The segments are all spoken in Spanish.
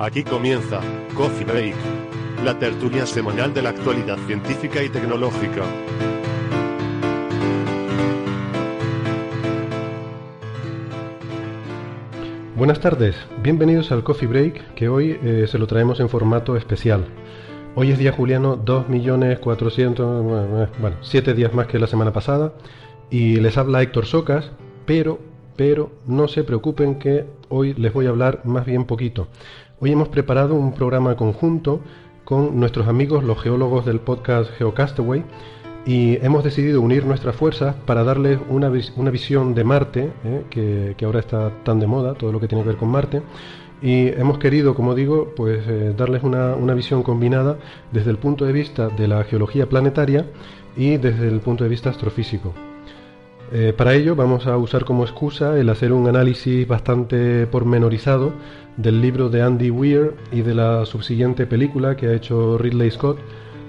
Aquí comienza Coffee Break, la tertulia semanal de la actualidad científica y tecnológica. Buenas tardes, bienvenidos al Coffee Break que hoy eh, se lo traemos en formato especial. Hoy es día juliano 2.400.000, bueno, eh, bueno, 7 días más que la semana pasada y les habla Héctor Socas, pero, pero no se preocupen que hoy les voy a hablar más bien poquito. Hoy hemos preparado un programa conjunto con nuestros amigos los geólogos del podcast Geocastaway y hemos decidido unir nuestras fuerzas para darles una, una visión de Marte, eh, que, que ahora está tan de moda, todo lo que tiene que ver con Marte, y hemos querido, como digo, pues eh, darles una, una visión combinada desde el punto de vista de la geología planetaria y desde el punto de vista astrofísico. Eh, para ello vamos a usar como excusa el hacer un análisis bastante pormenorizado del libro de Andy Weir y de la subsiguiente película que ha hecho Ridley Scott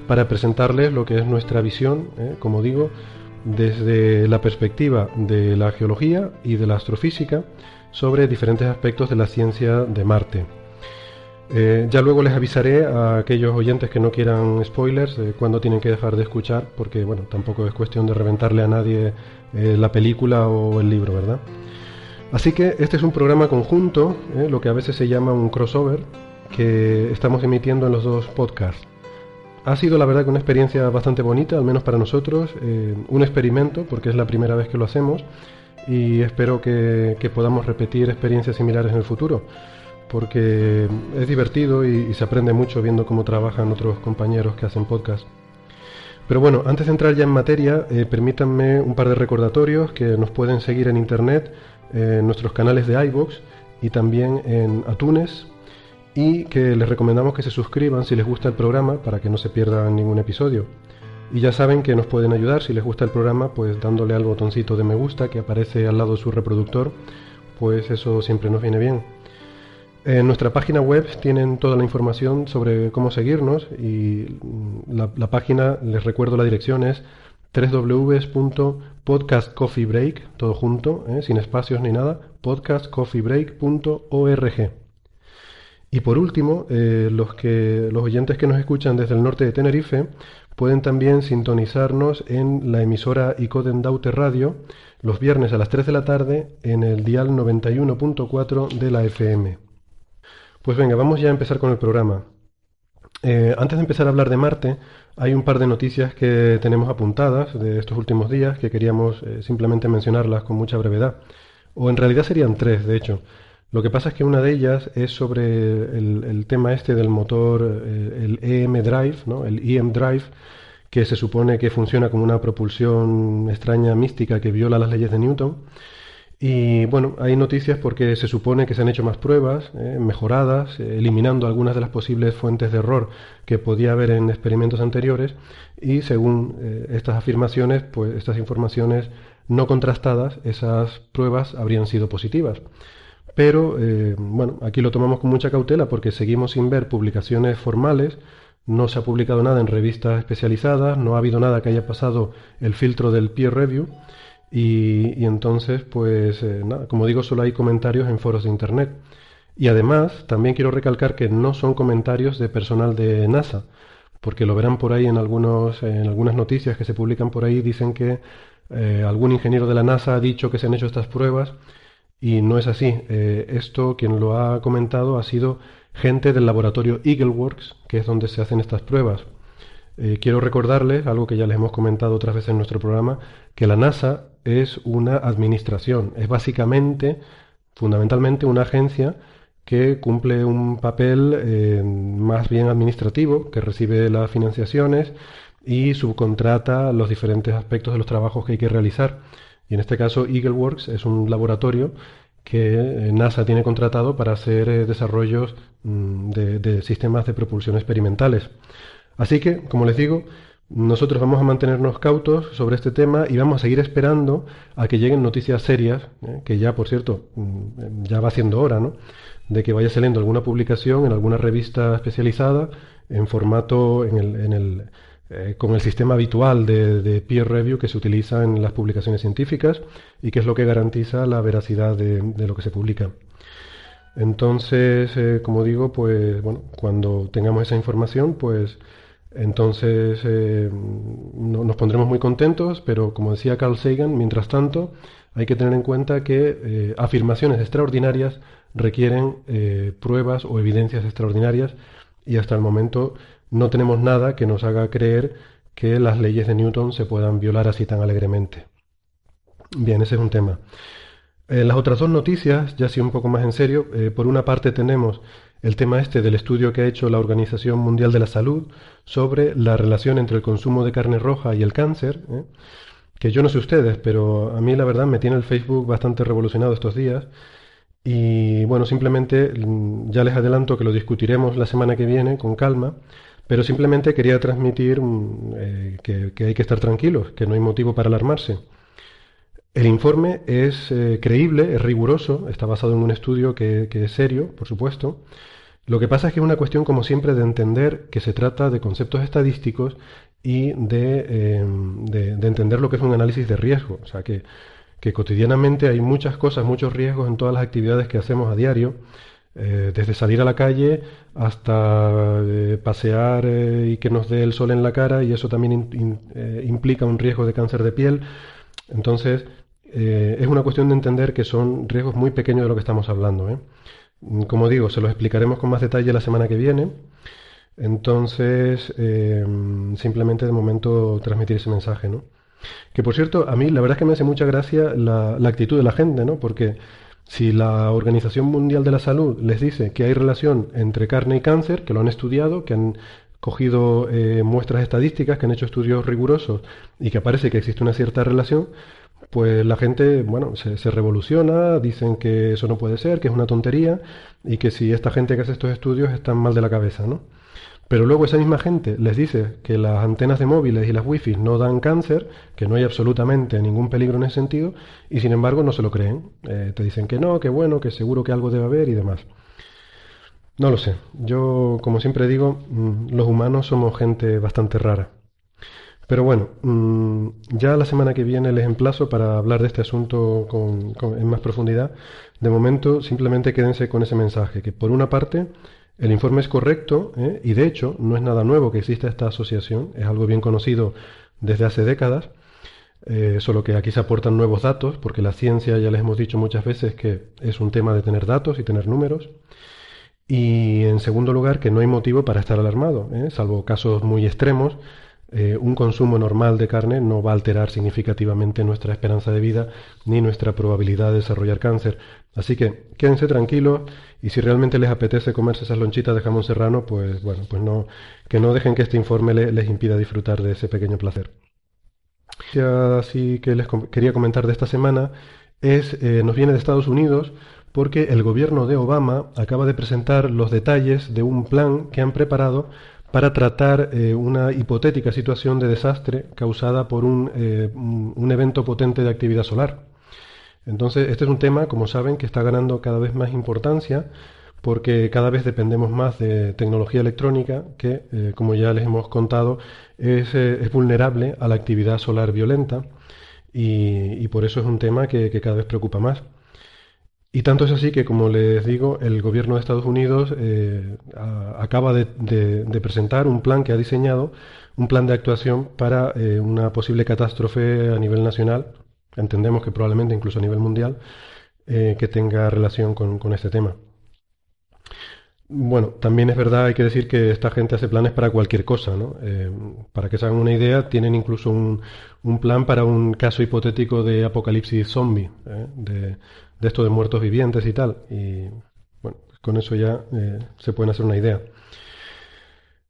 para presentarles lo que es nuestra visión, eh, como digo, desde la perspectiva de la geología y de la astrofísica sobre diferentes aspectos de la ciencia de Marte. Eh, ya luego les avisaré a aquellos oyentes que no quieran spoilers de cuándo tienen que dejar de escuchar, porque bueno, tampoco es cuestión de reventarle a nadie eh, la película o el libro, ¿verdad? Así que este es un programa conjunto, eh, lo que a veces se llama un crossover, que estamos emitiendo en los dos podcasts. Ha sido la verdad que una experiencia bastante bonita, al menos para nosotros, eh, un experimento, porque es la primera vez que lo hacemos, y espero que, podamos repetir experiencias similares en el futuro porque es divertido y, se aprende mucho viendo cómo trabajan otros compañeros que hacen podcast. Pero bueno, antes de entrar ya en materia, eh, permítanme un par de recordatorios que nos pueden seguir en internet, eh, en nuestros canales de iVoox y también en Atunes y que les recomendamos que se suscriban si les gusta el programa para que no se pierdan ningún episodio. Y ya saben que nos pueden ayudar si les gusta el programa, pues dándole al botoncito de me gusta que aparece al lado de su reproductor, pues eso siempre nos viene bien. En nuestra página web tienen toda la información sobre cómo seguirnos y la, página, les recuerdo la dirección es www.podcastcoffeebreak, todo junto, ¿eh? sin espacios ni nada, podcastcoffeebreak.org. Y por último, eh, los, que, los oyentes que nos escuchan desde el norte de Tenerife pueden también sintonizarnos en la emisora Icoden Daute Radio los viernes a las 3 de la tarde en el dial 91.4 de la FM. Pues venga, vamos ya a empezar con el programa. Eh, antes de empezar a hablar de Marte, hay un par de noticias que tenemos apuntadas de estos últimos días que queríamos eh, simplemente mencionarlas con mucha brevedad. O en realidad serían tres, de hecho. Lo que pasa es que una de ellas es sobre el, tema este del motor, eh, el EM Drive, ¿no? el EM Drive, que se supone que funciona como una propulsión extraña, mística, que viola las leyes de Newton. Y bueno, hay noticias porque se supone que se han hecho más pruebas, eh, mejoradas, eh, eliminando algunas de las posibles fuentes de error que podía haber en experimentos anteriores. Y según eh, estas afirmaciones, pues estas informaciones no contrastadas, esas pruebas habrían sido positivas. Pero bueno, aquí lo tomamos con mucha cautela porque seguimos sin ver publicaciones formales, no se ha publicado nada en revistas especializadas, no ha habido nada que haya pasado el filtro del peer review y, entonces pues eh, nada, como digo solo hay comentarios en foros de internet. Y además también quiero recalcar que no son comentarios de personal de NASA, porque lo verán por ahí en, algunos, en algunas noticias que se publican por ahí, dicen que eh, algún ingeniero de la NASA ha dicho que se han hecho estas pruebas y no es así. Eh, esto quien lo ha comentado ha sido gente del laboratorio EagleWorks, que es donde se hacen estas pruebas. Quiero recordarles, algo que ya les hemos comentado otras veces en nuestro programa, que la NASA es una administración, es básicamente, fundamentalmente, una agencia que cumple un papel eh, más bien administrativo, que recibe las financiaciones y subcontrata los diferentes aspectos de los trabajos que hay que realizar. Y en este caso, EagleWorks es un laboratorio que eh, NASA tiene contratado para hacer eh, desarrollos mm, de, sistemas de propulsión experimentales. Así que, como les digo, nosotros vamos a mantenernos cautos sobre este tema y vamos a seguir esperando a que lleguen noticias serias, eh, que ya, por cierto, mm, ya va siendo hora, ¿no? De que vaya saliendo alguna publicación en alguna revista especializada en formato, en el eh, con el sistema habitual de, peer review que se utiliza en las publicaciones científicas y que es lo que garantiza la veracidad de, lo que se publica. Entonces, eh, como digo, pues bueno, cuando tengamos esa información, pues entonces eh, nos pondremos muy contentos, pero como decía Carl Sagan, mientras tanto hay que tener en cuenta que afirmaciones extraordinarias requieren pruebas o evidencias extraordinarias y hasta el momento no tenemos nada que nos haga creer que las leyes de Newton se puedan violar así tan alegremente. Bien, ese es un tema. Las otras dos noticias, ya sí un poco más en serio, eh, por una parte tenemos el tema este del estudio que ha hecho la Organización Mundial de la Salud sobre la relación entre el consumo de carne roja y el cáncer, ¿eh? que yo no sé ustedes, pero a mí la verdad me tiene el Facebook bastante revolucionado estos días. Y bueno, simplemente mm, ya les adelanto que lo discutiremos la semana que viene con calma pero simplemente quería transmitir mm, eh, que, hay que estar tranquilos, que no hay motivo para alarmarse. El informe es eh, creíble, es riguroso, está basado en un estudio que, es serio, por supuesto. Lo que pasa es que es una cuestión, como siempre, de entender que se trata de conceptos estadísticos y em, de, de, entender lo que es un análisis de riesgo. O sea, que, que cotidianamente hay muchas cosas, muchos riesgos en todas las actividades que hacemos a diario eh, desde salir a la calle hasta eh, pasear eh, y que nos dé el sol en la cara y eso también implica un riesgo de cáncer de piel. Entonces, es una cuestión de entender que son riesgos muy pequeños de lo que estamos hablando. Como digo, se los explicaremos con más detalle la semana que viene. Entonces, simplemente de momento transmitir ese mensaje, ¿no? Que por cierto, a mí la verdad es que me hace mucha gracia la, la actitud de la gente, ¿no? Porque si la Organización Mundial de la Salud les dice que hay relación entre carne y cáncer, que lo han estudiado, que han cogido eh, muestras estadísticas, que han hecho estudios rigurosos y que parece que existe una cierta relación, pues la gente, bueno, se, revoluciona, dicen que eso no puede ser, que es una tontería y que si esta gente que hace estos estudios están mal de la cabeza, ¿no? Pero luego esa misma gente les dice que las antenas de móviles y las wifi no dan cáncer, que no hay absolutamente ningún peligro en ese sentido, y sin embargo no se lo creen. Eh, te dicen que no, que bueno, que seguro que algo debe haber y demás. No lo sé. Yo, como siempre digo, mm, los humanos somos gente bastante rara. Pero bueno, mm, ya la semana que viene les emplazo para hablar de este asunto en más profundidad. De momento, simplemente quédense con ese mensaje, que por una parte el informe es correcto ¿eh? y de hecho no es nada nuevo que exista esta asociación, es algo bien conocido desde hace décadas, eh, solo que aquí se aportan nuevos datos, porque la ciencia ya les hemos dicho muchas veces que es un tema de tener datos y tener números. Y en segundo lugar, que no hay motivo para estar alarmado, ¿eh? salvo casos muy extremos eh, un consumo normal de carne no va a alterar significativamente nuestra esperanza de vida ni nuestra probabilidad de desarrollar cáncer. Así que quédense tranquilos y si realmente les apetece comerse esas lonchitas de jamón serrano, pues bueno, pues no, que no dejen que este informe les impida disfrutar de ese pequeño placer. Así que les quería comentar de esta semana es, eh, nos viene de Estados Unidos porque el gobierno de Obama acaba de presentar los detalles de un plan que han preparado para tratar eh, una hipotética situación de desastre causada por eh, un, un, evento potente de actividad solar. Entonces, este es un tema, como saben, que está ganando cada vez más importancia porque cada vez dependemos más de tecnología electrónica que, eh, como ya les hemos contado, es, es, vulnerable a la actividad solar violenta y, y, por eso es un tema que, que cada vez preocupa más. Y tanto es así que, como les digo, el gobierno de Estados Unidos eh, acaba de, presentar un plan que ha diseñado, un plan de actuación para eh, una posible catástrofe a nivel nacional, entendemos que probablemente incluso a nivel mundial, eh, que tenga relación con, este tema. Bueno, también es verdad, hay que decir que esta gente hace planes para cualquier cosa, ¿no? para que se hagan una idea, tienen incluso un, un, plan para un caso hipotético de apocalipsis zombie, de, de esto de muertos vivientes y tal. Y bueno, con eso ya eh, se pueden hacer una idea.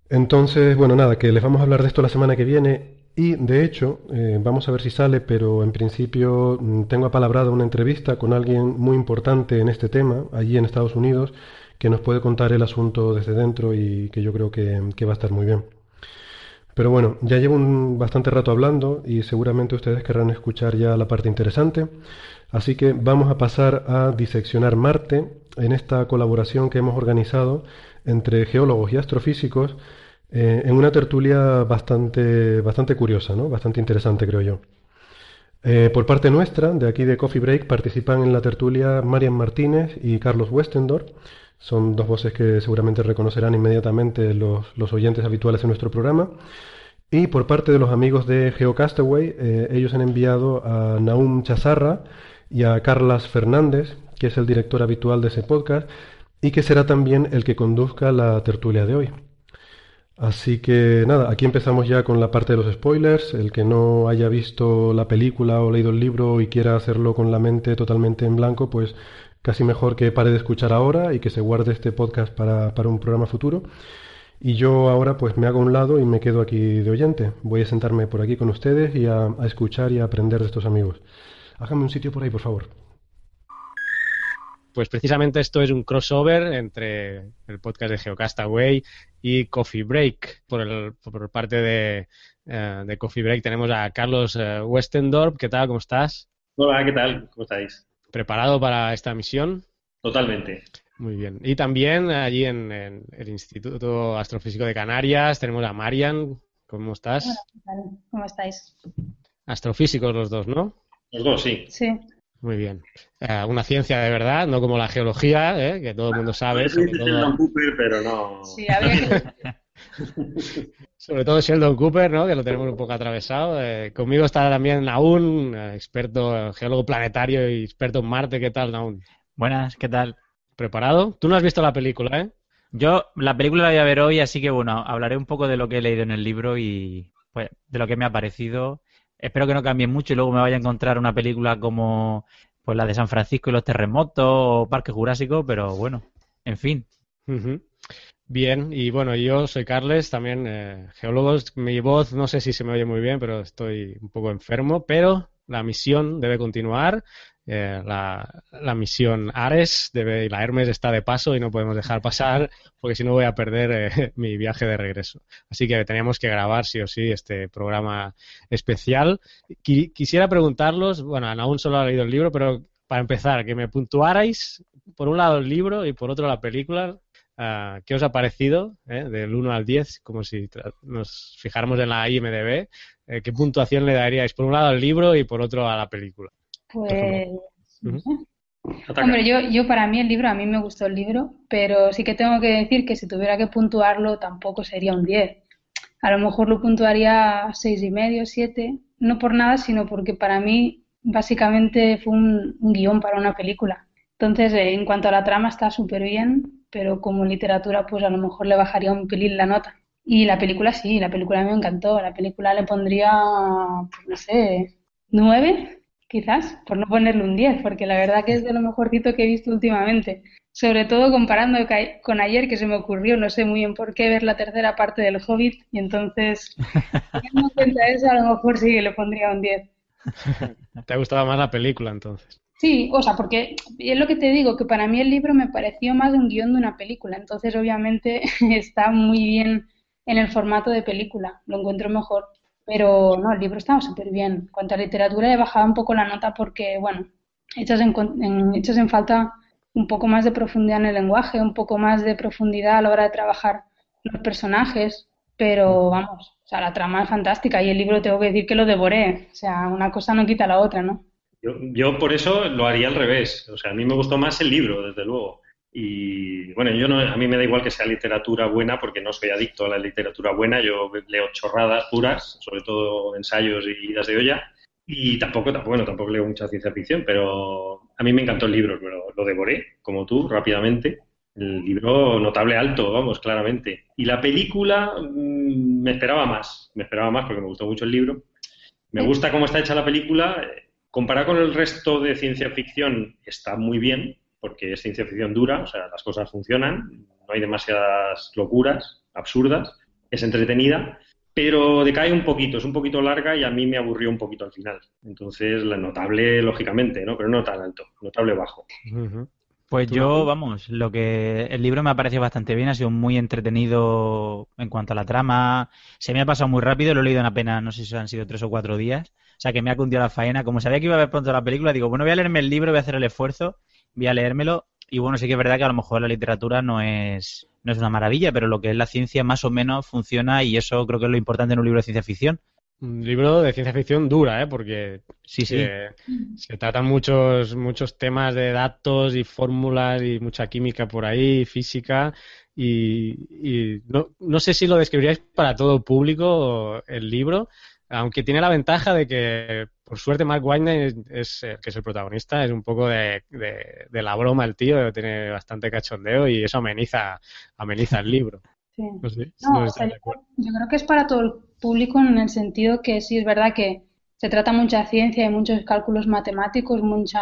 Entonces, bueno, nada, que les vamos a hablar de esto la semana que viene y de hecho, eh, vamos a ver si sale, pero en principio mm, tengo apalabrada una entrevista con alguien muy importante en este tema, allí en Estados Unidos, que nos puede contar el asunto desde dentro y que yo creo que, que va a estar muy bien. Pero bueno, ya llevo un bastante rato hablando y seguramente ustedes querrán escuchar ya la parte interesante. Así que vamos a pasar a diseccionar Marte en esta colaboración que hemos organizado entre geólogos y astrofísicos eh, en una tertulia bastante, bastante curiosa, ¿no? bastante interesante, creo yo. Eh, por parte nuestra, de aquí de Coffee Break, participan en la tertulia Marian Martínez y Carlos Westendorf. Son dos voces que seguramente reconocerán inmediatamente los, los oyentes habituales en nuestro programa. Y por parte de los amigos de GeoCastaway, eh, ellos han enviado a Naum Chazarra y a Carlas Fernández, que es el director habitual de ese podcast, y que será también el que conduzca la tertulia de hoy. Así que nada, aquí empezamos ya con la parte de los spoilers. El que no haya visto la película o leído el libro y quiera hacerlo con la mente totalmente en blanco, pues casi mejor que pare de escuchar ahora y que se guarde este podcast para, para un programa futuro. Y yo ahora pues me hago a un lado y me quedo aquí de oyente. Voy a sentarme por aquí con ustedes y a, a escuchar y a aprender de estos amigos. Hágame un sitio por ahí, por favor. Pues precisamente esto es un crossover entre el podcast de Geocastaway y Coffee Break. Por, el, por parte de, eh, de Coffee Break tenemos a Carlos eh, Westendorp. ¿Qué tal? ¿Cómo estás? Hola, ¿qué tal? ¿Cómo estáis? ¿Preparado para esta misión? Totalmente. Muy bien. Y también allí en, en el Instituto Astrofísico de Canarias tenemos a Marian. ¿Cómo estás? ¿Cómo estáis? Astrofísicos los dos, ¿no? Los dos, sí. Sí. Muy bien. Eh, una ciencia de verdad, no como la geología, ¿eh? que todo el mundo sabe. Sí, Sobre todo, Cooper, pero no. Sí, habría que... sobre todo Sheldon Cooper, ¿no? que lo tenemos un poco atravesado. Eh, conmigo está también Naun, eh, experto, geólogo planetario y experto en Marte. ¿Qué tal, Naun? Buenas, ¿qué tal? ¿Preparado? Tú no has visto la película, ¿eh? Yo la película la voy a ver hoy, así que bueno, hablaré un poco de lo que he leído en el libro y pues de lo que me ha parecido. Espero que no cambie mucho y luego me vaya a encontrar una película como pues la de San Francisco y los terremotos o Parque Jurásico, pero bueno, en fin. Bien, y bueno, yo soy Carles, también eh, geólogo. Mi voz no sé si se me oye muy bien, pero estoy un poco enfermo, pero la misión debe continuar. Eh, la, la misión Ares debe, y la Hermes está de paso y no podemos dejar pasar porque si no voy a perder eh, mi viaje de regreso. Así que teníamos que grabar sí o sí este programa especial. Qui- quisiera preguntarlos, bueno, aún solo ha leído el libro, pero para empezar, que me puntuarais por un lado el libro y por otro la película. Ah, ¿Qué os ha parecido eh, del 1 al 10? Como si nos fijáramos en la IMDB. Eh, ¿Qué puntuación le daríais por un lado al libro y por otro a la película? Pues... Hombre, yo, yo para mí el libro, a mí me gustó el libro, pero sí que tengo que decir que si tuviera que puntuarlo tampoco sería un 10. A lo mejor lo puntuaría seis y medio, siete, no por nada, sino porque para mí básicamente fue un, un guion para una película. Entonces, eh, en cuanto a la trama está súper bien, pero como literatura pues a lo mejor le bajaría un pelín la nota. Y la película sí, la película me encantó. La película le pondría, pues no sé, nueve quizás, por no ponerle un 10, porque la verdad que es de lo mejorcito que he visto últimamente. Sobre todo comparando con ayer, que se me ocurrió, no sé muy bien por qué, ver la tercera parte del Hobbit, y entonces, teniendo en cuenta eso, a lo mejor sí que le pondría un 10. ¿Te ha gustado más la película entonces? Sí, o sea, porque es lo que te digo, que para mí el libro me pareció más un guion de una película, entonces obviamente está muy bien en el formato de película, lo encuentro mejor, pero no, el libro estaba súper bien. En cuanto a literatura he bajado un poco la nota porque, bueno, echas en, en- en falta un poco más de profundidad en el lenguaje, un poco más de profundidad a la hora de trabajar los personajes, pero vamos, o sea, la trama es fantástica y el libro tengo que decir que lo devoré, o sea, una cosa no quita la otra, ¿no? Yo, yo por eso lo haría al revés. O sea, a mí me gustó más el libro, desde luego. Y bueno, yo no, a mí me da igual que sea literatura buena porque no soy adicto a la literatura buena. Yo leo chorradas puras, sobre todo ensayos y idas de olla. Y tampoco, tampoco, bueno, tampoco leo mucha ciencia ficción, pero a mí me encantó el libro, lo, lo devoré, como tú, rápidamente. El libro notable alto, vamos, claramente. Y la película mm, me esperaba más, me esperaba más porque me gustó mucho el libro. Me gusta cómo está hecha la película. Comparado con el resto de ciencia ficción, está muy bien. porque es ciencia ficción dura, o sea, las cosas funcionan, no hay demasiadas locuras absurdas, es entretenida, pero decae un poquito, es un poquito larga y a mí me aburrió un poquito al final. Entonces, la notable, lógicamente, ¿no? Pero no tan alto, notable bajo. Pues yo, vamos, lo que el libro me ha parecido bastante bien, ha sido muy entretenido en cuanto a la trama. Se me ha pasado muy rápido, lo he leído en apenas, no sé si han sido tres o cuatro días. O sea que me ha cundido la faena. Como sabía que iba a ver pronto la película, digo, bueno, voy a leerme el libro, voy a hacer el esfuerzo, voy a leérmelo. Y bueno, sí que es verdad que a lo mejor la literatura no es, no es una maravilla, pero lo que es la ciencia más o menos funciona y eso creo que es lo importante en un libro de ciencia ficción. Un libro de ciencia ficción dura, ¿eh? Porque sí, sí. Se, tratan muchos, muchos temas de datos y fórmulas y mucha química por ahí, física. Y, no, no, sé si lo describiríais para todo público el libro, aunque tiene la ventaja de que, por suerte, Mark Weinstein es, que es el protagonista, es un poco de, de, la broma el tío, tiene bastante cachondeo y eso ameniza, ameniza el libro. Sí. yo creo que es para todo el público en el sentido que sí es verdad que se trata mucha ciencia y muchos cálculos matemáticos, mucha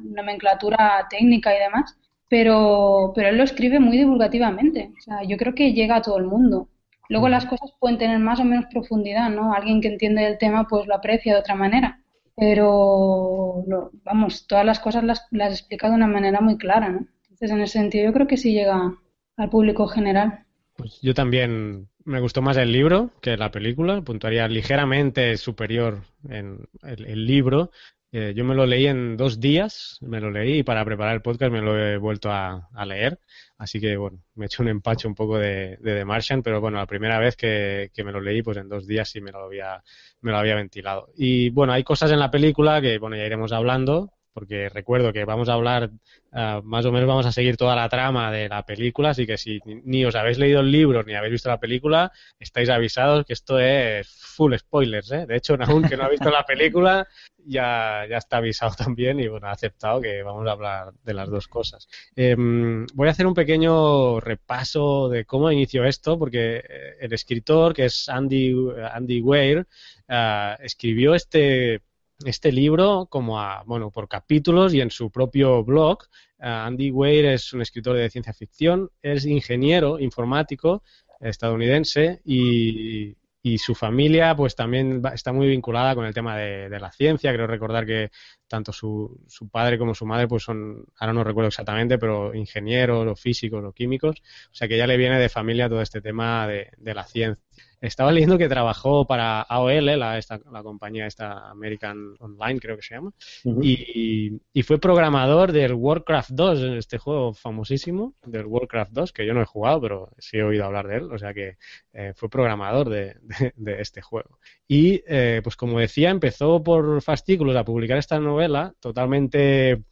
nomenclatura técnica y demás, pero, pero él lo escribe muy divulgativamente. O sea, yo creo que llega a todo el mundo. Luego las cosas pueden tener más o menos profundidad, ¿no? Alguien que entiende el tema pues lo aprecia de otra manera. Pero, vamos, todas las cosas las, las explica de una manera muy clara, ¿no? Entonces, en ese sentido, yo creo que sí llega al público general. Pues yo también me gustó más el libro que la película, puntuaría ligeramente superior en el, libro. Eh, yo me lo leí en dos días, me lo leí y para preparar el podcast me lo he vuelto a, leer. Así que, bueno, me he hecho un empacho un poco de, The Martian, pero bueno, la primera vez que, que, me lo leí, pues en dos días sí me lo había, me lo había ventilado. Y bueno, hay cosas en la película que, bueno, ya iremos hablando, porque recuerdo que vamos a hablar, ah, más o menos vamos a seguir toda la trama de la película, así que si ni os habéis leído el libro ni habéis visto la película, estáis avisados que esto es full spoilers, ¿eh? De hecho, aún que no ha visto la película, ya, ya está avisado también y bueno, ha aceptado que vamos a hablar de las dos cosas. Em, voy a hacer un pequeño repaso de cómo inició esto, porque eh, el escritor, que es Andy, Andy Weir, ah, escribió este este libro como a, bueno, por capítulos y en su propio blog. Eh, Andy Weir es un escritor de ciencia ficción, es ingeniero informático estadounidense y, y su familia pues también está muy vinculada con el tema de, de, la ciencia. Creo recordar que tanto su, su, padre como su madre pues son, ahora no recuerdo exactamente, pero ingenieros o físicos o químicos. O sea que ya le viene de familia todo este tema de, de la ciencia. Estaba leyendo que trabajó para AOL, la, esta, la compañía esta American Online, creo que se llama, y, y, fue programador del Warcraft 2, este juego famosísimo, del Warcraft 2, que yo no he jugado, pero sí he oído hablar de él, o sea que eh, fue programador de, de, de, este juego. Y, eh, pues como decía, empezó por fascículos a publicar esta novela totalmente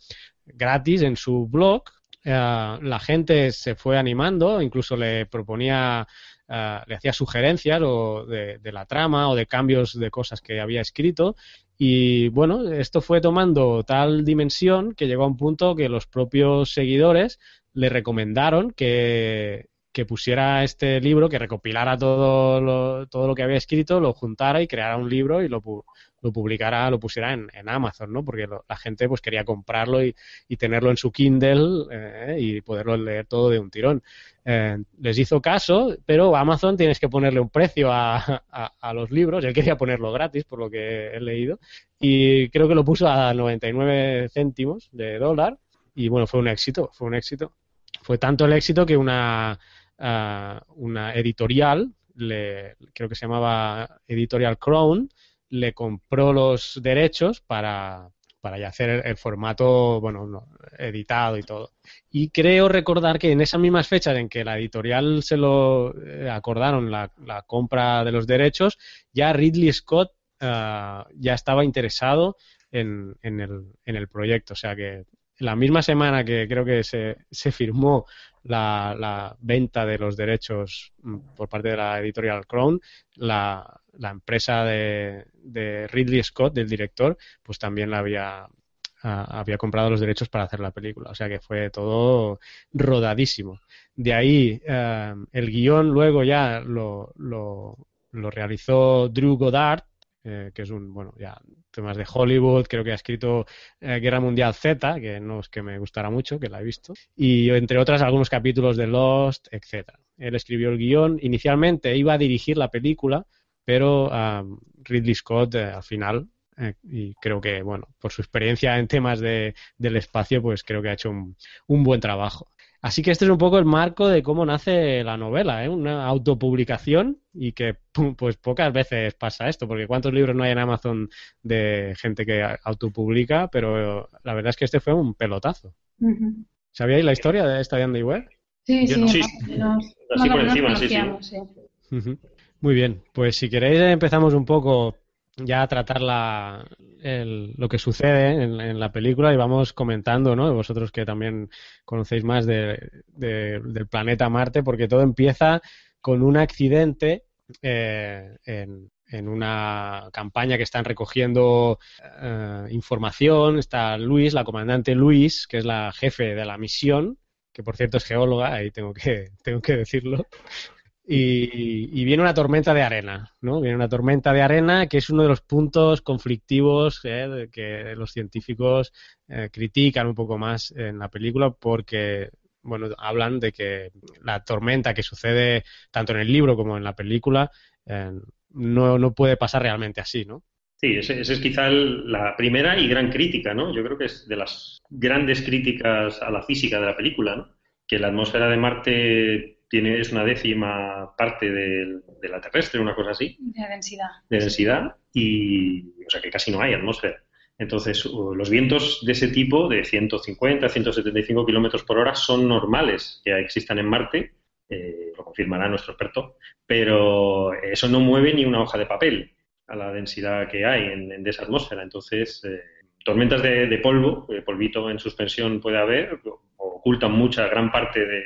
gratis en su blog. Eh, la gente se fue animando, incluso le proponía Uh, le hacía sugerencias o de, la trama o de cambios de cosas que había escrito y bueno, esto fue tomando tal dimensión que llegó a un punto que los propios seguidores le recomendaron que, que pusiera este libro, que recopilara todo lo, todo lo que había escrito, lo juntara y creara un libro y lo, lo publicara, lo pusiera en, en Amazon, ¿no? Porque lo, la gente pues quería comprarlo y, y tenerlo en su Kindle eh, y poderlo leer todo de un tirón. Eh, les hizo caso, pero Amazon tienes que ponerle un precio a, a, a, los libros. Él quería ponerlo gratis, por lo que he leído, y creo que lo puso a 99 céntimos de dólar. Y bueno, fue un éxito, fue un éxito. Fue tanto el éxito que una, una editorial, le, creo que se llamaba Editorial Crown, le compró los derechos para, para ya hacer el, formato, bueno, no, editado y todo. Y creo recordar que en esas mismas fechas en que la editorial se lo eh, acordaron la, la, compra de los derechos, ya Ridley Scott uh, ya estaba interesado en, en, el, en el proyecto. O sea que la misma semana que creo que se, se firmó la, venta de los derechos mm, por parte de la editorial Crown, la, la empresa de, de, Ridley Scott, del director, pues también la había, había comprado los derechos para hacer la película. O sea que fue todo rodadísimo. De ahí uh, el guion luego ya lo, lo, lo realizó Drew Goddard, eh, que es un, bueno, ya temas de Hollywood, creo que ha escrito eh, Guerra Mundial Z, que no es que me gustara mucho, que la he visto, y entre otras algunos capítulos de Lost, etcétera. Él escribió el guion, inicialmente iba a dirigir la película, pero um, Ridley Scott al final eh, y creo que, bueno, por su experiencia en temas de, del espacio, pues creo que ha hecho un, un, buen trabajo. Así que este es un poco el marco de cómo nace la novela, ¿eh? una autopublicación y que pues pocas veces pasa esto, porque cuántos libros no hay en Amazon de gente que autopublica, pero la verdad es que este fue un pelotazo. Uh -huh. ¿Sabíais la historia de esta de Andy Weir? Sí, sí, no. sí. Nos, Así por encima, sí, sí. sí. Uh -huh. Muy bien, pues si queréis empezamos un poco ya tratar la, lo que sucede en, la película y vamos comentando, ¿no? Vosotros que también conocéis más de, de, del planeta Marte, porque todo empieza con un accidente eh, en, en, una campaña que están recogiendo eh, información. Está Luis, la comandante Luis, que es la jefe de la misión, que por cierto es geóloga, ahí tengo que, tengo que decirlo. Y, viene una tormenta de arena, ¿no? Viene una tormenta de arena que es uno de los puntos conflictivos eh, que los científicos eh, critican un poco más en la película porque, bueno, hablan de que la tormenta que sucede tanto en el libro como en la película eh, no, no puede pasar realmente así, ¿no? Sí, esa es quizá la primera y gran crítica, ¿no? Yo creo que es de las grandes críticas a la física de la película, ¿no? Que la atmósfera de Marte tiene, es una décima parte de, de, la terrestre, una cosa así. De densidad. De densidad, y o sea que casi no hay atmósfera. Entonces, los vientos de ese tipo, de 150, 175 kilómetros por hora, son normales que existan en Marte, eh, lo confirmará nuestro experto, pero eso no mueve ni una hoja de papel a la densidad que hay en, esa atmósfera. Entonces, eh, tormentas de, de polvo, de polvito en suspensión puede haber, ocultan mucha, gran parte de,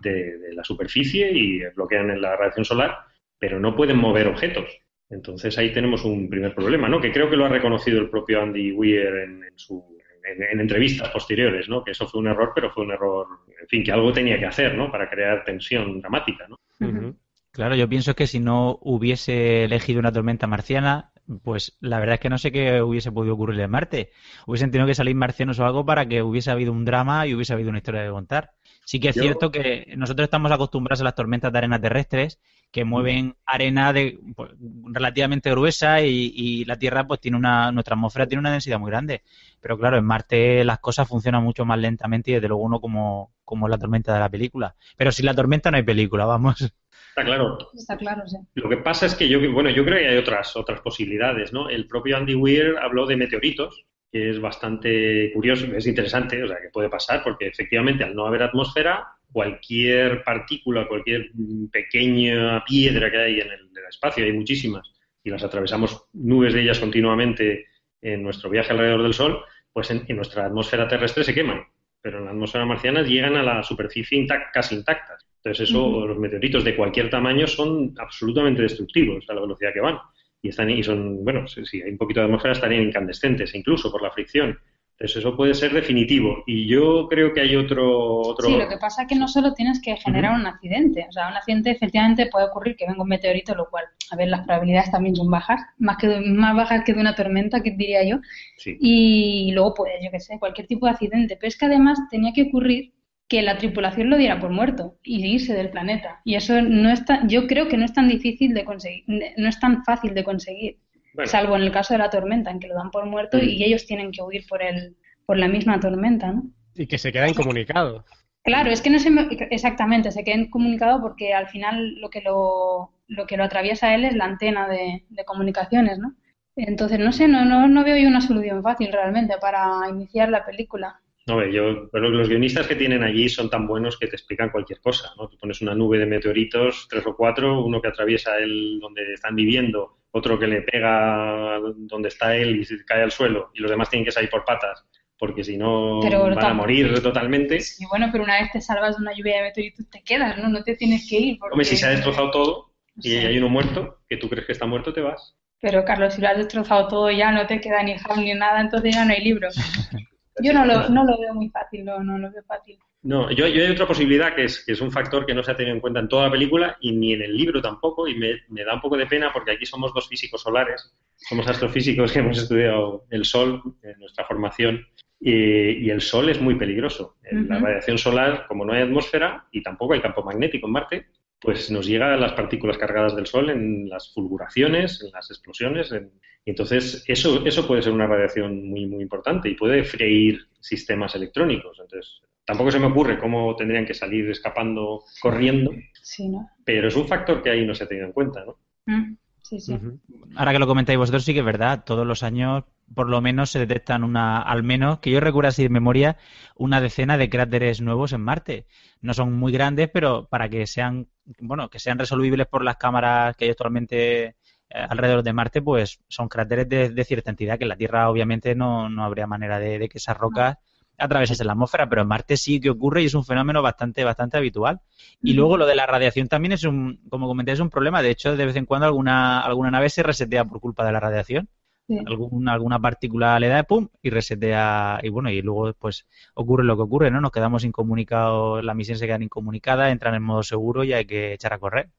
de, de, la superficie y bloquean la radiación solar, pero no pueden mover objetos. Entonces ahí tenemos un primer problema, ¿no? Que creo que lo ha reconocido el propio Andy Weir en, en, su, en, en entrevistas posteriores, ¿no? Que eso fue un error, pero fue un error, en fin, que algo tenía que hacer, ¿no? Para crear tensión dramática, ¿no? Uh -huh. Claro, yo pienso que si no hubiese elegido una tormenta marciana, pues la verdad es que no sé qué hubiese podido ocurrir en Marte. Hubiesen tenido que salir marcianos o algo para que hubiese habido un drama y hubiese habido una historia que contar. Sí que es Yo... cierto que nosotros estamos acostumbrados a las tormentas de arena terrestres que mueven arena de pues, relativamente gruesa y, y, la Tierra pues tiene una nuestra atmósfera tiene una densidad muy grande. Pero claro, en Marte las cosas funcionan mucho más lentamente y desde luego uno como como la tormenta de la película. Pero sin la tormenta no hay película, vamos. Está claro. Está claro, sí. Lo que pasa es que yo, bueno, yo creo que hay otras, otras posibilidades, ¿no? El propio Andy Weir habló de meteoritos, que es bastante curioso, es interesante, o sea, que puede pasar, porque efectivamente al no haber atmósfera, cualquier partícula, cualquier pequeña piedra que hay en el, en el espacio, hay muchísimas, y las atravesamos nubes de ellas continuamente en nuestro viaje alrededor del Sol, pues en, en nuestra atmósfera terrestre se queman pero en la atmósfera marciana llegan a la superficie intact, casi intactas. Entonces, eso, uh -huh. los meteoritos de cualquier tamaño son absolutamente destructivos a la velocidad que van. Y están y son, bueno, si hay un poquito de atmósfera estarían incandescentes, incluso por la fricción. Entonces, eso puede ser definitivo. Y yo creo que hay otro, otro... Sí, lo que pasa es que no solo tienes que generar uh -huh. un accidente. O sea, un accidente efectivamente puede ocurrir que venga un meteorito, lo cual, a ver, las probabilidades también son bajas, más, que de, más bajas que de una tormenta, que diría yo. Sí. Y luego, pues, yo qué sé, cualquier tipo de accidente. Pero es que además tenía que ocurrir que la tripulación lo diera por muerto y irse del planeta. Y eso no está, yo creo que no es tan difícil de conseguir, no es tan fácil de conseguir. Bueno. Salvo en el caso de la tormenta, en que lo dan por muerto mm. y ellos tienen que huir por el por la misma tormenta, ¿no? Y que se queda incomunicado. Claro, es que no se exactamente, se queda incomunicado porque al final lo que lo, lo que lo atraviesa a él es la antena de, de comunicaciones, ¿no? Entonces, no sé, no, no, no veo yo una solución fácil realmente para iniciar la película. No, yo, pero los guionistas que tienen allí son tan buenos que te explican cualquier cosa, ¿no? Tú pones una nube de meteoritos, tres o cuatro, uno que atraviesa el donde están viviendo, otro que le pega donde está él y se cae al suelo, y los demás tienen que salir por patas, porque si no pero van a morir totalmente. Sí, bueno, pero una vez te salvas de una lluvia de meteoritos te quedas, ¿no? No te tienes que ir. Porque... Hombre, si se ha destrozado todo y hay uno muerto, que tú crees que está muerto, te vas. Pero Carlos, si lo has destrozado todo ya no te queda ni jam ni nada, entonces ya no hay libro. Yo no lo, no lo veo muy fácil, no, no lo veo fácil. No, yo, yo, hay otra posibilidad que es, que es un factor que no se ha tenido en cuenta en toda la película y ni en el libro tampoco, y me, me da un poco de pena porque aquí somos dos físicos solares, somos astrofísicos que hemos estudiado el Sol en nuestra formación, y, y el Sol es muy peligroso. La radiación solar, como no hay atmósfera y tampoco hay campo magnético en Marte, pues nos llega las partículas cargadas del Sol en las fulguraciones, en las explosiones. En... Entonces, eso, eso puede ser una radiación muy, muy importante y puede freír sistemas electrónicos. Entonces, tampoco se me ocurre cómo tendrían que salir escapando corriendo, Sí, ¿no? pero es un factor que ahí no se ha tenido en cuenta, ¿no? Mm, Sí, sí. Ahora que lo comentáis vosotros, sí que es verdad. Todos los años, por lo menos, se detectan una, al menos, que yo recuerdo así de memoria, una decena de cráteres nuevos en Marte. No son muy grandes, pero para que sean, bueno, que sean resolvibles por las cámaras que hay actualmente alrededor de Marte, pues son cráteres de, de cierta entidad, que en la Tierra obviamente no, no habría manera de, de que esas rocas atravesasen la atmósfera, pero en Marte sí que ocurre y es un fenómeno bastante, bastante habitual. Y luego lo de la radiación también es un, como comenté, es un problema. De hecho, de vez en cuando alguna, alguna nave se resetea por culpa de la radiación. Sí. Alguna, alguna partícula le da pum y resetea y bueno y luego pues ocurre lo que ocurre no nos quedamos incomunicados la misión se queda incomunicada entran en modo seguro y hay que echar a correr.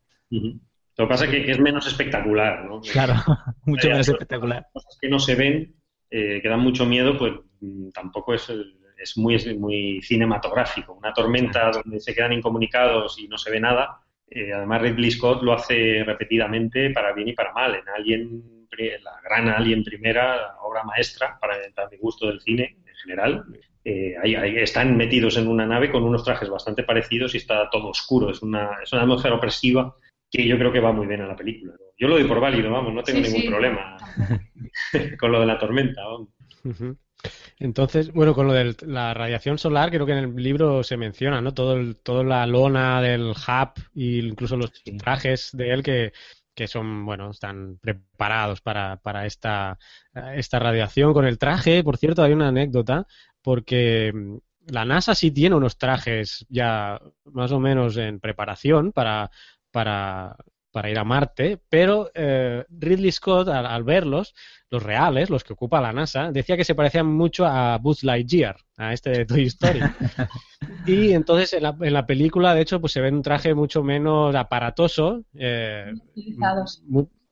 Lo que pasa es que, que es menos espectacular, ¿no? claro mucho menos espectacular Cosas que no se ven, eh, que dan mucho miedo, pues mm, tampoco es, es muy, es muy cinematográfico. Una tormenta donde se quedan incomunicados y no se ve nada. eh, además, Ridley Scott lo hace repetidamente para bien y para mal. En Alien, la gran Alien primera, obra maestra para, para mi gusto del cine en general. eh, ahí- ahí están metidos en una nave con unos trajes bastante parecidos y está todo oscuro. Es una, es una atmósfera opresiva que yo creo que va muy bien a la película. Yo lo doy por válido, vamos, no tengo Sí, ningún sí, problema con lo de la tormenta. vamos. Entonces, bueno, con lo de la radiación solar, creo que en el libro se menciona, ¿no? Todo el, toda la lona del hub e incluso los Sí. trajes de él que, que son, bueno, están preparados para, para esta, esta radiación. Con el traje, por cierto, hay una anécdota, porque mm, la NASA sí tiene unos trajes ya más o menos en preparación para, para, para ir a Marte, pero eh, Ridley Scott, al, al verlos, los reales, los que ocupa la NASA, decía que se parecían mucho a Buzz Lightyear, a este de Toy Story. y entonces en la, en la película, de hecho, pues se ve un traje mucho menos aparatoso, eh,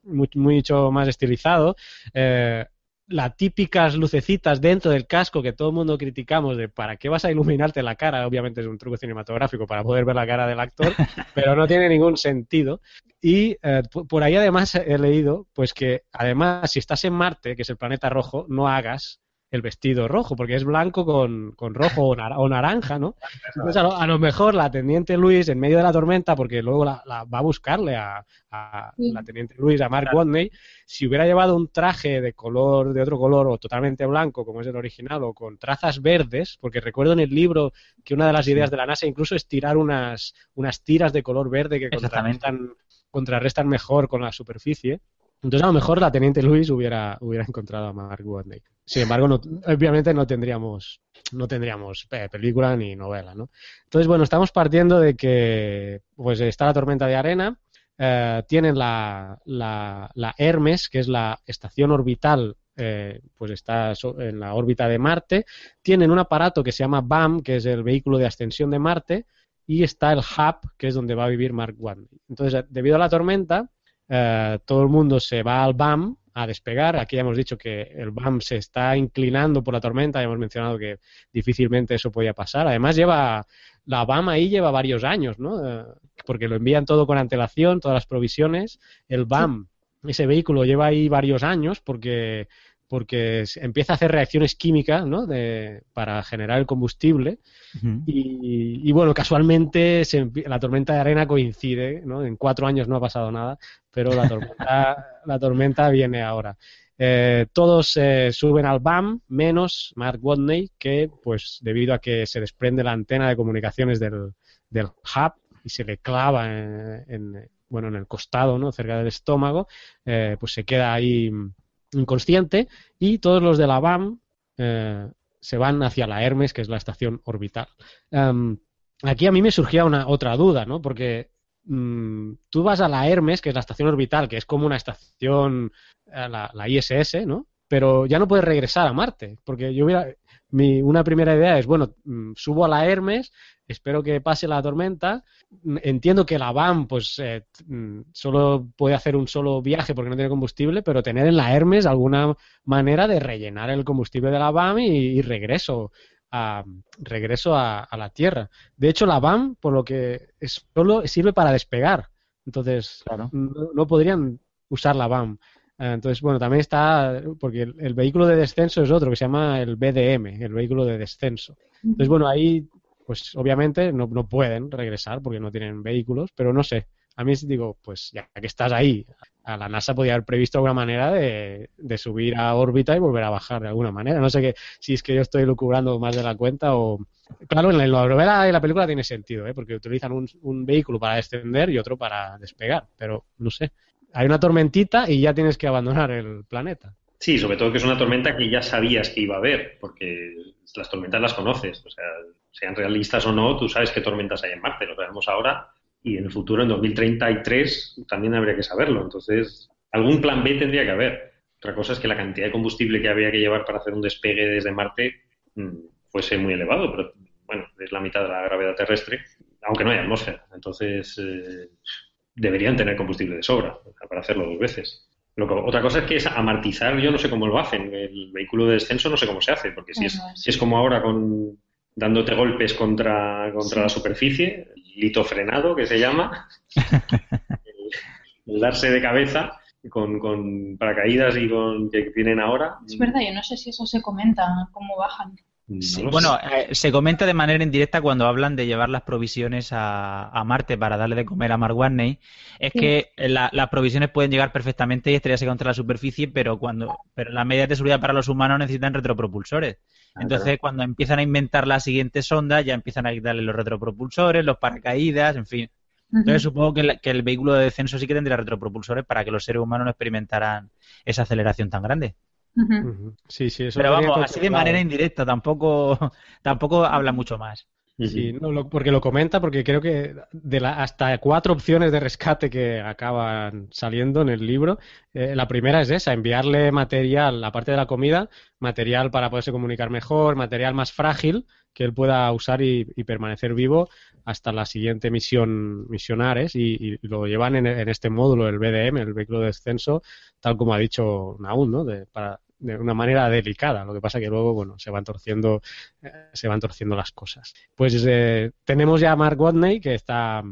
mucho más estilizado. eh, las típicas lucecitas dentro del casco que todo el mundo criticamos de para qué vas a iluminarte la cara, obviamente es un truco cinematográfico para poder ver la cara del actor, pero no tiene ningún sentido. Y eh, por ahí además he leído pues que además si estás en Marte, que es el planeta rojo, no hagas el vestido rojo, porque es blanco con, con rojo o, nar- o naranja, ¿no? Entonces a lo, a lo mejor la teniente Luis, en medio de la tormenta, porque luego la, la- va a buscarle a, a Sí. la teniente Luis, a Mark Watney, si hubiera llevado un traje de color, de otro color, o totalmente blanco, como es el original, o con trazas verdes, porque recuerdo en el libro que una de las ideas de la NASA incluso es tirar unas, unas tiras de color verde que contrarrestan, contrarrestan mejor con la superficie. Entonces, a lo mejor la Teniente Luis hubiera, hubiera encontrado a Mark Watney. Sin embargo, no- obviamente no tendríamos, no tendríamos eh, película ni novela, ¿no? Entonces, bueno, estamos partiendo de que pues está la tormenta de arena, eh, tienen la, la, la Hermes, que es la estación orbital, eh, pues está en la órbita de Marte, tienen un aparato que se llama BAM, que es el vehículo de ascensión de Marte, y está el hub, que es donde va a vivir Mark Watney. Entonces, debido a la tormenta, eh, todo el mundo se va al BAM a despegar. Aquí ya hemos dicho que el BAM se está inclinando por la tormenta, ya hemos mencionado que difícilmente eso podía pasar. Además, lleva la BAM ahí lleva varios años, ¿no? Eh, porque lo envían todo con antelación, todas las provisiones. El BAM, ese vehículo lleva ahí varios años porque porque empieza a hacer reacciones químicas ¿no? de, para generar el combustible y, y, bueno, casualmente se la tormenta de arena coincide, ¿no? En cuatro años no ha pasado nada, pero la tormenta, la tormenta viene ahora. Eh, todos eh, suben al BAM, menos Mark Watney, que pues debido a que se desprende la antena de comunicaciones del, del hub y se le clava en, en, bueno, en el costado, ¿no? Cerca del estómago, eh, pues se queda ahí inconsciente y todos los de la BAM eh, se van hacia la Hermes, que es la estación orbital. Em, aquí a mí me surgía una otra duda, ¿no? Porque mm, tú vas a la Hermes, que es la estación orbital, que es como una estación, eh, la, la ISS, ¿no? Pero ya no puedes regresar a Marte, porque yo hubiera, mi, una primera idea es, bueno, mm, subo a la Hermes, espero que pase la tormenta. Entiendo que la van, pues, eh, mm, solo puede hacer un solo viaje porque no tiene combustible, pero tener en la Hermes alguna manera de rellenar el combustible de la BAM y, regreso a, regreso a, la Tierra. De hecho, la BAM, por lo que es, solo sirve para despegar. Entonces, no, podrían usar la BAM. Eh, entonces, bueno, también está, porque el, vehículo de descenso es otro que se llama el BDM, el vehículo de descenso. Entonces, bueno, ahí, pues obviamente no, no pueden regresar porque no tienen vehículos, pero no sé. A mí digo, pues ya que estás ahí, a la NASA podría haber previsto alguna manera de, de, subir a órbita y volver a bajar de alguna manera. No sé que, si es que yo estoy lucubrando más de la cuenta o... Claro, en la novela y la película tiene sentido, ¿eh? porque utilizan un, un vehículo para descender y otro para despegar, pero no sé hay una tormentita y ya tienes que abandonar el planeta. Sí, sobre todo que es una tormenta que ya sabías que iba a haber, porque las tormentas las conoces. O sea, sean realistas o no, tú sabes qué tormentas hay en Marte, lo sabemos ahora, y en el futuro, en 2033, también habría que saberlo. Entonces, algún plan B tendría que haber. Otra cosa es que la cantidad de combustible que habría que llevar para hacer un despegue desde Marte mm, fuese muy elevado, pero bueno, es la mitad de la gravedad terrestre, aunque no hay atmósfera. Entonces, eh, deberían tener combustible de sobra para hacerlo dos veces. Otra cosa es que es amartizar, yo no sé cómo lo hacen. El vehículo de descenso no sé cómo se hace, porque si es, si es como ahora con dándote golpes contra, contra la superficie, lito frenado que se llama, el, darse de cabeza con, con paracaídas y con que vienen ahora. Es verdad, yo no sé si eso se comenta, cómo bajan bueno, eh, se comenta de manera indirecta cuando hablan de llevar las provisiones a, Marte para darle de comer a Mark Watney. Es que las provisiones pueden llegar perfectamente y estrellarse contra la superficie, pero cuando pero las medidas de seguridad para los humanos necesitan retropropulsores. Ah, Entonces, cuando empiezan a inventar la siguiente sonda, ya empiezan a quitarle los retropropulsores, los paracaídas, en fin. Entonces, supongo que, que el vehículo de descenso sí que tendría retropropulsores para que los seres humanos no experimentaran esa aceleración tan grande. Sí, sí, eso Pero vamos, así de manera indirecta, tampoco, tampoco habla mucho más. Sí, porque lo comenta, porque creo que de la, hasta cuatro opciones de rescate que acaban saliendo en el libro, eh, la primera es esa, enviarle material, aparte de la comida, material para poderse comunicar mejor, material más frágil que él pueda usar y, permanecer vivo hasta la siguiente misión misionares y, lo llevan en, este módulo, el BDM, el vehículo de descenso, tal como ha dicho Naúl, ¿no? De, para, de una manera delicada. Lo que pasa que luego, bueno, se van torciendo, eh, se van torciendo las cosas. Pues eh, tenemos ya a Mark Watney que está,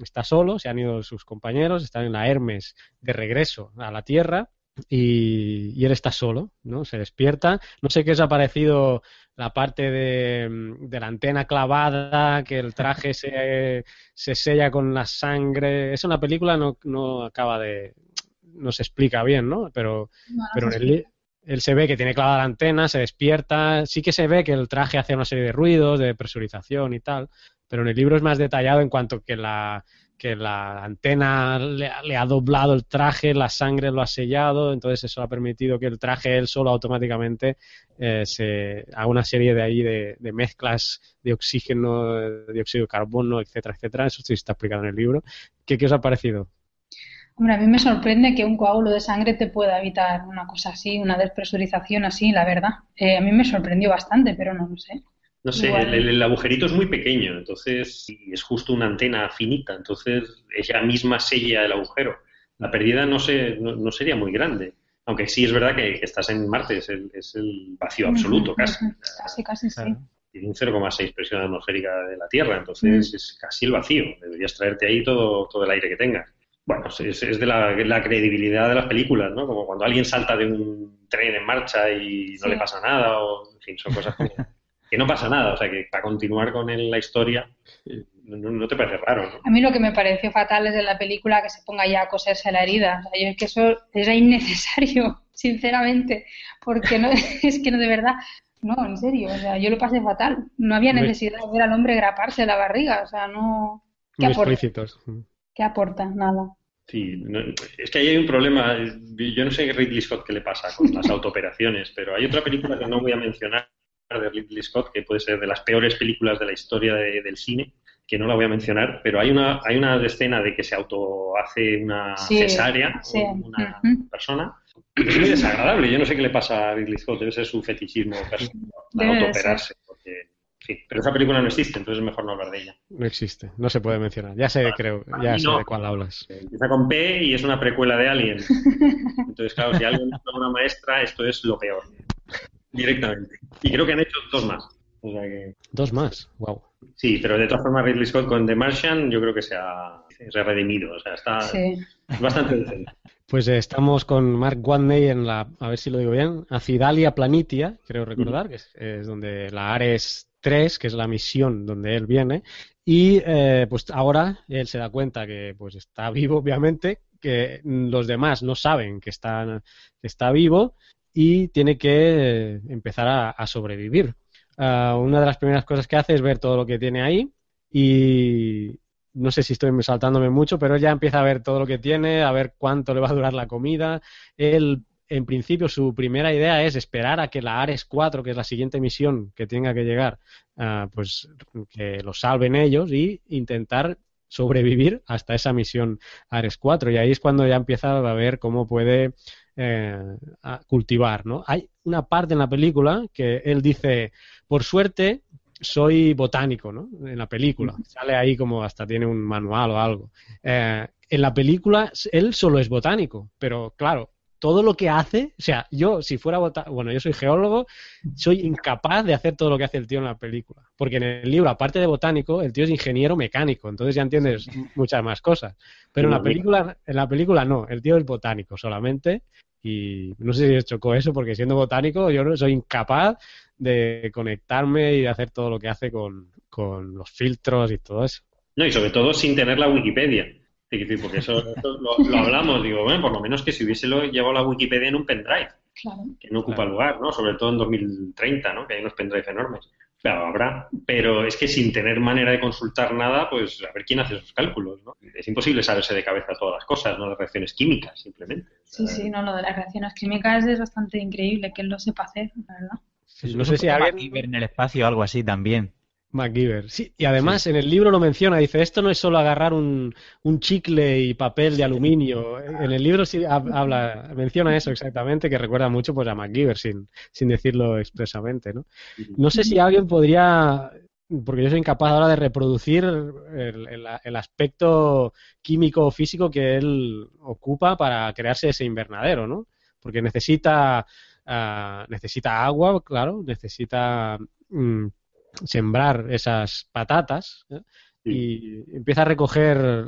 está solo, se han ido sus compañeros, están en la Hermes de regreso a la Tierra. Y, él está solo, ¿no? Se despierta. No sé qué os ha parecido la parte de, de la antena clavada, que el traje se, se, sella con la sangre. Eso en la película no, no acaba de. no se explica bien, ¿no? Pero, pero en el, él se ve que tiene clavada la antena, se despierta, sí que se ve que el traje hace una serie de ruidos, de presurización y tal, pero en el libro es más detallado en cuanto que la, que la antena le, ha doblado el traje, la sangre lo ha sellado, entonces eso ha permitido que el traje él solo automáticamente eh, se haga una serie de ahí de, mezclas de oxígeno, de dióxido de carbono, etcétera, etcétera. Eso sí está explicado en el libro. ¿Qué, qué os ha parecido? Hombre, a mí me sorprende que un coágulo de sangre te pueda evitar una cosa así, una despresurización así, la verdad. Eh, a mí me sorprendió bastante, pero no lo sé. No sé, el, agujerito es muy pequeño, entonces es justo una antena finita, entonces ella misma sella el agujero. La pérdida no, sé, no, sería muy grande, aunque sí es verdad que, estás en Marte, es el, es el vacío absoluto casi. Casi, casi, sí. Tiene un 0,6 presión atmosférica de la Tierra, entonces es casi el vacío. Deberías traerte ahí todo, todo el aire que tengas bueno, es, es de la, credibilidad de las películas, ¿no? Como cuando alguien salta de un tren en marcha y no le pasa nada, o, en fin, son cosas que no pasa nada, o sea, que para continuar con la historia no, te parece raro, ¿no? A mí lo que me pareció fatal es de la película que se ponga ya a coserse la herida, o sea, yo es que eso era innecesario, sinceramente, porque no, es que no de verdad, no, en serio, o sea, yo lo pasé fatal, no había necesidad de ver al hombre graparse la barriga, o sea, no... Muy explícitos. ¿Qué aporta? Nada. Sí, es que ahí hay un problema. Yo no sé a Ridley Scott qué le pasa con las autooperaciones, pero hay otra película que no voy a mencionar de Ridley Scott, que puede ser de las peores películas de la historia del cine, que no la voy a mencionar, pero hay una, hay una escena de que se auto hace una cesárea una persona. Es muy desagradable. Yo no sé qué le pasa a Ridley Scott, debe ser su fetichismo para autooperarse. Porque Sí, pero esa película no existe, entonces es mejor no hablar de ella. No existe, no se puede mencionar. Ya sé, creo, ya sé de cuál hablas. Empieza con P y es una precuela de Alien. Entonces, claro, si alguien es una maestra, esto es lo peor. Directamente. Y creo que han hecho dos más. Dos más, wow. Sí, pero de todas formas Ridley Scott con The Martian yo creo que se ha, redimido. O sea, está bastante decente. Pues estamos con Mark Watney en la, a ver si lo digo bien, Acidalia Planitia, creo recordar, que es, donde la Ares 3, que es la misión donde él viene, y eh, pues ahora él se da cuenta que pues está vivo, obviamente, que los demás no saben que, está, que está vivo y tiene que empezar a sobrevivir. Ah, una de las primeras cosas que hace es ver todo lo que tiene ahí y no sé si estoy saltándome mucho, pero ya empieza a ver todo lo que tiene, a ver cuánto le va a durar la comida. Él, en principio, su primera idea es esperar a que la Ares 4, que es la siguiente misión que tenga que llegar, ah, pues que lo salven ellos y intentar sobrevivir hasta esa misión Ares 4. Y ahí es cuando ya empieza a ver cómo puede eh, cultivar, ¿no? Hay una parte en la película que él dice, por suerte, soy botánico, ¿no? En la película. Sale ahí como hasta tiene un manual o algo. Eh, en la película, él solo es botánico, pero claro, todo lo que hace, o sea, yo si fuera botánico, bueno, yo soy geólogo, soy incapaz de hacer todo lo que hace el tío en la película. Porque en el libro, aparte de botánico, el tío es ingeniero mecánico, entonces ya entiendes muchas más cosas. Pero en la película, en la película no, el tío es botánico solamente. Y no sé si os chocó eso, porque siendo botánico yo no soy incapaz de conectarme y de hacer todo lo que hace con, los filtros y todo eso. No, y sobre todo sin tener la Wikipedia. Porque eso, lo, hablamos, digo, bueno, por lo menos que si hubiese llevado la Wikipedia en un pendrive, que no ocupa lugar, ¿no? Sobre todo en 2030, ¿no? Que hay unos pendrives enormes. Claro, habrá, pero es que sin tener manera de consultar nada, pues a ver quién hace esos cálculos, ¿no? Es imposible saberse de cabeza todas las cosas, ¿no? Las reacciones químicas, simplemente. Sí, sí, no, lo de las reacciones químicas es bastante increíble que él lo sepa hacer, la verdad no sé si alguien... en el espacio o algo así también. MacGyver, sí. Y además en el libro lo menciona, dice, esto no es solo agarrar un, chicle y papel de aluminio. En el libro sí habla, menciona eso exactamente, que recuerda mucho pues a MacGyver, sin, sin decirlo expresamente, ¿no? No sé si alguien podría, porque yo soy incapaz ahora de reproducir el, aspecto químico o físico que él ocupa para crearse ese invernadero, ¿no? Porque necesita Ah, necesita agua, claro, necesita mm, sembrar esas patatas ¿eh? y empieza a recoger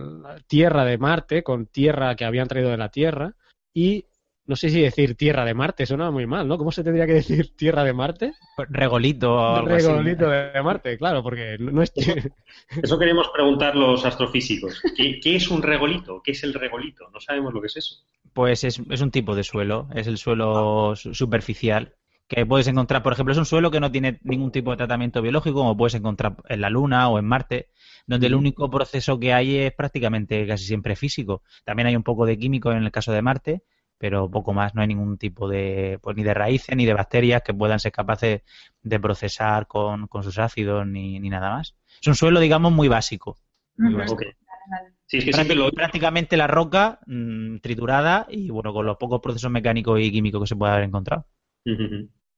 tierra de Marte con tierra que habían traído de la Tierra y no sé si decir tierra de Marte, suena muy mal, ¿no? ¿Cómo se tendría que decir tierra de Marte? Regolito Regolito de Marte, claro, porque no es... Eso queremos preguntar los astrofísicos. ¿Qué, es un regolito? ¿Qué es el regolito? No sabemos lo que es eso. Pues es, un tipo de suelo, es el suelo superficial que puedes encontrar, por ejemplo, es un suelo que no tiene ningún tipo de tratamiento biológico, como puedes encontrar en la Luna o en Marte, donde el único proceso que hay es prácticamente casi siempre físico. También hay un poco de químico en el caso de Marte, pero poco más, no hay ningún tipo de, pues ni de raíces ni de bacterias que puedan ser capaces de procesar con, con sus ácidos ni, ni, nada más. Es un suelo, digamos, muy básico. Sí, es que prácticamente, la roca mm, triturada y bueno, con los pocos procesos mecánicos y químicos que se puede haber encontrado.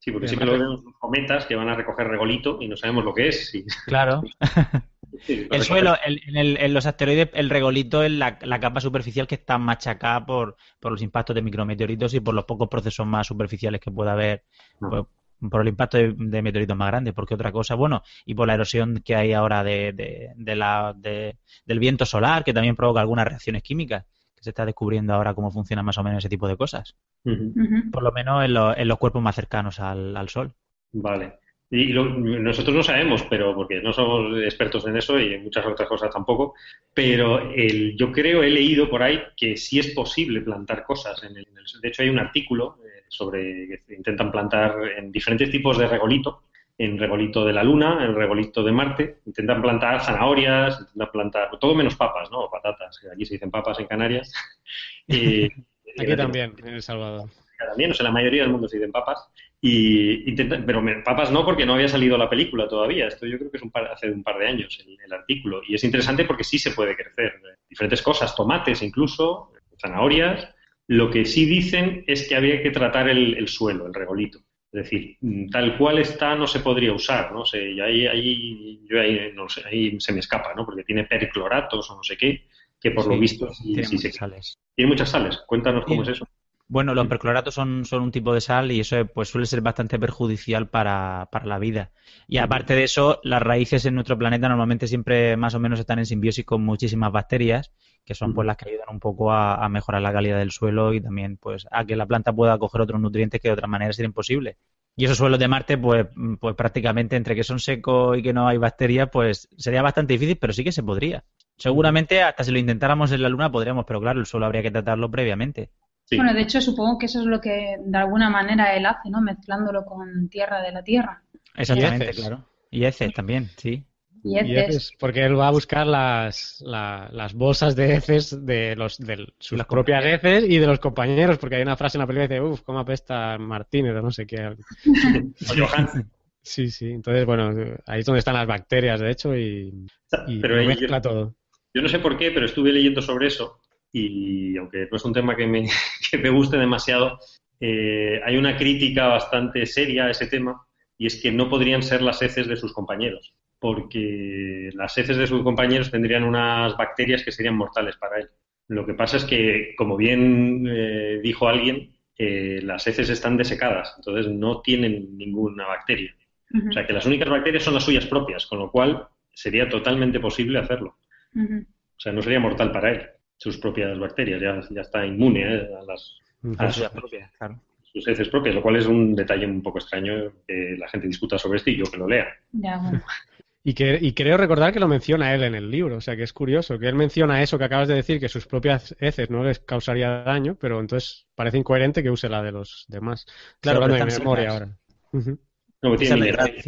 Sí, porque siempre lo vemos los cometas que van a recoger regolito y no sabemos lo que es. Claro. el suelo, en, los asteroides, el regolito es la, capa superficial que está machacada por, los impactos de micrometeoritos y por los pocos procesos más superficiales que pueda haber. Pues, por el impacto de, meteoritos más grandes, porque otra cosa, bueno, y por la erosión que hay ahora de, la, del viento solar, que también provoca algunas reacciones químicas, que se está descubriendo ahora cómo funciona más o menos ese tipo de cosas. Por lo menos en, los cuerpos más cercanos al Sol. Vale. Y nosotros no sabemos, pero porque no somos expertos en eso y en muchas otras cosas tampoco, pero el, yo creo, he leído por ahí que sí es posible plantar cosas. En el, de hecho, hay un artículo eh, sobre que intentan plantar en diferentes tipos de regolito, en regolito de la Luna, en regolito de Marte, intentan plantar zanahorias, intentan plantar todo menos papas, ¿no? O patatas, que aquí se dicen papas en Canarias. y, aquí también, en El Salvador. También, o sea, la mayoría del mundo se dicen papas. Y pero papas no, porque no había salido la película todavía. Esto yo creo que es un hace un par de años el, artículo. Y es interesante porque sí se puede crecer. Diferentes cosas, tomates incluso, zanahorias. Lo que sí dicen es que había que tratar el, suelo, el regolito. Es decir, tal cual está no se podría usar, ¿no? sé, y ahí, ahí, yo ahí, no sé, ahí se me escapa, ¿no? Porque tiene percloratos o no sé qué, que por lo visto sí, tiene sí muchas sales. Tiene muchas sales. Cuéntanos cómo es eso. Bueno, los percloratos son, son un tipo de sal y eso pues suele ser bastante perjudicial para, para la vida. Y aparte de eso, las raíces en nuestro planeta normalmente siempre más o menos están en simbiosis con muchísimas bacterias, que son pues las que ayudan un poco a, a mejorar la calidad del suelo y también pues a que la planta pueda coger otros nutrientes que de otra manera sería imposible. Y esos suelos de Marte, pues, mm, pues prácticamente entre que son secos y que no hay bacterias, pues sería bastante difícil, pero sí que se podría. Seguramente hasta si lo intentáramos en la Luna podríamos, pero claro, el suelo habría que tratarlo previamente. Sí. Bueno, de hecho, supongo que eso es lo que de alguna manera él hace, ¿no? Mezclándolo con tierra de la tierra. Exactamente, claro. Y heces también, sí. Y Y heces. porque él va a buscar las, la- las bolsas de heces de los de sus propias heces y de los compañeros, porque hay una frase en la película que dice, uff, cómo apesta Martínez o no sé qué. Sí, sí. Entonces, bueno, ahí es donde están las bacterias, de hecho, y, y Pero lo yo- mezcla todo. Yo no sé por qué, pero estuve leyendo sobre eso y aunque no es un tema que me, que me guste demasiado, eh, hay una crítica bastante seria a ese tema y es que no podrían ser las heces de sus compañeros, porque las heces de sus compañeros tendrían unas bacterias que serían mortales para él. Lo que pasa es que, como bien eh, dijo alguien, eh, las heces están desecadas, entonces no tienen ninguna bacteria. O sea que las únicas bacterias son las suyas propias, con lo cual sería totalmente posible hacerlo. O sea, no sería mortal para él, sus propias bacterias, ya, ya está inmune ¿eh? a las a sus, suyas propias, claro. sus heces propias, lo cual es un detalle un poco extraño que la gente discuta sobre esto y yo que lo lea. Ya, bueno. Y, que, y creo recordar que lo menciona él en el libro, o sea que es curioso, que él menciona eso que acabas de decir, que sus propias heces no les causaría daño, pero entonces parece incoherente que use la de los demás. Claro, hablando pero de memoria secas. ahora. Ujú. No, que Esa tiene es.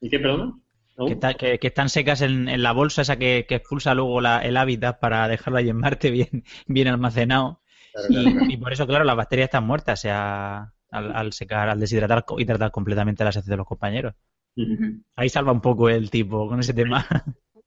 ¿Y qué, perdón? ¿No? Que, está- que- que están secas en, en la bolsa esa que, que expulsa luego la- el hábitat para dejarlo ahí en Marte bien, bien almacenado. Claro, claro, claro. Y, y por eso, claro, las bacterias están muertas, o sea, al, al secar, al deshidratar y tratar completamente las heces de los compañeros. Ahí salva un poco el tipo con ese tema.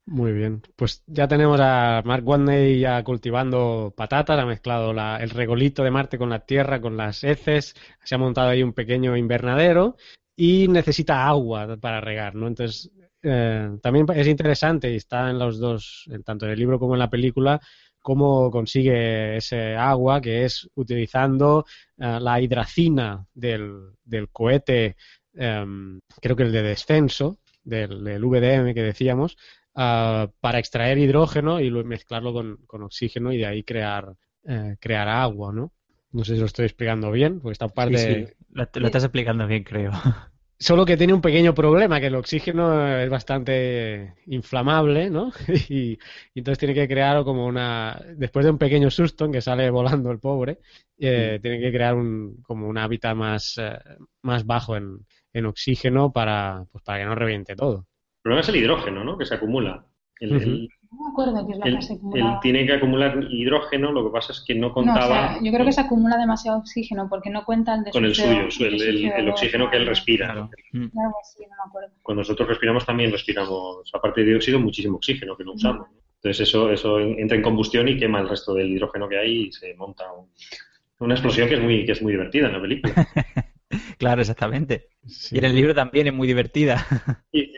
Muy bien. Pues ya tenemos a Mark Watney ya cultivando patatas, ha mezclado la- el regolito de Marte con la tierra, con las heces, se ha montado ahí un pequeño invernadero y necesita agua para regar, ¿no? Entonces, eh, también es interesante y está en los dos, en tanto en el libro como en la película, cómo consigue ese agua, que es utilizando eh, la hidracina del, del cohete, em, creo que el de descenso, del, del VDM que decíamos, ah, para extraer hidrógeno y luego mezclarlo con, con oxígeno y de ahí crear, eh, crear agua, ¿no? No sé si lo estoy explicando bien, porque esta parte... Sí, sí, Lo, lo estás explicando bien, creo. Solo que tiene un pequeño problema, que el oxígeno es bastante inflamable, ¿no? Y, y entonces tiene que crear como una... Después de un pequeño susto en que sale volando el pobre, eh, tiene que crear un, como un hábitat más, eh, más bajo en, en oxígeno para, pues para que no reviente todo. El problema es el hidrógeno, ¿no? Que se acumula. El- No me acuerdo qué es lo el- que se acumula. tiene que acumular hidrógeno, lo que pasa es que no No, o contaba sea, yo creo que se acumula demasiado oxígeno porque no cuenta el de con el su suyo, el, de su el- el CO2, oxígeno que él ¿no? respira. Claro. ¿no? Mm. Así, no me acuerdo. Cuando nosotros respiramos también respiramos, aparte de dióxido, muchísimo oxígeno que no usamos. ¿no? Entonces eso, eso entra en combustión y quema el resto del hidrógeno que hay y se monta un- una explosión que es muy, que es muy divertida en la película. Claro, exactamente. Sí. Y en el libro también es muy divertida.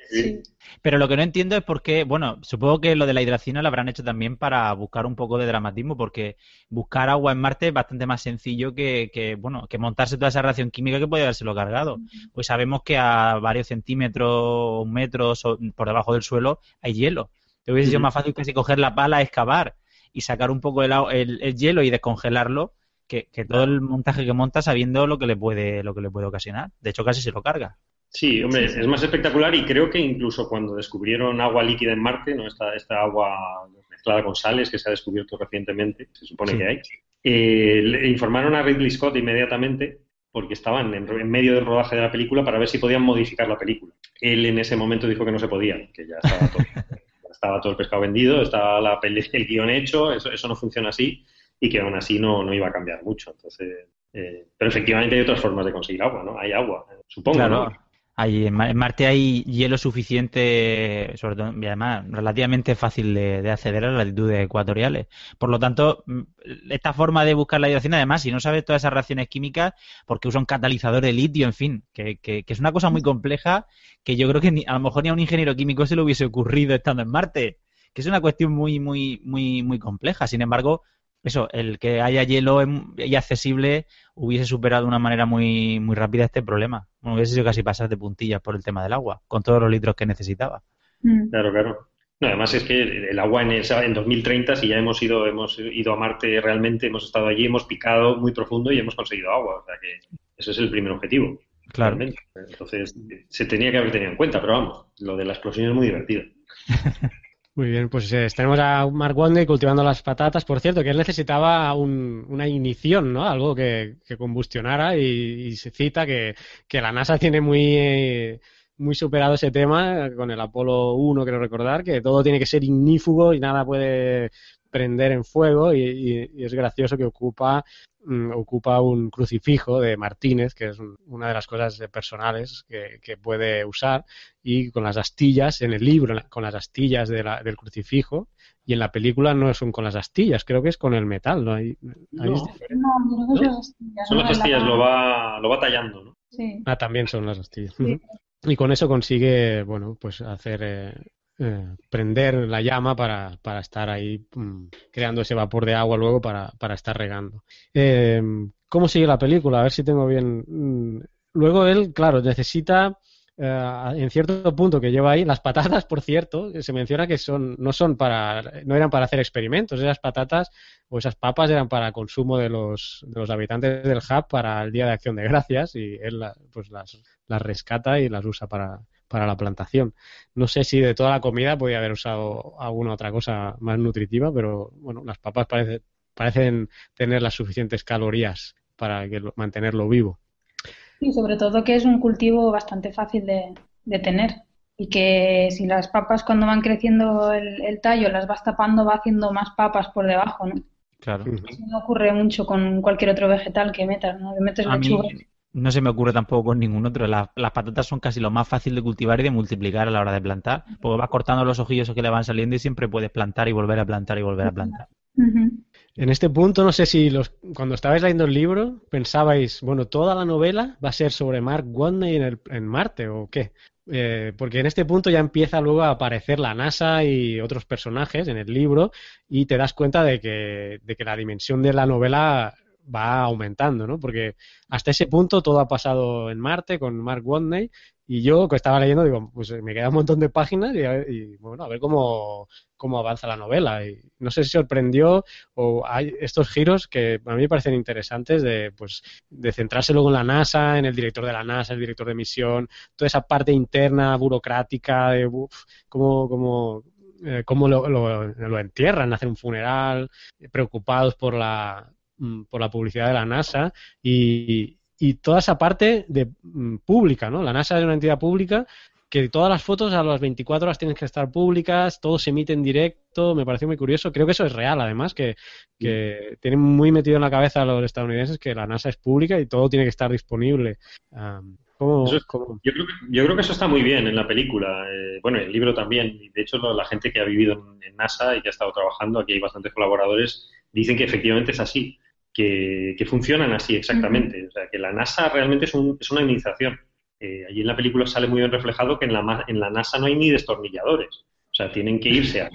Sí. Pero lo que no entiendo es por qué, bueno, supongo que lo de la hidracina lo habrán hecho también para buscar un poco de dramatismo, porque buscar agua en Marte es bastante más sencillo que, que, bueno, que montarse toda esa reacción química que puede habérselo cargado. Pues sabemos que a varios centímetros, metros o- por debajo del suelo hay hielo. Te hubiese sido más fácil casi coger la pala, excavar y sacar un poco el- el hielo y descongelarlo que, que todo el montaje que monta sabiendo lo que le puede, lo que le puede ocasionar. De hecho, casi se lo carga. Sí, hombre, es más espectacular y creo que incluso cuando descubrieron agua líquida en Marte, ¿no? esta, esta agua mezclada con sales que se ha descubierto recientemente, se supone Sí. que hay, eh, le informaron a Ridley Scott inmediatamente porque estaban en, en medio del rodaje de la película para ver si podían modificar la película. Él en ese momento dijo que no se podía, que ya estaba todo, ya estaba todo el pescado vendido, estaba la peli- el guion hecho, eso, eso no funciona así y que aún así no, no iba a cambiar mucho. Entonces, eh, pero efectivamente hay otras formas de conseguir agua, ¿no? Hay agua, supongo, Claro. ¿no? Hay, en Marte hay hielo suficiente, sobre todo, y además relativamente fácil de, acceder a las latitudes ecuatoriales. Por lo tanto, mm, esta forma de buscar la hidratación, además, si no sabes todas esas reacciones químicas, porque usa un catalizador de litio, en fin, que, que, es una cosa muy compleja que yo creo que a lo mejor ni a un ingeniero químico se le hubiese ocurrido estando en Marte, que es una cuestión muy, muy, muy, muy compleja. Sin embargo, eso, el que haya hielo y accesible hubiese superado de una manera muy, muy rápida este problema. hubiese sido casi pasar de puntillas por el tema del agua, con todos los litros que necesitaba. Mm. Claro, claro. además es que el agua en, el, en 2030, si ya hemos ido, hemos ido a Marte realmente, hemos estado allí, hemos picado muy profundo y hemos conseguido agua. O sea que ese es el primer objetivo. Claro. Entonces, se tenía que haber tenido en cuenta, pero vamos, lo de la explosión es muy divertido. Muy bien, pues eh, tenemos a Mark Wande cultivando las patatas. Por cierto, que él necesitaba una ignición, ¿no? Algo que, combustionara y, se cita que, la NASA tiene muy, muy superado ese tema con el Apolo 1, quiero recordar, que todo tiene que ser ignífugo y nada puede prender en fuego y, es gracioso que ocupa ocupa un crucifijo de Martínez, que es una de las cosas personales que, puede usar, y con las astillas, en el libro, con las astillas del crucifijo, y en la película no son con las astillas, creo que es con el metal, ¿no? Hay, no, Son las astillas, lo va, lo va tallando, ¿no? Sí. Ah, también son las astillas. Y con eso consigue, bueno, pues hacer eh, eh, prender la llama para, para estar ahí mm, creando ese vapor de agua luego para, para estar regando. Eh, ¿Cómo sigue la película? A ver si tengo bien. Mm, luego él, claro, necesita eh, en cierto punto que lleva ahí las patatas, por cierto, se menciona que son no son para no eran para hacer experimentos, esas patatas o esas papas eran para consumo de los, de los habitantes del hub para el Día de Acción de Gracias y él pues las, las rescata y las usa para, para la plantación. No sé si de toda la comida podía haber usado alguna otra cosa más nutritiva, pero bueno, las papas parecen tener las suficientes calorías para mantenerlo vivo. Y sobre todo que es un cultivo bastante fácil de, tener y que si las papas cuando van creciendo el, tallo las vas tapando va haciendo más papas por debajo, ¿no? Claro. Eso no ocurre mucho con cualquier otro vegetal que metas, ¿no? metes lechuga no se me ocurre tampoco con ningún otro. las patatas son casi lo más fácil de cultivar y de multiplicar a la hora de plantar, porque vas cortando los ojillos que le van saliendo y siempre puedes plantar y volver a plantar y volver a plantar. En este punto, no sé si los, cuando estabais leyendo el libro pensabais, bueno, toda la novela va a ser sobre Mark Watney en, en Marte o qué. Eh, porque en este punto ya empieza luego a aparecer la NASA y otros personajes en el libro y te das cuenta de que, de que la dimensión de la novela va aumentando, ¿no? Porque hasta ese punto todo ha pasado en Marte con Mark Watney y yo que estaba leyendo digo, pues me queda un montón de páginas y, bueno, a ver cómo, cómo avanza la novela. Y no sé si sorprendió o hay estos giros que a mí me parecen interesantes de, pues, de centrarse luego en la NASA, en el director de la NASA, el director de misión, toda esa parte interna, burocrática, de uf, cómo, cómo, eh, cómo lo, lo, entierran, hacen un funeral, preocupados por la, por la publicidad de la NASA y, toda esa parte de mm, pública, ¿no? La NASA es una entidad pública que todas las fotos a las 24 horas tienen que estar públicas, todo se emite en directo, me pareció muy curioso. Creo que eso es real, además, que, que tienen muy metido en la cabeza a los estadounidenses que la NASA es pública y todo tiene que estar disponible. Yo, creo que, eso está muy bien en la película. Eh, bueno, en el libro también. De hecho, la gente que ha vivido en, en, NASA y que ha estado trabajando, aquí hay bastantes colaboradores, dicen que efectivamente es así que, funcionan así exactamente. O sea, que la NASA realmente es, un, es una iniciación. Eh, allí en la película sale muy bien reflejado que en la, en la NASA no hay ni destornilladores. O sea, tienen que irse al,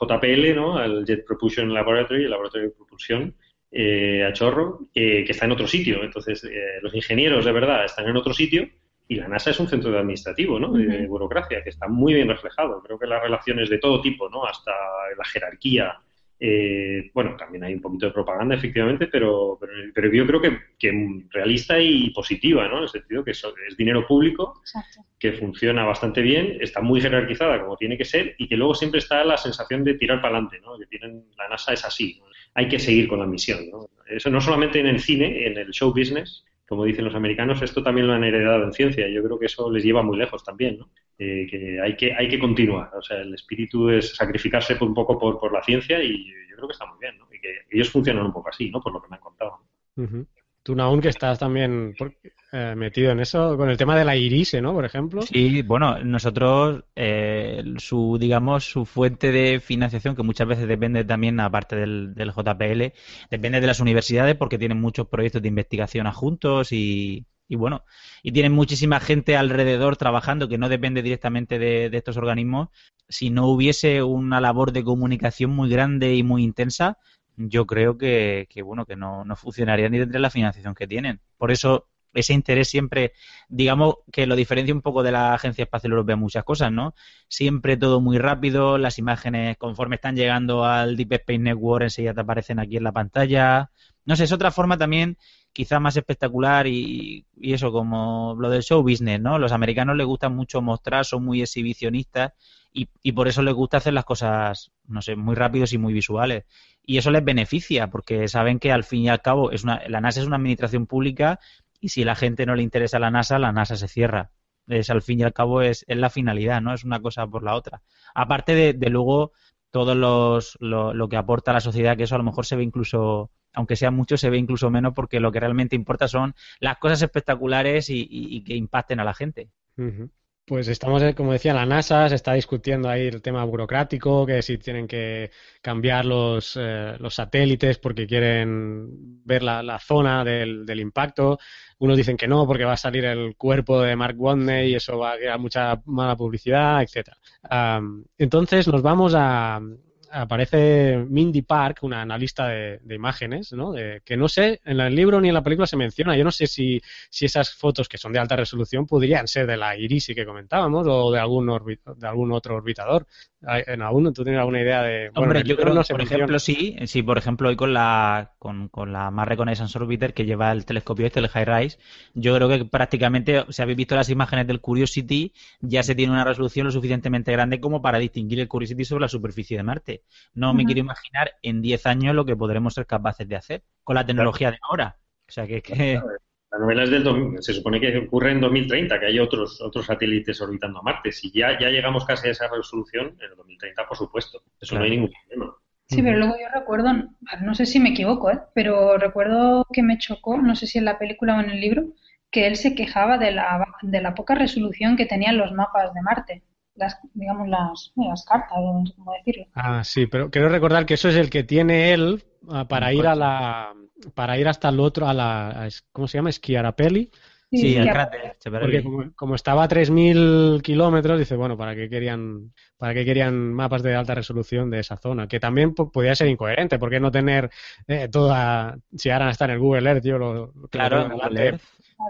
JPL, ¿no? al Jet Propulsion Laboratory, el laboratorio de propulsión, eh, a Chorro, que está en otro sitio. Entonces, eh, los ingenieros de verdad están en otro sitio y la NASA es un centro administrativo, ¿no? De, burocracia, que está muy bien reflejado. Creo que las relaciones de todo tipo, ¿no? Hasta la jerarquía, eh, bueno, también hay un poquito de propaganda, efectivamente, pero, pero, yo creo que, que, realista y positiva, ¿no? En el sentido que es, dinero público, que funciona bastante bien, está muy jerarquizada como tiene que ser y que luego siempre está la sensación de tirar para adelante, ¿no? Que tienen, la NASA es así, hay que seguir con la misión, ¿no? Eso no solamente en el cine, en el show business, como dicen los americanos, esto también lo han heredado en ciencia. Yo creo que eso les lleva muy lejos también, ¿no? Eh, que, hay que hay que continuar. O sea, el espíritu es sacrificarse un poco por, por la ciencia y yo creo que está muy bien, ¿no? Y que ellos funcionan un poco así, ¿no? Por lo que me han contado. Tú, Naun, que estás también eh, metido en eso, con el tema de la irise, ¿no? Por ejemplo. Sí, bueno, nosotros, eh, su, digamos, su fuente de financiación, que muchas veces depende también, aparte del, del JPL, depende de las universidades porque tienen muchos proyectos de investigación adjuntos y, y bueno, y tienen muchísima gente alrededor trabajando que no depende directamente de, estos organismos. Si no hubiese una labor de comunicación muy grande y muy intensa, yo creo que, que bueno, que no, no funcionaría ni tendría la financiación que tienen. Por eso ese interés siempre, digamos que lo diferencia un poco de la Agencia Espacial Europea muchas cosas, ¿no? Siempre todo muy rápido, las imágenes conforme están llegando al Deep Space Network enseguida te aparecen aquí en la pantalla. No sé, es otra forma también quizá más espectacular y, y eso como lo del show business, ¿no? Los americanos les gusta mucho mostrar, son muy exhibicionistas y, por eso les gusta hacer las cosas, no sé, muy rápidos y muy visuales y eso les beneficia porque saben que al fin y al cabo es una, la NASA es una administración pública y si la gente no le interesa la NASA, la NASA se cierra. Es al fin y al cabo es, es la finalidad, no es una cosa por la otra. Aparte de, de luego todo los, lo, lo, que aporta a la sociedad, que eso a lo mejor se ve incluso, aunque sea mucho, se ve incluso menos porque lo que realmente importa son las cosas espectaculares y, que impacten a la gente. Pues estamos, como decía, la NASA se está discutiendo ahí el tema burocrático, que si tienen que cambiar los, eh, los satélites porque quieren ver la, zona del, impacto. Unos dicen que no porque va a salir el cuerpo de Mark Watney y eso va a crear mucha mala publicidad. Um, entonces nos vamos a, aparece Mindy Park, una analista de, de imágenes, ¿no? De, que no sé, en el libro ni en la película se menciona. Yo no sé si, si esas fotos que son de alta resolución podrían ser de la Irisi que comentábamos o de algún, de algún otro orbitador. ¿En alguno tú tienes alguna idea de...? Hombre, bueno, yo creo, no por menciona. ejemplo, sí. Sí, por ejemplo, hoy con la, con, con la Mars Reconnaissance Orbiter que lleva el telescopio este, el High Rise, yo creo que prácticamente, si habéis visto las imágenes del Curiosity, ya se tiene una resolución lo suficientemente grande como para distinguir el Curiosity sobre la superficie de Marte. No uh -huh. me quiero imaginar en 10 años lo que podremos ser capaces de hacer con la tecnología de ahora. O sea, que... que... La novela es del se supone que ocurre en 2030, que hay otros otros satélites orbitando a Marte. Si ya, ya llegamos casi a esa resolución, en el 2030, por supuesto. Eso claro. no hay ningún problema. Sí, pero luego yo recuerdo, no sé si me equivoco, ¿eh? pero recuerdo que me chocó, no sé si en la película o en el libro, que él se quejaba de la, de la poca resolución que tenían los mapas de Marte las, digamos, las, las cartas, no sé cómo decirlo. Ah, sí, pero quiero recordar que eso es el que tiene él uh, para ir a la, para ir hasta el otro, a la, a, ¿cómo se llama? Esquiarapeli. Sí, sí el cráter. Porque como, como, estaba a 3.000 kilómetros, dice, bueno, ¿para qué, querían, ¿para qué querían mapas de alta resolución de esa zona? Que también podía ser incoherente, ¿por qué no tener eh, toda... Si ahora está en el Google Earth, yo lo... Claro, lo Google Earth.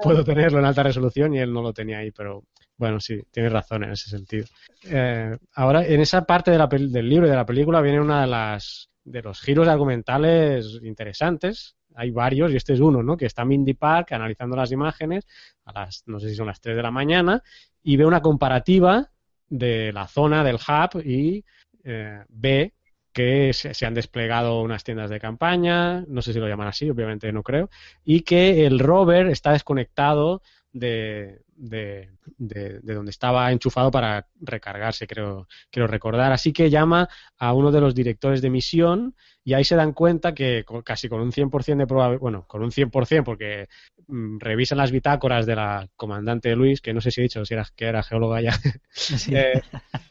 Puedo tenerlo en alta resolución y él no lo tenía ahí, pero bueno, sí, tienes razón en ese sentido. Eh, ahora, en esa parte de la del libro y de la película viene una de las de los giros argumentales interesantes. Hay varios y este es uno, ¿no? Que está Mindy Park analizando las imágenes a las, no sé si son las 3 de la mañana y ve una comparativa de la zona del hub y eh, ve que se, se, han desplegado unas tiendas de campaña, no sé si lo llaman así, obviamente no creo, y que el rover está desconectado de, de, de, de, donde estaba enchufado para recargarse, creo, creo recordar. Así que llama a uno de los directores de misión y ahí se dan cuenta que con, casi con un 100% de probabilidad, bueno, con un 100% porque mmm, revisan las bitácoras de la comandante Luis, que no sé si he dicho si era, que era geóloga ya, sí. eh,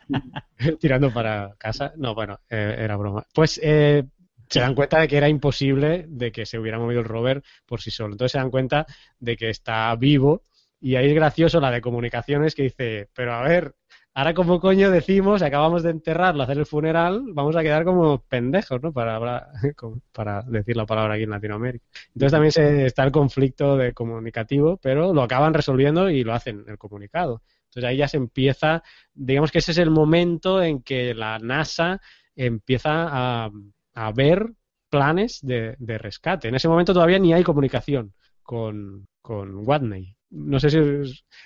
tirando para casa. No, bueno, eh, era broma. Pues eh, se dan cuenta de que era imposible de que se hubiera movido el rover por sí solo. Entonces se dan cuenta de que está vivo y ahí es gracioso la de comunicaciones que dice, pero a ver, ahora como coño decimos, acabamos de enterrarlo, hacer el funeral, vamos a quedar como pendejos, ¿no? Para, para decir la palabra aquí en Latinoamérica. Entonces también se, está el conflicto de comunicativo, pero lo acaban resolviendo y lo hacen el comunicado. Entonces ahí ya se empieza, digamos que ese es el momento en que la NASA empieza a, a ver planes de, de rescate. En ese momento todavía ni hay comunicación con, con Watney no sé si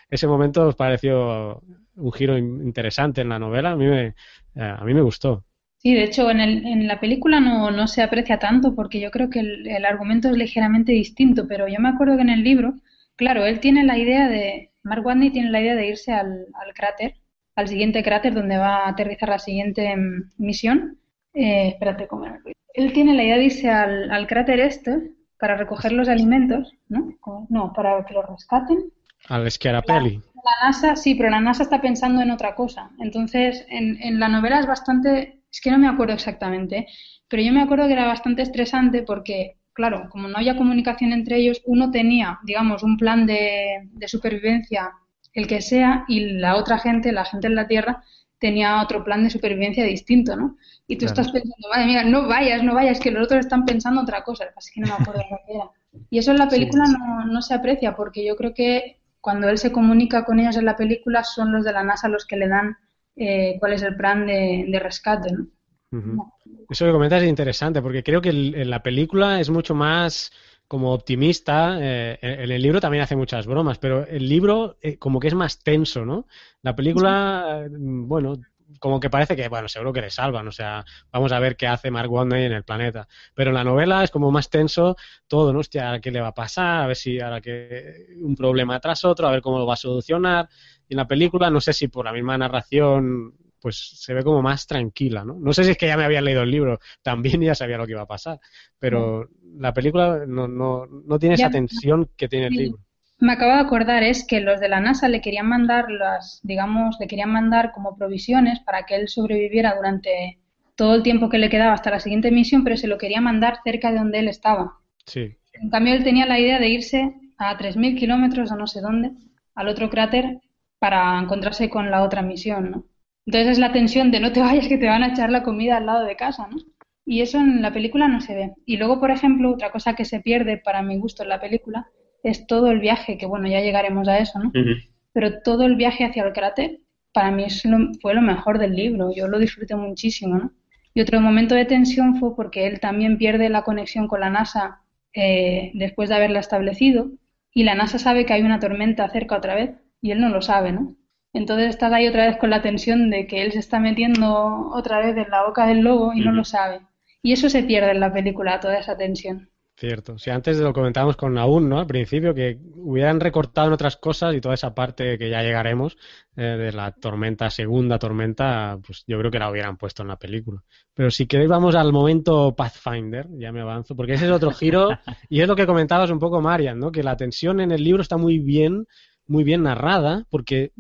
ese momento os pareció un giro interesante en la novela. A mí me, eh, a mí me gustó. Sí, de hecho, en, el, en la película no, no, se aprecia tanto porque yo creo que el, el, argumento es ligeramente distinto, pero yo me acuerdo que en el libro, claro, él tiene la idea de, Mark Watney tiene la idea de irse al, al cráter, al siguiente cráter donde va a aterrizar la siguiente misión. Eh, espérate, ¿cómo? Él tiene la idea de irse al, al cráter este para recoger los alimentos, ¿no? No, para que los rescaten. Al Schiarapelli. La, NASA, sí, pero la NASA está pensando en otra cosa. Entonces, en, en la novela es bastante, es que no me acuerdo exactamente, pero yo me acuerdo que era bastante estresante porque, claro, como no había comunicación entre ellos, uno tenía, digamos, un plan de, de supervivencia, el que sea, y la otra gente, la gente en la Tierra, tenía otro plan de supervivencia distinto, ¿no? Y tú estás pensando, madre mía, no vayas, no vayas, que los otros están pensando otra cosa. Así que no me acuerdo de lo que era. Y eso en la película No, no, se aprecia, porque yo creo que cuando él se comunica con ellos en la película son los de la NASA los que le dan eh, cuál es el plan de, rescate, ¿no? Eso que comentas es interesante, porque creo que en la película es mucho más como optimista. Eh, en el libro también hace muchas bromas, pero el libro eh, como que es más tenso, ¿no? La película, mm, bueno, como que parece que, bueno, seguro que le salvan, o sea, vamos a ver qué hace Mark Watney en el planeta. Pero en la novela es como más tenso todo, ¿no? Hostia, ¿qué le va a pasar? A ver si ahora que un problema tras otro, a ver cómo lo va a solucionar. Y en la película, no sé si por la misma narración pues se ve como más tranquila, ¿no? No sé si es que ya me había leído el libro, también ya sabía lo que iba a pasar, pero la película no, no, no tiene esa tensión que tiene el libro. Me acabo de acordar es que los de la NASA le querían mandar las, digamos, le querían mandar como provisiones para que él sobreviviera durante todo el tiempo que le quedaba hasta la siguiente misión, pero se lo quería mandar cerca de donde él estaba. Sí. En cambio, él tenía la idea de irse a 3.000 kilómetros o no sé dónde, al otro cráter, para encontrarse con la otra misión, ¿no? Entonces es la tensión de no te vayas que te van a echar la comida al lado de casa, ¿no? Y eso en la película no se ve. Y luego, por ejemplo, otra cosa que se pierde para mi gusto en la película es todo el viaje, que bueno, ya llegaremos a eso, ¿no? Pero todo el viaje hacia el cráter para mí fue lo mejor del libro, yo lo disfruté muchísimo, ¿no? Y otro momento de tensión fue porque él también pierde la conexión con la NASA eh, después de haberla establecido y la NASA sabe que hay una tormenta cerca otra vez y él no lo sabe, ¿no? Entonces estás ahí otra vez con la tensión de que él se está metiendo otra vez en la boca del lobo y no lo sabe. Y eso se pierde en la película, toda esa tensión. Cierto. Si antes lo comentábamos con Naún, ¿no? Al principio, que hubieran recortado en otras cosas y toda esa parte que ya llegaremos eh, de la tormenta, segunda tormenta, pues yo creo que la hubieran puesto en la película. Pero si queréis vamos al momento Pathfinder, ya me avanzo, porque ese es otro giro y es lo que comentabas un poco, Marian, ¿no? Que la tensión en el libro está muy bien, muy bien narrada, porque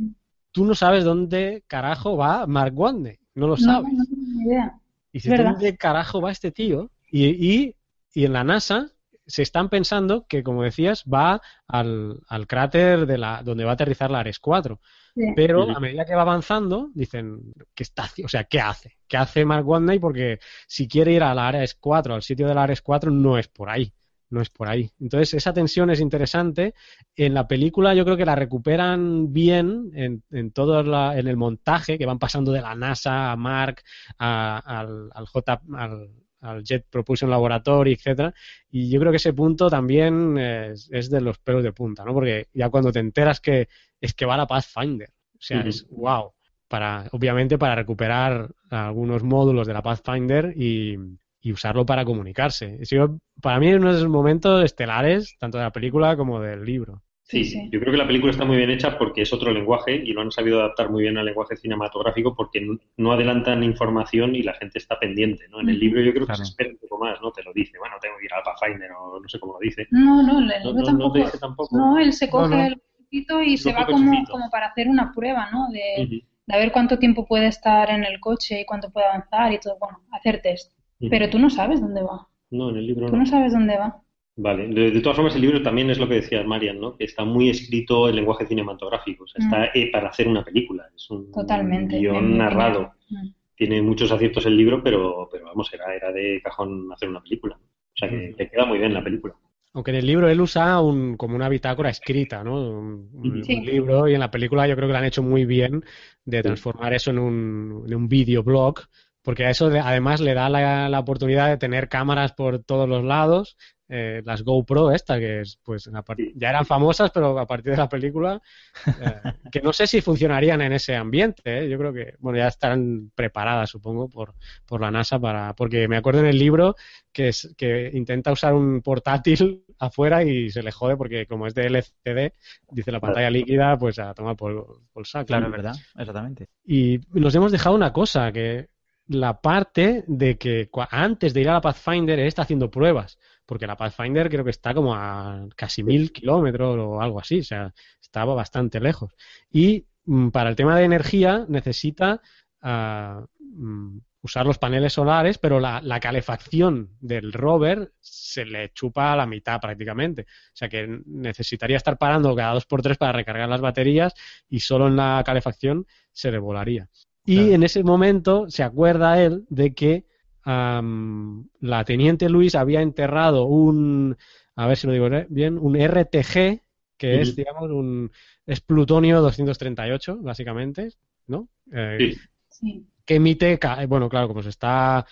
tú no sabes dónde carajo va Mark Watney, no lo sabes. No, no tengo ni idea. Y dices, ¿dónde carajo va este tío? Y, y, y, en la NASA se están pensando que, como decías, va al, al cráter de la, donde va a aterrizar la Ares 4. Sí. Pero a medida que va avanzando, dicen, ¿qué está O sea, ¿qué hace? ¿Qué hace Mark Watney? Porque si quiere ir a la Ares 4, al sitio de la Ares 4, no es por ahí no es por ahí. Entonces, esa tensión es interesante. En la película yo creo que la recuperan bien en, en todo la, en el montaje, que van pasando de la NASA a Mark, a, al, al, J, al, al, Jet Propulsion Laboratory, etcétera. Y yo creo que ese punto también es, es, de los pelos de punta, ¿no? Porque ya cuando te enteras que es que va la Pathfinder, o sea, uh -huh. es wow. Para, obviamente para recuperar algunos módulos de la Pathfinder y, y usarlo para comunicarse. Eso, para mí es uno de esos momentos estelares, tanto de la película como del libro. Sí, sí, yo creo que la película está muy bien hecha porque es otro lenguaje y lo han sabido adaptar muy bien al lenguaje cinematográfico porque no adelantan información y la gente está pendiente, ¿no? En el libro yo creo que claro. se espera un poco más, ¿no? Te lo dice, bueno, tengo que ir al Pathfinder o no sé cómo lo dice. No, no, el libro no, tampoco, no, tampoco. No, él se coge no, el poquito y se va como, como, para hacer una prueba, ¿no? De, uh -huh. de ver cuánto tiempo puede estar en el coche y cuánto puede avanzar y todo, bueno, hacer test. Pero tú no sabes dónde va. No, en el libro tú no. no sabes dónde va. Vale, de, de, todas formas el libro también es lo que decía Marian, ¿no? Que está muy escrito en lenguaje cinematográfico, o sea, está mm. eh, para hacer una película, es un Totalmente. guion narrado. Mm. Tiene muchos aciertos el libro, pero, pero vamos, era, era de cajón hacer una película. O sea, que, que queda muy bien la película. Aunque en el libro él usa un, como una bitácora escrita, ¿no? Un, sí. un, libro, y en la película yo creo que lo han hecho muy bien de transformar eso en un, en un videoblog porque a eso además le da la, la, oportunidad de tener cámaras por todos los lados, eh, las GoPro esta que es, pues ya eran famosas, pero a partir de la película, eh, que no sé si funcionarían en ese ambiente, ¿eh? yo creo que, bueno, ya estarán preparadas, supongo, por, por la NASA para, porque me acuerdo en el libro que, es, que intenta usar un portátil afuera y se le jode porque como es de LCD, dice la pantalla líquida, pues a tomar por, por saco. Claro, es verdad, exactamente. Y nos hemos dejado una cosa que la parte de que antes de ir a la Pathfinder él está haciendo pruebas. Porque la Pathfinder creo que está como a casi mil kilómetros o algo así, o sea, estaba bastante lejos. Y mm, para el tema de energía necesita mm, usar los paneles solares, pero la, calefacción del rover se le chupa a la mitad prácticamente. O sea que necesitaría estar parando cada dos por tres para recargar las baterías y solo en la calefacción se le volaría. Y en ese momento se acuerda él de que la teniente Luis había enterrado un, a ver si lo digo bien, un RTG, que es, digamos, un, es plutonio 238, básicamente, ¿no? Eh, sí. Que emite, bueno, claro, como se está,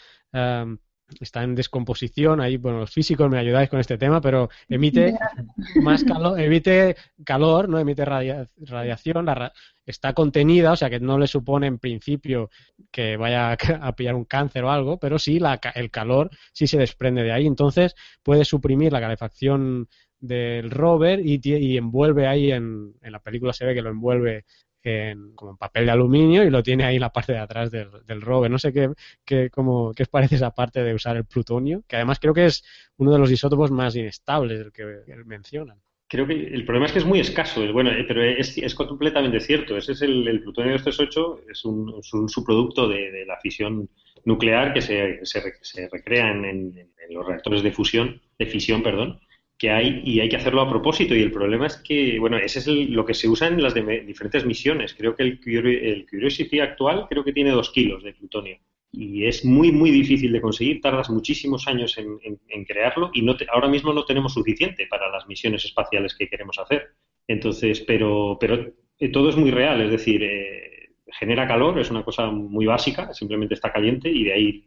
está en descomposición, ahí, bueno, los físicos me ayudáis con este tema, pero emite más calor, emite calor, ¿no? Emite radiación, está contenida, o sea que no le supone en principio que vaya a pillar un cáncer o algo, pero sí la, el calor sí se desprende de ahí, entonces puede suprimir la calefacción del rover y, y envuelve ahí en, en la película se ve que lo envuelve en, como en papel de aluminio y lo tiene ahí la parte de atrás del, del rover. No sé qué, qué, qué os parece esa parte de usar el plutonio, que además creo que es uno de los isótopos más inestables del que, mencionan. Creo que el problema es que es muy escaso, bueno, eh, pero es, es completamente cierto. Ese es el, plutonio 238, es un, es un subproducto de, la fisión nuclear que se, se, recrea en, en, los reactores de fusión, de fisión, perdón, que hay y hay que hacerlo a propósito. Y el problema es que, bueno, ese es lo que se usa en las diferentes misiones. Creo que el, el, Curiosity actual creo que tiene dos kilos de plutonio. Y es muy, muy difícil de conseguir. Tardas muchísimos años en, crearlo y no ahora mismo no tenemos suficiente para las misiones espaciales que queremos hacer. Entonces, pero, pero eh, todo es muy real. Es decir, eh, genera calor, es una cosa muy básica, simplemente está caliente y de ahí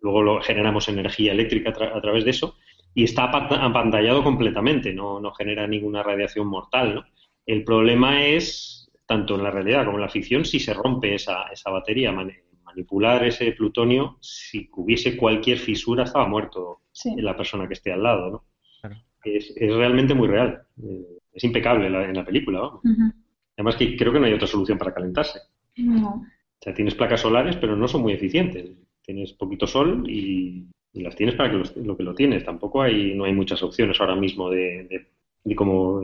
luego lo generamos energía eléctrica a través de eso y está apantallado completamente, no, no genera ninguna radiación mortal. ¿no? El problema es, tanto en la realidad como en la ficción, si se rompe esa, esa batería, manipular ese plutonio, si hubiese cualquier fisura, estaba muerto la persona que esté al lado. ¿no? Es, es, realmente muy real, es impecable en la película. Además que creo que no hay otra solución para calentarse. No. O sea, tienes placas solares, pero no son muy eficientes. Tienes poquito sol y y las tienes para que lo, que lo tienes. Tampoco hay, no hay muchas opciones ahora mismo de, como,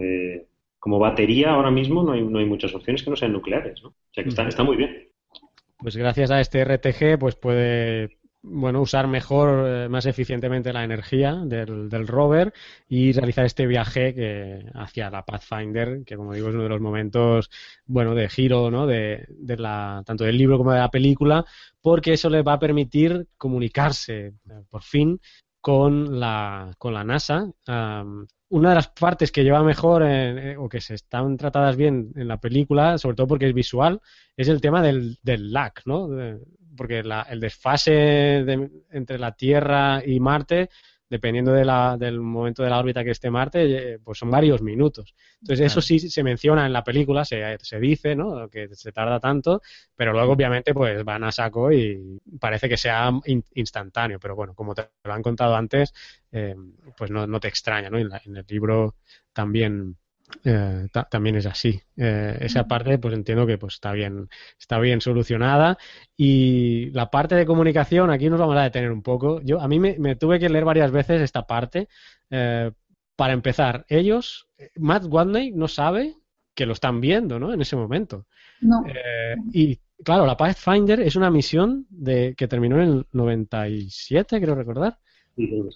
como batería ahora mismo no hay, no hay muchas opciones que no sean nucleares, ¿no? O sea que está, está muy bien. Pues gracias a este RTG pues puede bueno, usar mejor, eh, más eficientemente la energía del, del, rover y realizar este viaje que, hacia la Pathfinder, que como digo es uno de los momentos, bueno, de giro, ¿no? De, de la, tanto del libro como de la película, porque eso le va a permitir comunicarse, eh, por fin, con la, con la NASA. una de las partes que lleva mejor eh, o que se están tratadas bien en la película, sobre todo porque es visual, es el tema del, del lag, ¿no? Porque el desfase entre la Tierra y Marte, dependiendo de la, del momento de la órbita que esté Marte, eh, pues son varios minutos. Entonces, eso sí se menciona en la película, se, se dice, ¿no? Que se tarda tanto, pero luego, obviamente, pues van a saco y parece que sea instantáneo. Pero bueno, como te lo han contado antes, eh, pues no, no, te extraña, ¿no? En, en el libro también eh, también es así. Eh, esa parte, pues entiendo que pues está bien, está bien solucionada. Y la parte de comunicación, aquí nos vamos a detener un poco. Yo a mí me, tuve que leer varias veces esta parte. Eh, para empezar, ellos, Matt Watney no sabe que lo están viendo, ¿no? En ese momento. No. y claro, la Pathfinder es una misión de que terminó en el 97, creo recordar.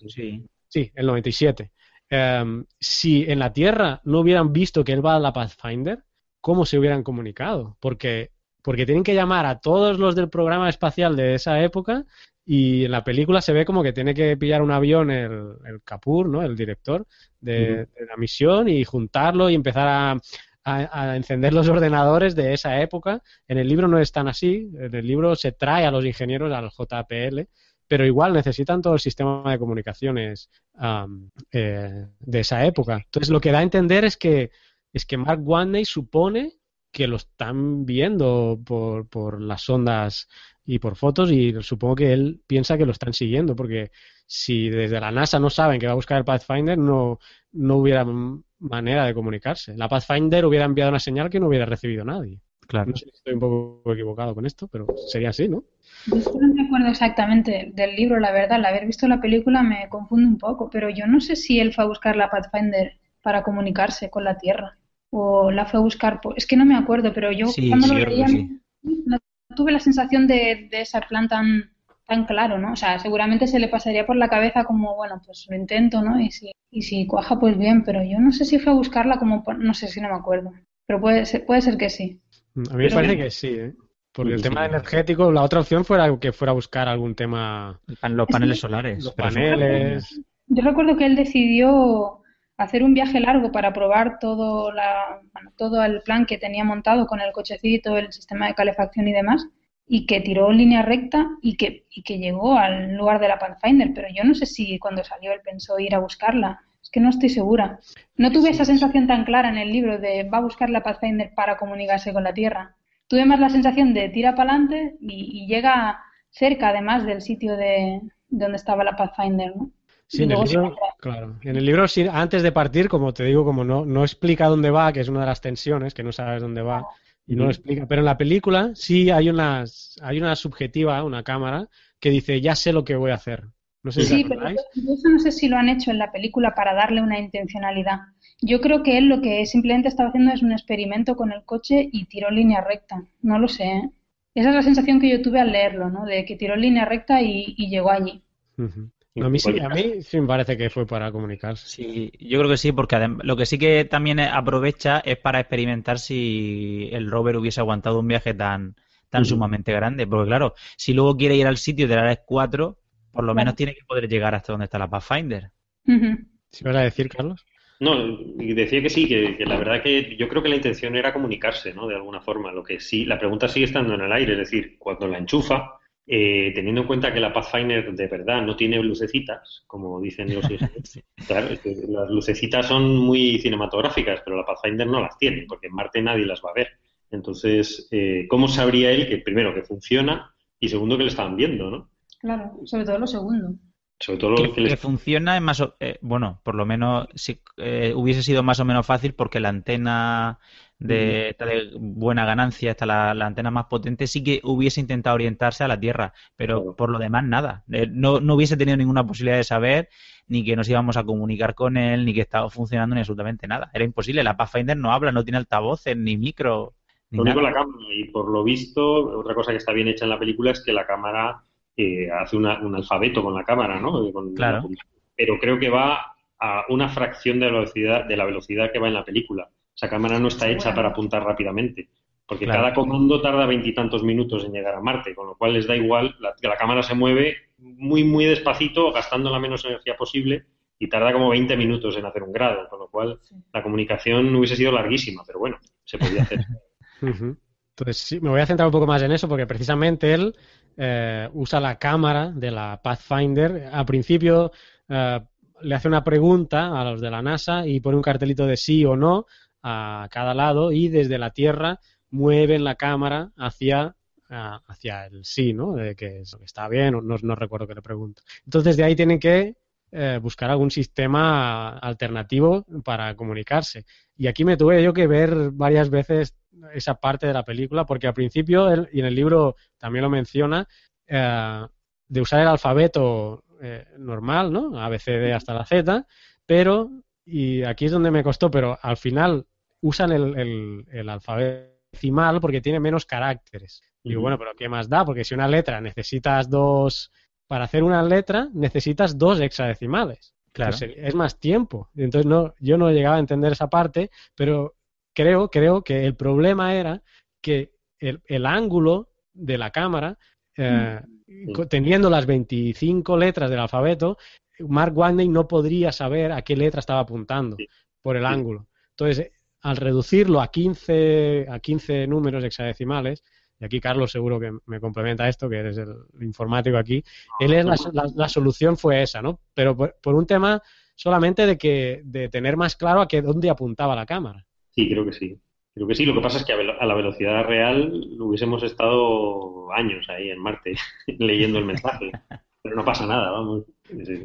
Sí, sí, el 97. Em, si en la Tierra no hubieran visto que él va a la Pathfinder, ¿cómo se hubieran comunicado? Porque, porque tienen que llamar a todos los del programa espacial de esa época y en la película se ve como que tiene que pillar un avión el, el Kapur, ¿no? El director de, la misión y juntarlo y empezar a, a, encender los ordenadores de esa época. En el libro no es tan así. En el libro se trae a los ingenieros al JPL pero igual necesitan todo el sistema de comunicaciones eh, de esa época. Entonces, lo que da a entender es que, es que Mark Watney supone que lo están viendo por, por las ondas y por fotos y supongo que él piensa que lo están siguiendo porque si desde la NASA no saben que va a buscar el Pathfinder no, no hubiera manera de comunicarse. La Pathfinder hubiera enviado una señal que no hubiera recibido nadie. Claro. No sé si estoy un poco equivocado con esto, pero sería así, ¿no? Yo es que no me acuerdo exactamente del libro, la verdad. Al haber visto la película me confunde un poco, pero yo no sé si él fue a buscar la Pathfinder para comunicarse con la Tierra o la fue a buscar. por- Es que no me acuerdo, pero yo Sí, cuando lo leía sí. no tuve la sensación de, de ese plan tan, tan claro, ¿no? O sea, seguramente se le pasaría por la cabeza como, bueno, pues lo intento, ¿no? Y si, y si cuaja, pues bien, pero yo no sé si fue a buscarla como, por- no sé si no me acuerdo. Pero puede ser, puede ser que sí. A mí me parece que sí, ¿eh? Porque el tema sí. energético, la otra opción fuera que fuera a buscar algún tema, Los paneles solares. los paneles. Yo recuerdo que él decidió hacer un viaje largo para probar todo, la, bueno, todo el plan que tenía montado con el cochecito, el sistema de calefacción y demás, y que tiró en línea recta y que, y que llegó al lugar de la Pathfinder, pero yo no sé si cuando salió él pensó ir a buscarla. Que no estoy segura. No tuve esa sensación tan clara en el libro de va a buscar la Pathfinder para comunicarse con la Tierra. Tuve más la sensación de tira para adelante y, y llega cerca además del sitio de, de donde estaba la Pathfinder, ¿no? Sí, en el libro, claro. En el libro, sí, antes de partir, como te digo, como no, no explica dónde va, que es una de las tensiones, que no sabes dónde va, y no lo explica. Pero en la película sí hay una, hay una subjetiva, una cámara, que dice, ya sé lo que voy a hacer. No sé si Sí, pero eso no sé si lo han hecho en la película para darle una intencionalidad. Yo creo que él lo que simplemente estaba haciendo es un experimento con el coche y tiró línea recta. No lo sé. ¿eh? Esa es la sensación que yo tuve al leerlo, ¿no? De que tiró en línea recta y, y llegó allí. A, mí sí, a mí sí me parece que fue para comunicarse. Sí, yo creo que sí, porque lo que sí que también aprovecha es para experimentar si el rover hubiese aguantado un viaje tan, tan sumamente grande. Porque claro, si luego quiere ir al sitio de la Red 4, por lo menos tiene que poder llegar hasta donde está la Pathfinder. Ujú. ¿Sí vas a decir, Carlos? No, decía que sí, que, que la verdad que yo creo que la intención era comunicarse, ¿no? De alguna forma. Lo que sí, la pregunta sigue estando en el aire, es decir, cuando la enchufa, eh, teniendo en cuenta que la Pathfinder de verdad no tiene lucecitas, como dicen los Sí. Claro, es que las lucecitas son muy cinematográficas, pero la Pathfinder no las tiene, porque en Marte nadie las va a ver. Entonces, eh, ¿cómo sabría él que, primero, que funciona y segundo, que le estaban viendo, ¿no? Claro, sobre todo lo segundo. Sobre todo Que, lo que les... que funciona es más, o- eh, bueno, por lo menos sí, eh, hubiese sido más o menos fácil porque la antena de, esta de buena ganancia, esta la, la antena más potente, sí que hubiese intentado orientarse a la Tierra, pero Claro. por lo demás nada. Eh, no, no hubiese tenido ninguna posibilidad de saber ni que nos íbamos a comunicar con él, ni que estaba funcionando ni absolutamente nada. Era imposible. La Pathfinder no habla, no tiene altavoces, ni micro, ni nada. la cámara, y por lo visto, otra cosa que está bien hecha en la película es que la cámara eh, hace una- un alfabeto con la cámara, ¿no? Con Claro. la. Pero creo que va a una fracción de la velocidad, de la velocidad que va en la película. Esa cámara no está hecha Bueno. para apuntar rápidamente, porque Claro. cada comando tarda veintitantos minutos en llegar a Marte, con lo cual les da igual, la, que la cámara se mueve muy, muy despacito, gastando la menos energía posible, y tarda como 20 minutos en hacer un grado, con lo cual la comunicación hubiese sido larguísima, pero bueno, se podía hacer. Entonces, sí, me voy a centrar un poco más en eso porque precisamente él eh, usa la cámara de la Pathfinder. Al principio eh, le hace una pregunta a los de la NASA y pone un cartelito de sí o no a cada lado y desde la Tierra mueven la cámara hacia, hacia el sí, ¿no? De que, está bien no, no recuerdo que le pregunto. Entonces de ahí tienen que eh, buscar algún sistema alternativo para comunicarse. Y aquí me tuve yo que ver varias veces esa parte de la película, porque al principio, él- y en el libro también lo menciona, eh, de usar el alfabeto eh, normal, ¿no? A, B, C, D hasta la Z, pero, y aquí es donde me costó, pero al final usan el, el- el alfabeto decimal porque tiene menos caracteres. Digo, Ujú. bueno, pero ¿qué más da? Porque si una letra necesitas dos, para hacer una letra necesitas dos hexadecimales. Claro. Pues, es más tiempo. Entonces no, yo no llegaba a entender esa parte, pero creo, creo que el problema era que el, el ángulo de la cámara, eh, co- teniendo las 25 letras del alfabeto, Mark Watney no podría saber a qué letra estaba apuntando Sí. por el Sí. ángulo. Entonces, al reducirlo a 15, a 15 números hexadecimales, y aquí Carlos seguro que me complementa esto, que eres el informático aquí, él es la, la- la solución fue esa, ¿no? Pero por, por un tema solamente de que de tener más claro a que dónde apuntaba la cámara. Sí, creo que sí. Creo que sí. Lo que pasa es que a, la velocidad real hubiésemos estado años ahí en Marte leyendo el mensaje. Pero no pasa nada, vamos.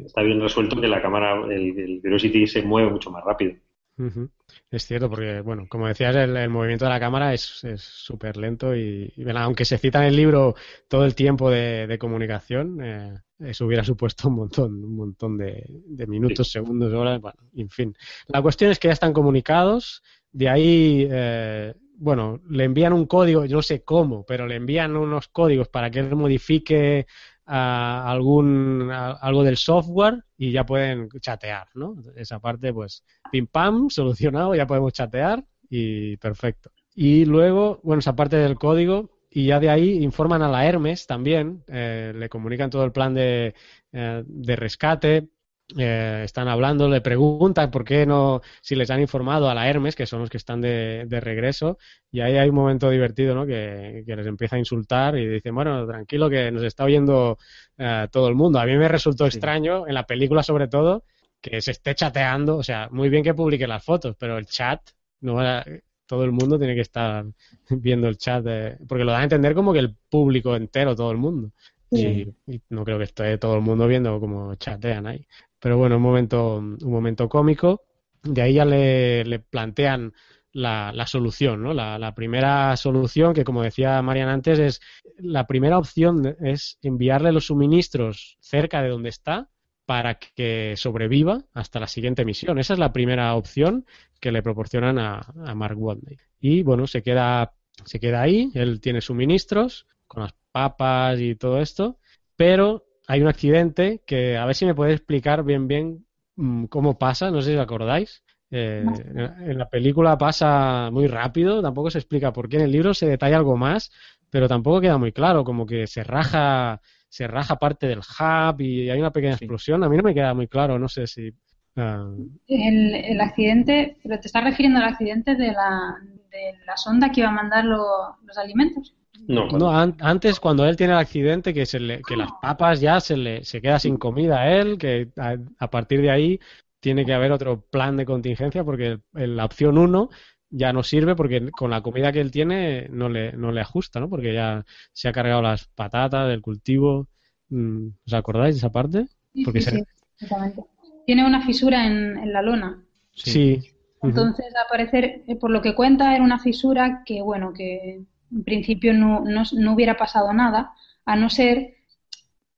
Está bien resuelto que la cámara, el, el Curiosity se mueve mucho más rápido. Ujú. Es cierto, porque, bueno, como decías, el, el movimiento de la cámara es súper lento y, y, bueno, aunque se cita en el libro todo el tiempo de, de comunicación, eh, eso hubiera supuesto un montón, un montón de, de minutos, segundos, horas, bueno, en fin. La cuestión es que ya están comunicados, de ahí, eh, bueno, le envían un código, yo no sé cómo, pero le envían unos códigos para que él modifique a algún algo del software y ya pueden chatear, ¿no? Esa parte, pues, pim pam, solucionado, ya podemos chatear y perfecto. Y luego, bueno, esa parte del código y ya de ahí informan a la Hermes también, eh, le comunican todo el plan de, eh, de rescate, eh, están hablando, le preguntan por qué no, si les han informado a la Hermes, que son los que están de, de regreso, y ahí hay un momento divertido, ¿no? Que, que les empieza a insultar y dicen, bueno, tranquilo que nos está oyendo eh, todo el mundo. A mí me resultó extraño, en la película sobre todo, que se esté chateando, o sea, muy bien que publique las fotos, pero el chat, no era- todo el mundo tiene que estar viendo el chat, de- porque lo da a entender como que el público entero, todo el mundo. Y, y no creo que esté todo el mundo viendo cómo chatean ahí. Pero bueno, un momento, un momento cómico. De ahí ya le, le plantean la, la solución, ¿no? La, la primera solución, que como decía Marian antes, es la primera opción es enviarle los suministros cerca de donde está para que sobreviva hasta la siguiente misión. Esa es la primera opción que le proporcionan a, a Mark Watney. Y bueno, se queda, se queda ahí, él tiene suministros con las papas y todo esto, pero hay un accidente que a ver si me puede explicar bien bien mm, cómo pasa, no sé si os acordáis. Eh, en la película pasa muy rápido, tampoco se explica por qué. En el libro se detalla algo más, pero tampoco queda muy claro, como que se raja, se raja parte del hub y hay una pequeña explosión. A mí no me queda muy claro, no sé si. ah, El, el accidente, pero te estás refiriendo al accidente de la, de la sonda que iba a mandar lo- los alimentos. No, No, an- antes cuando él tiene el accidente que se le, que las papas ya se le se queda sin comida a él, que a, a partir de ahí tiene que haber otro plan de contingencia porque el- el- la opción 1 ya no sirve porque con la comida que él tiene no le, no le ajusta, ¿no? Porque ya se ha cargado las patatas del cultivo. Mm, ¿Os acordáis de esa parte? Sí, Porque sí, se- sí, exactamente. Tiene una fisura en, en la lona. sí. Entonces, al parecer, eh, por lo que cuenta, era una fisura que, bueno, que en principio no, no, no hubiera pasado nada, a no ser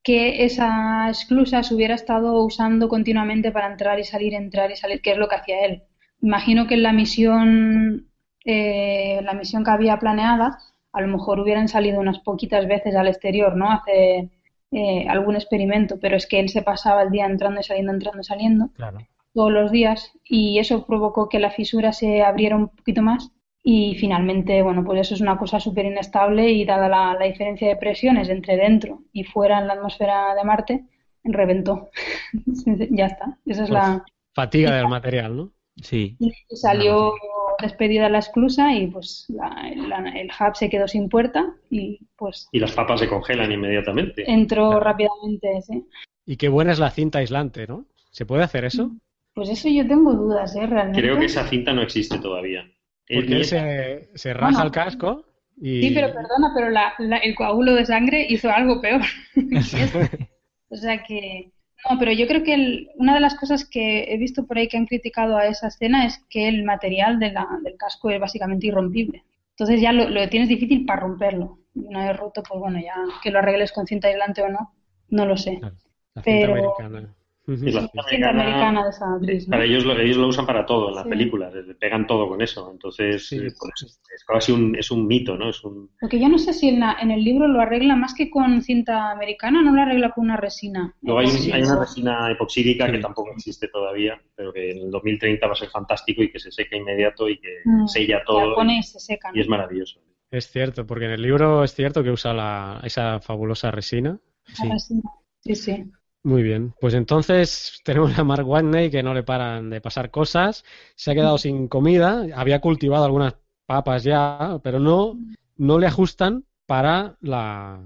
que esa esclusa se hubiera estado usando continuamente para entrar y salir, entrar y salir, que es lo que hacía él. Imagino que en la misión, eh, la misión que había planeada, a lo mejor hubieran salido unas poquitas veces al exterior, ¿no? Hacer eh, algún experimento, pero es que él se pasaba el día entrando y saliendo, entrando y saliendo Claro. todos los días y eso provocó que la fisura se abriera un poquito más y finalmente, bueno, pues eso es una cosa súper inestable y dada la, la diferencia de presiones entre dentro y fuera en la atmósfera de Marte, reventó. ya está. Esa es la... Fatiga del material, ¿no? Sí. Y salió despedida la esclusa y pues la- la- el hub se quedó sin puerta y pues Y las papas se congelan inmediatamente. entró rápidamente, sí. Y qué buena es la cinta aislante, ¿no? ¿Se puede hacer eso? Pues eso yo tengo dudas, ¿eh? Realmente. Creo que esa cinta no existe todavía. Porque él se, se raja Bueno. el casco y... Sí, pero perdona, pero la- la- el coágulo de sangre hizo algo peor. o sea que... No, pero yo creo que el- una de las cosas que he visto por ahí que han criticado a esa escena es que el material de la- del casco es básicamente irrompible. Entonces ya lo, lo tienes difícil para romperlo. Y una vez roto, pues bueno, ya que lo arregles con cinta aislante o no, no lo sé. La cinta pero- americana. Y la cinta Cinta americana- americana de esa actriz, ¿no? Para ellos lo, ellos lo usan para todo en las Sí. películas, pegan todo con eso. Entonces, Sí. eh, por eso es, casi un, es un mito, ¿no? Es un, Porque yo no sé si en, la- en el libro lo arregla más que con cinta americana, no lo arregla con una resina. Luego hay, un- Sí. hay una resina epoxídica Sí. que tampoco existe todavía, pero que en el 2030 va a ser fantástico y que se seca inmediato y que Mm, sella La todo pone y, y se seca. ¿no? y es maravilloso. Es cierto, porque en el libro es cierto que usa la, esa fabulosa resina. La resina. Sí, sí. Muy bien, pues entonces tenemos a Mark Watney que no le paran de pasar cosas, se ha quedado sin comida, había cultivado algunas papas ya, pero no, no le ajustan para la,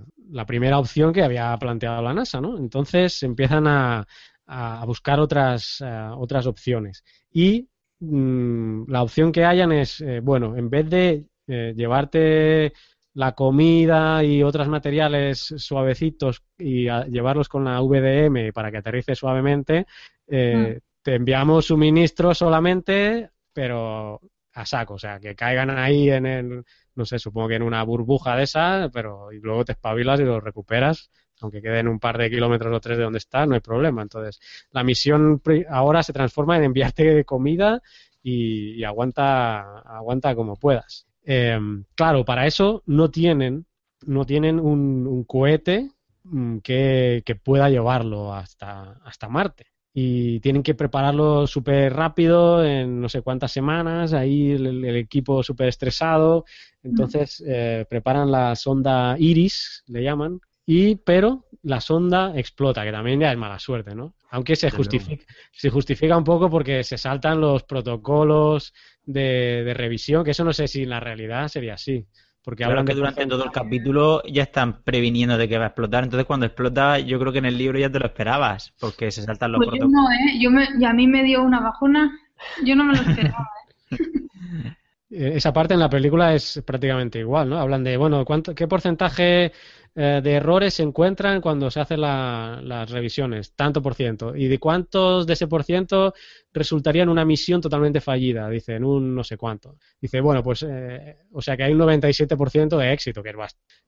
primera opción que había planteado la NASA, ¿no? Entonces empiezan a, a buscar otras, eh, otras opciones. Y mm, la opción que hayan es, eh, bueno, en vez de eh, llevarte la comida y otros materiales suavecitos y a- llevarlos con la VDM para que aterrice suavemente, eh, te enviamos suministros solamente pero a saco, o sea, que caigan ahí en el, no sé, supongo que en una burbuja de esa, pero y luego te espabilas y los recuperas, aunque queden un par de kilómetros o tres de donde está, no hay problema. Entonces, la misión ahora se transforma en enviarte comida y, aguanta, aguanta como puedas. Em, claro, para eso no tienen, no tienen un, cohete mm, que, que, pueda llevarlo hasta, hasta Marte. Y tienen que prepararlo súper rápido en no sé cuántas semanas, ahí el, equipo súper estresado, entonces eh, preparan la sonda Iris, le llaman, y pero la sonda explota, que también ya es mala suerte, ¿no? Aunque se justifica, se justifica un poco porque se saltan los protocolos de, de revisión, que eso no sé si en la realidad sería así. Porque hablan que durante todo el capítulo ya están previniendo de que va a explotar. Entonces, cuando explota, yo creo que en el libro ya te lo esperabas, porque se saltan los pues Yo no, ¿eh? Yo me, y a mí me dio una bajona. Yo no me lo esperaba, ¿eh? eh esa parte en la película es prácticamente igual, ¿no? Hablan de, bueno, ¿cuánto, ¿qué porcentaje eh, de errores se encuentran cuando se hacen las revisiones, tanto por ciento. ¿Y de cuántos de ese por ciento resultaría en una misión totalmente fallida? Dice, en un no sé cuánto. Dice, bueno, pues, eh, o sea que hay un 97% de éxito, que es,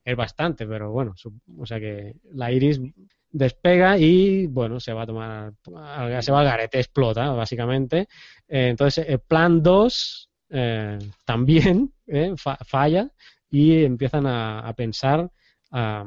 es bastante, pero bueno, o sea que la Iris despega y, bueno, se va a tomar, se va al garete, explota, básicamente. Eh, entonces, el plan 2 también falla y empiezan a pensar a,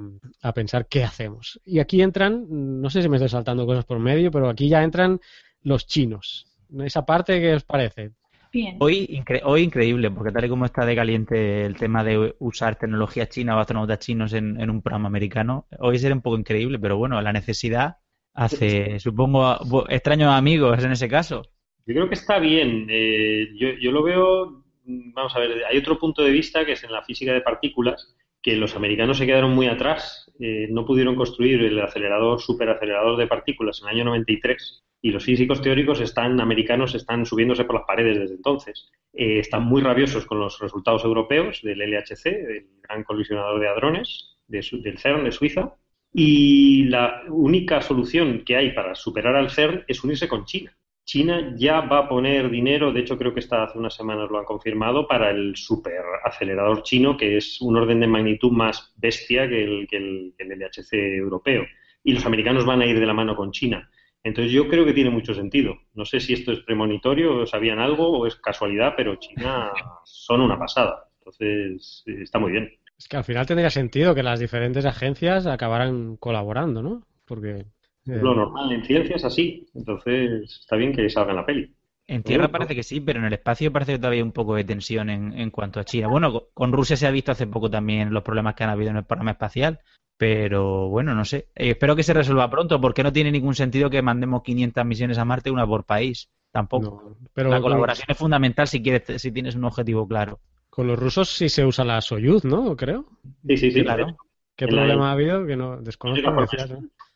pensar qué hacemos. Y aquí entran, no sé si me estoy saltando cosas por medio, pero aquí ya entran los chinos. Esa parte, ¿qué os parece? Bien. Hoy, hoy increíble, porque tal y como está de caliente el tema de usar tecnología china o astronautas chinos en, un programa americano, hoy sería un poco increíble, pero bueno, la necesidad hace, supongo, extraños amigos en ese caso. Yo creo que está bien. Eh, yo, yo lo veo, vamos a ver, hay otro punto de vista que es en la física de partículas, que los americanos se quedaron muy atrás, eh, no pudieron construir el acelerador, superacelerador de partículas en el año 93 y los físicos teóricos están, americanos están subiéndose por las paredes desde entonces. Eh, están muy rabiosos con los resultados europeos del LHC, del Gran Colisionador de Hadrones, del CERN de Suiza, y la única solución que hay para superar al CERN es unirse con China. China ya va a poner dinero, de hecho creo que está hace unas semanas lo han confirmado, para el superacelerador chino, que es un orden de magnitud más bestia que el, que el, LHC europeo. Y los americanos van a ir de la mano con China. Entonces yo creo que tiene mucho sentido. No sé si esto es premonitorio, o sabían algo o es casualidad, pero China son una pasada. Entonces está muy bien. Es que al final tendría sentido que las diferentes agencias acabaran colaborando, ¿no? Porque lo normal en ciencias así, entonces está bien que salga en la peli. En tierra parece que sí, pero en el espacio parece que todavía hay un poco de tensión en, en cuanto a China. Bueno, con Rusia se ha visto hace poco también los problemas que han habido en el programa espacial, pero bueno, no sé. Eh, espero que se resuelva pronto, porque no tiene ningún sentido que mandemos 500 misiones a Marte, una por país. Tampoco. pero la colaboración es fundamental si quieres, si tienes un objetivo claro. Con los rusos sí se usa la Soyuz, ¿no? Creo. Sí, sí, sí. Claro. ¿Qué problema ha habido? Que no desconozco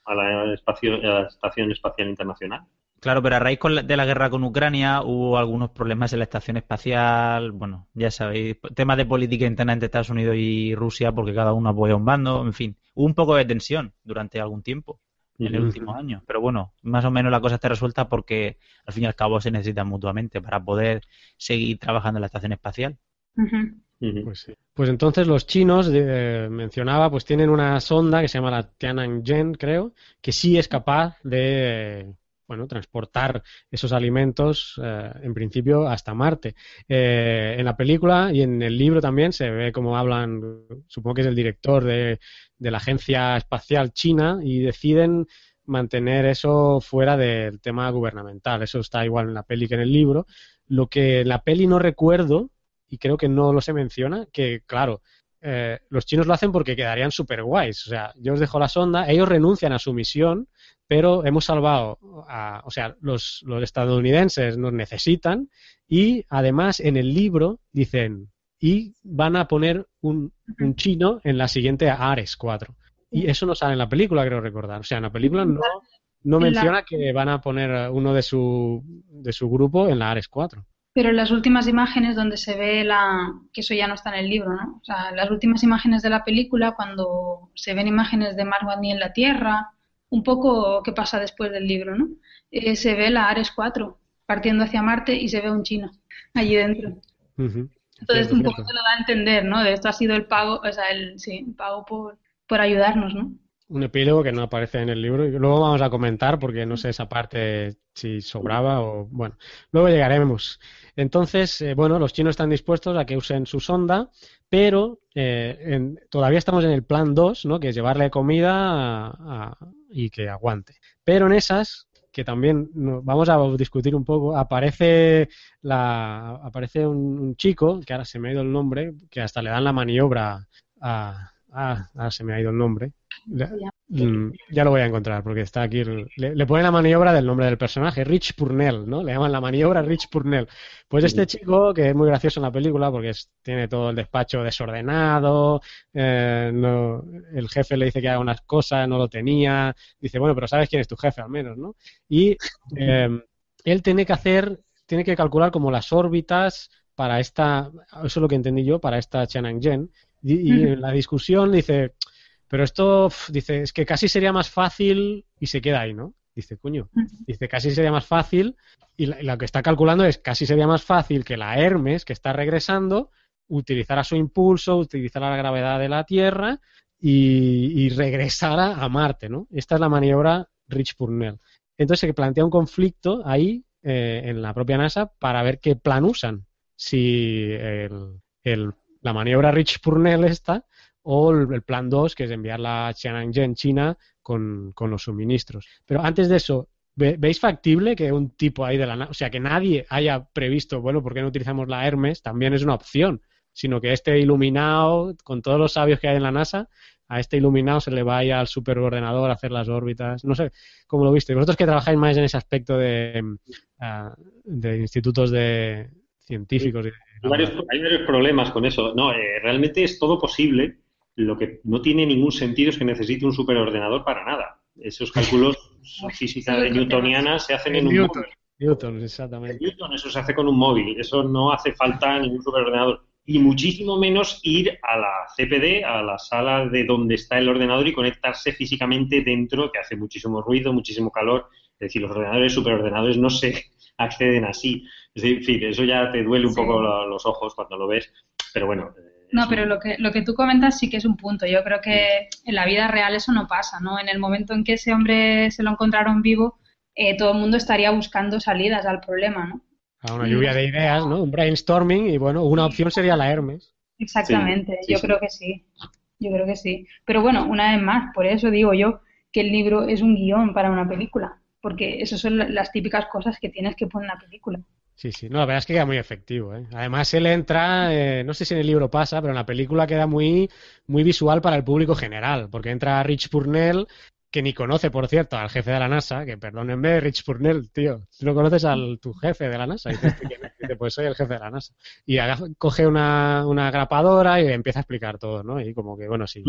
a la, Estación Espacial Internacional. Claro, pero a raíz de la guerra con Ucrania hubo algunos problemas en la estación espacial, bueno, ya sabéis, temas de política interna entre Estados Unidos y Rusia porque cada uno apoya un bando, en fin, hubo un poco de tensión durante algún tiempo en el último año, pero bueno, más o menos la cosa está resuelta porque al fin y al cabo se necesitan mutuamente para poder seguir trabajando en la estación espacial. Pues, pues, entonces los chinos, eh, mencionaba, pues tienen una sonda que se llama la Tiananmen, creo, que sí es capaz de, bueno, transportar esos alimentos, eh, en principio, hasta Marte. Eh, en la película y en el libro también se ve como hablan, supongo que es el director de, de la Agencia Espacial China, y deciden mantener eso fuera del tema gubernamental. Eso está igual en la peli que en el libro. Lo que en la peli no recuerdo y creo que no lo se menciona, que claro, eh, los chinos lo hacen porque quedarían súper guays. O sea, yo os dejo la sonda, ellos renuncian a su misión, pero hemos salvado a, o sea, los, los estadounidenses nos necesitan y además en el libro dicen, y van a poner un, un chino en la siguiente Ares 4. Y eso no sale en la película, creo recordar. O sea, en la película no, no menciona que van a poner uno de su, de su grupo en la Ares 4. Pero las últimas imágenes donde se ve la, que eso ya no está en el libro, ¿no? O sea, las últimas imágenes de la película, cuando se ven imágenes de Mark en la Tierra, un poco qué pasa después del libro, ¿no? Eh, se ve la Ares 4 partiendo hacia Marte y se ve un chino allí dentro. Entonces Cierto, un poco cierto. se lo da a entender, ¿no? De esto ha sido el pago, o sea, el, sí, el pago por, por ayudarnos, ¿no? Un epílogo que no aparece en el libro y luego vamos a comentar porque no sé esa parte si sobraba o bueno, luego llegaremos. Entonces, eh, bueno, los chinos están dispuestos a que usen su sonda, pero eh, en- todavía estamos en el plan 2, ¿no? Que es llevarle comida y que aguante. Pero en esas, que también vamos a discutir un poco, aparece la aparece un, un chico, que ahora se me ha ido el nombre, que hasta le dan la maniobra a... Ah, ahora se me ha ido el nombre. Mm, ya lo voy a encontrar porque está aquí. el- Le, le ponen la maniobra del nombre del personaje, Rich Purnell, ¿no? Le llaman la maniobra Rich Purnell. Pues este chico, que es muy gracioso en la película porque es- tiene todo el despacho desordenado, eh, no- el jefe le dice que haga unas cosas, no lo tenía. Dice, bueno, pero sabes quién es tu jefe al menos, ¿no? Y eh, él tiene que hacer, tiene que calcular como las órbitas para esta, eso es lo que entendí yo, para esta Chang'e. Y, y en la discusión dice, pero esto, dice, es que casi sería más fácil y se queda ahí, ¿no? Dice, coño, dice, casi sería más fácil y la- y lo que está calculando es casi sería más fácil que la Hermes, que está regresando, utilizara su impulso, utilizara la gravedad de la Tierra y, y regresara a Marte, ¿no? Esta es la maniobra Rich Purnell. Entonces se plantea un conflicto ahí eh, en la propia NASA para ver qué plan usan. Si el- el- la maniobra Rich Purnell esta o el, plan 2, que es enviar la Tiananmen en China con, con los suministros. Pero antes de eso, ¿ve- ¿veis factible que un tipo ahí de la o sea, que nadie haya previsto, bueno, ¿por qué no utilizamos la Hermes? También es una opción, sino que este iluminado, con todos los sabios que hay en la NASA, a este iluminado se le vaya al superordenador a hacer las órbitas. No sé cómo lo viste. Vosotros que trabajáis más en ese aspecto de, mm, ah, de institutos de científicos. Hay varios, hay varios problemas con eso. No, eh, realmente es todo posible. Lo que no tiene ningún sentido es que necesite un superordenador para nada. Esos cálculos física de newtoniana se hacen en un Newton, móvil. Newton, En exactamente. Newton eso se hace con un móvil. Eso no hace falta ningún superordenador. Y muchísimo menos ir a la CPD, a la sala de donde está el ordenador y conectarse físicamente dentro, que hace muchísimo ruido, muchísimo calor. Es decir, los ordenadores, superordenadores no se acceden así. Es decir, eso ya te duele un Sí. poco los ojos cuando lo ves. Pero bueno, eh, No, pero lo que, lo que tú comentas sí que es un punto. Yo creo que en la vida real eso no pasa, ¿no? En el momento en que ese hombre se lo encontraron vivo, eh, todo el mundo estaría buscando salidas al problema, ¿no? A una lluvia de ideas, ¿no? Un brainstorming y bueno, una opción sería la Hermes. Exactamente, Sí, sí, yo sí. creo que sí. Yo creo que sí. Pero bueno, una vez más, por eso digo yo que el libro es un guion para una película, porque esas son la- las típicas cosas que tienes que poner en la película. Sí, sí. No, la verdad es que queda muy efectivo, ¿eh? Además, él entra, eh, no sé si en el libro pasa, pero en la película queda muy, muy visual para el público general, porque entra Rich Purnell, que ni conoce, por cierto, al jefe de la NASA, que perdónenme, Rich Purnell, tío, tú no conoces al tu jefe de la NASA, y. Dice, pues soy el jefe de la NASA. Y coge una, una grapadora y empieza a explicar todo, ¿no? Y como que, bueno, sí,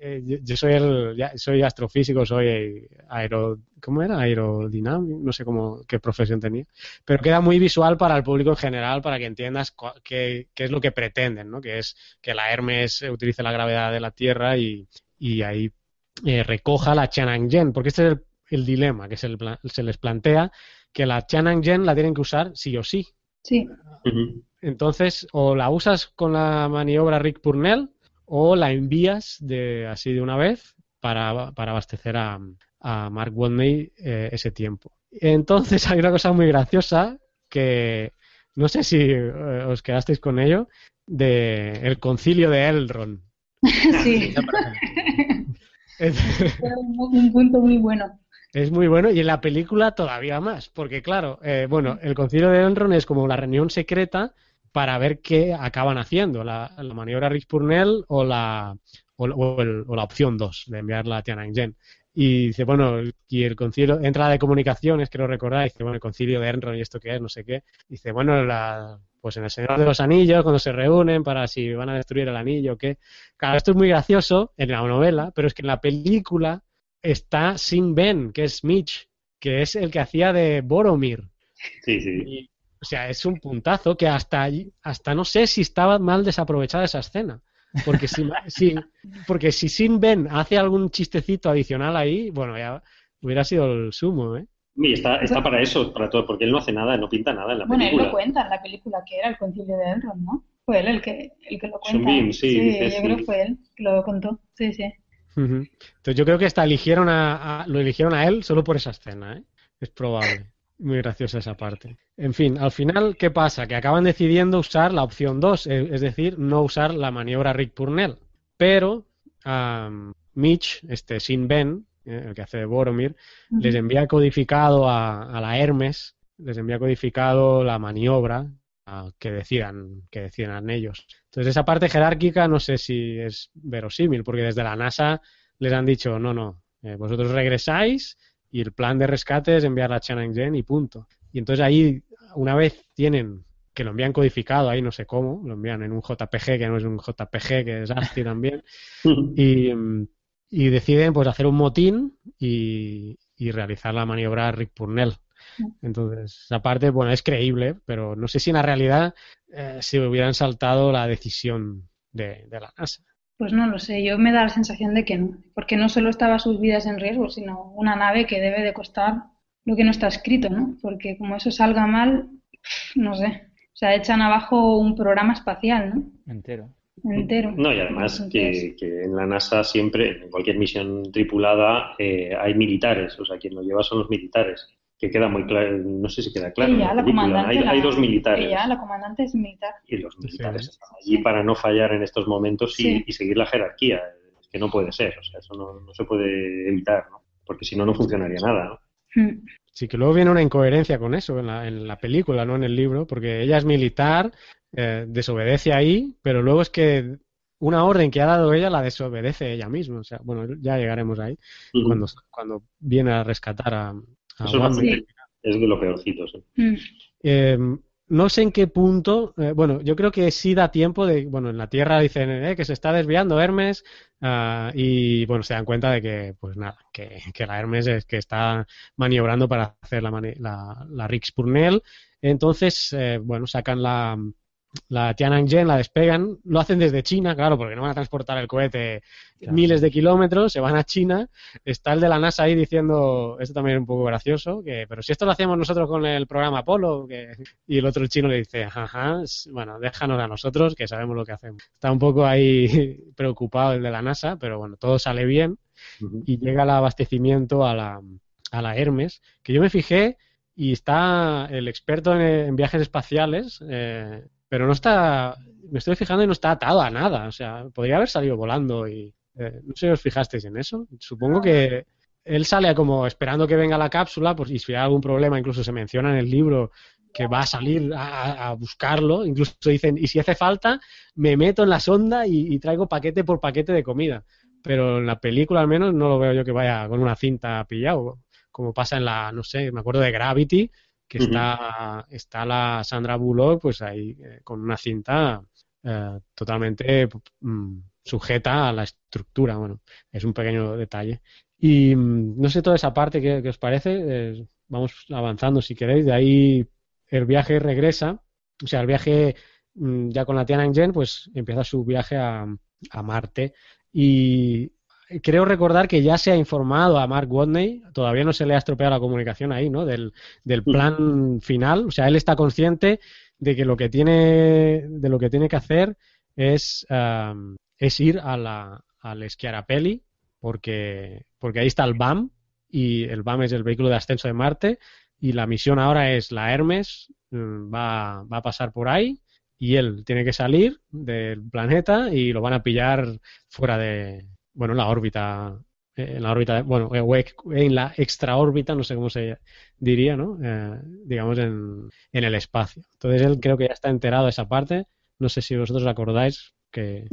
eh, yo, yo soy el, ya- soy astrofísico, soy aero, ¿cómo era? Aerodinámico, no sé cómo, qué profesión tenía pero queda muy visual para el público en general, para que entiendas qué, qué es lo que pretenden, ¿no? Que es que la Hermes utilice la gravedad de la Tierra y, y ahí eh, recoja la Tiananmen, porque este es el, el dilema que se, le se les plantea, que la Tiananmen la tienen que usar sí o sí. Sí. Entonces, o la usas con la maniobra Rick Purnell o la envías de así de una vez para, para abastecer a, a Mark Watney eh, ese tiempo. Entonces, hay una cosa muy graciosa que no sé si eh, os quedasteis con ello, de el concilio de Elrond. sí. Es, un, un punto muy bueno. es muy bueno y en la película todavía más, porque claro, eh, bueno, el concilio de Elrond es como la reunión secreta para ver qué acaban haciendo, la, la maniobra Rich Purnell o la, o, o el- o la opción 2 de enviarla a Tiananmen. Y dice, bueno, y el concilio, entra la de comunicaciones, creo recordar, y dice, bueno, el concilio de Elrond y esto qué es, no sé qué. Dice, bueno, la, pues en el Señor de los Anillos, cuando se reúnen para si van a destruir el anillo o qué. Claro, esto es muy gracioso en la novela, pero es que en la película está Sin Ben, que es Mitch, que es el que hacía de Boromir. Sí, sí. Y, o sea, es un puntazo que hasta hasta no sé si estaba mal desaprovechada esa escena. Porque si, si- porque si Sin Ben hace algún chistecito adicional ahí, bueno, ya hubiera sido el sumo, ¿eh? Y está, está para eso, para todo, porque él no hace nada, no pinta nada en la Bueno, él película. lo cuenta en la película que era el concilio de Elrond, ¿no? Fue él el que, el que lo cuenta. Bean, sí, dice, yo sí. creo que fue él que lo contó. Sí, sí. Entonces yo creo que hasta eligieron a, a- lo eligieron a él solo por esa escena, ¿eh? Es probable. Muy graciosa esa parte. En fin, al final, ¿qué pasa? Que acaban decidiendo usar la opción 2, e- es decir, no usar la maniobra Rick Purnell. Pero am, Mitch, este Sin Ben, el que hace de Boromir, les envía codificado a, a la Hermes, les envía codificado la maniobra a que decidan, que decidan ellos. Entonces esa parte jerárquica no sé si es verosímil, porque desde la NASA les han dicho, no, no, eh, vosotros regresáis y el plan de rescate es enviar a Chen y punto. Y entonces ahí, una vez tienen que lo envían codificado, ahí no sé cómo, lo envían en un JPG que no es un JPG, que es ASCII también, y, y deciden pues hacer un motín y, y realizar la maniobra Rick Purnell. Entonces, esa parte, bueno, es creíble, pero no sé si en la realidad eh, se hubieran saltado la decisión de, de la NASA. Pues no lo sé, yo me da la sensación de que no, porque no solo estaba sus vidas en riesgo, sino una nave que debe de costar lo que no está escrito, ¿no? Porque como eso salga mal, no sé, o sea, echan abajo un programa espacial, ¿no? Entero. Entero. No, y además Entonces, que, que en la NASA siempre, en cualquier misión tripulada, eh, hay militares, o sea, quien lo lleva son los militares, que queda muy claro, no sé si queda claro en la Hay, la- hay dos militares Ella, la comandante es militar. y los militares están allí para no fallar en estos momentos y, Sí. y seguir la jerarquía, es que no puede ser, o sea, eso no, no se puede evitar, ¿no? Porque si no, no funcionaría nada, ¿no? Mm. Sí, que luego viene una incoherencia con eso en la, en la película, no en el libro, porque ella es militar, eh, desobedece ahí, pero luego es que una orden que ha dado ella la desobedece ella misma. O sea, bueno, ya llegaremos ahí cuando, cuando viene a rescatar a, a Eso es, de lo peorcito, sí. Mm. Eh, no sé en qué punto, eh, bueno, yo creo que sí da tiempo de, bueno, en la Tierra dicen eh, que se está desviando Hermes ah, y, bueno, se dan cuenta de que, pues nada, que, que la Hermes es que está maniobrando para hacer la, la, la Rix Purnell. Entonces, eh, bueno, sacan la, la Tiananmen, la despegan, lo hacen desde China, claro, porque no van a transportar el cohete miles de kilómetros, se van a China, está el de la NASA ahí diciendo, esto también es un poco gracioso, que, pero si esto lo hacíamos nosotros con el programa Apolo, que, y el otro chino le dice, ajá, bueno, déjanos a nosotros que sabemos lo que hacemos. Está un poco ahí preocupado el de la NASA, pero bueno, todo sale bien y llega el abastecimiento a la, a la Hermes, que yo me fijé y está el experto en, en viajes espaciales, eh, pero no está, me estoy fijando y no está atado a nada, o sea, podría haber salido volando y eh, no sé si os fijasteis en eso. Supongo que él sale como esperando que venga la cápsula, pues y si hay algún problema, incluso se menciona en el libro que va a salir a, buscarlo, incluso dicen, y si hace falta, me meto en la sonda y, y traigo paquete por paquete de comida. Pero en la película al menos no lo veo yo que vaya con una cinta pillado, como pasa en la, no sé, me acuerdo de Gravity, que está, está la Sandra Bullock, pues ahí eh, con una cinta eh, totalmente mm, sujeta a la estructura. Bueno, es un pequeño detalle. Y mm, no sé toda esa parte que, que os parece. eh, vamos avanzando si queréis. De ahí el viaje regresa. O sea, el viaje mm, ya con la Tiananmen, pues empieza su viaje a, a Marte. Y creo recordar que ya se ha informado a Mark Watney, todavía no se le ha estropeado la comunicación ahí, ¿no? Del, del plan final. O sea, él está consciente de que lo que tiene, de lo que tiene que hacer es, am, es ir a la, al Schiarapelli, porque, porque ahí está el BAM, y el BAM es el vehículo de ascenso de Marte, y la misión ahora es la Hermes, mm, va, va a pasar por ahí, y él tiene que salir del planeta y lo van a pillar fuera de, bueno, en la órbita, eh, en la órbita, bueno, eh, en la extraórbita, no sé cómo se diría, ¿no? Eh, digamos en, en el espacio. Entonces él creo que ya está enterado de esa parte. No sé si vosotros acordáis que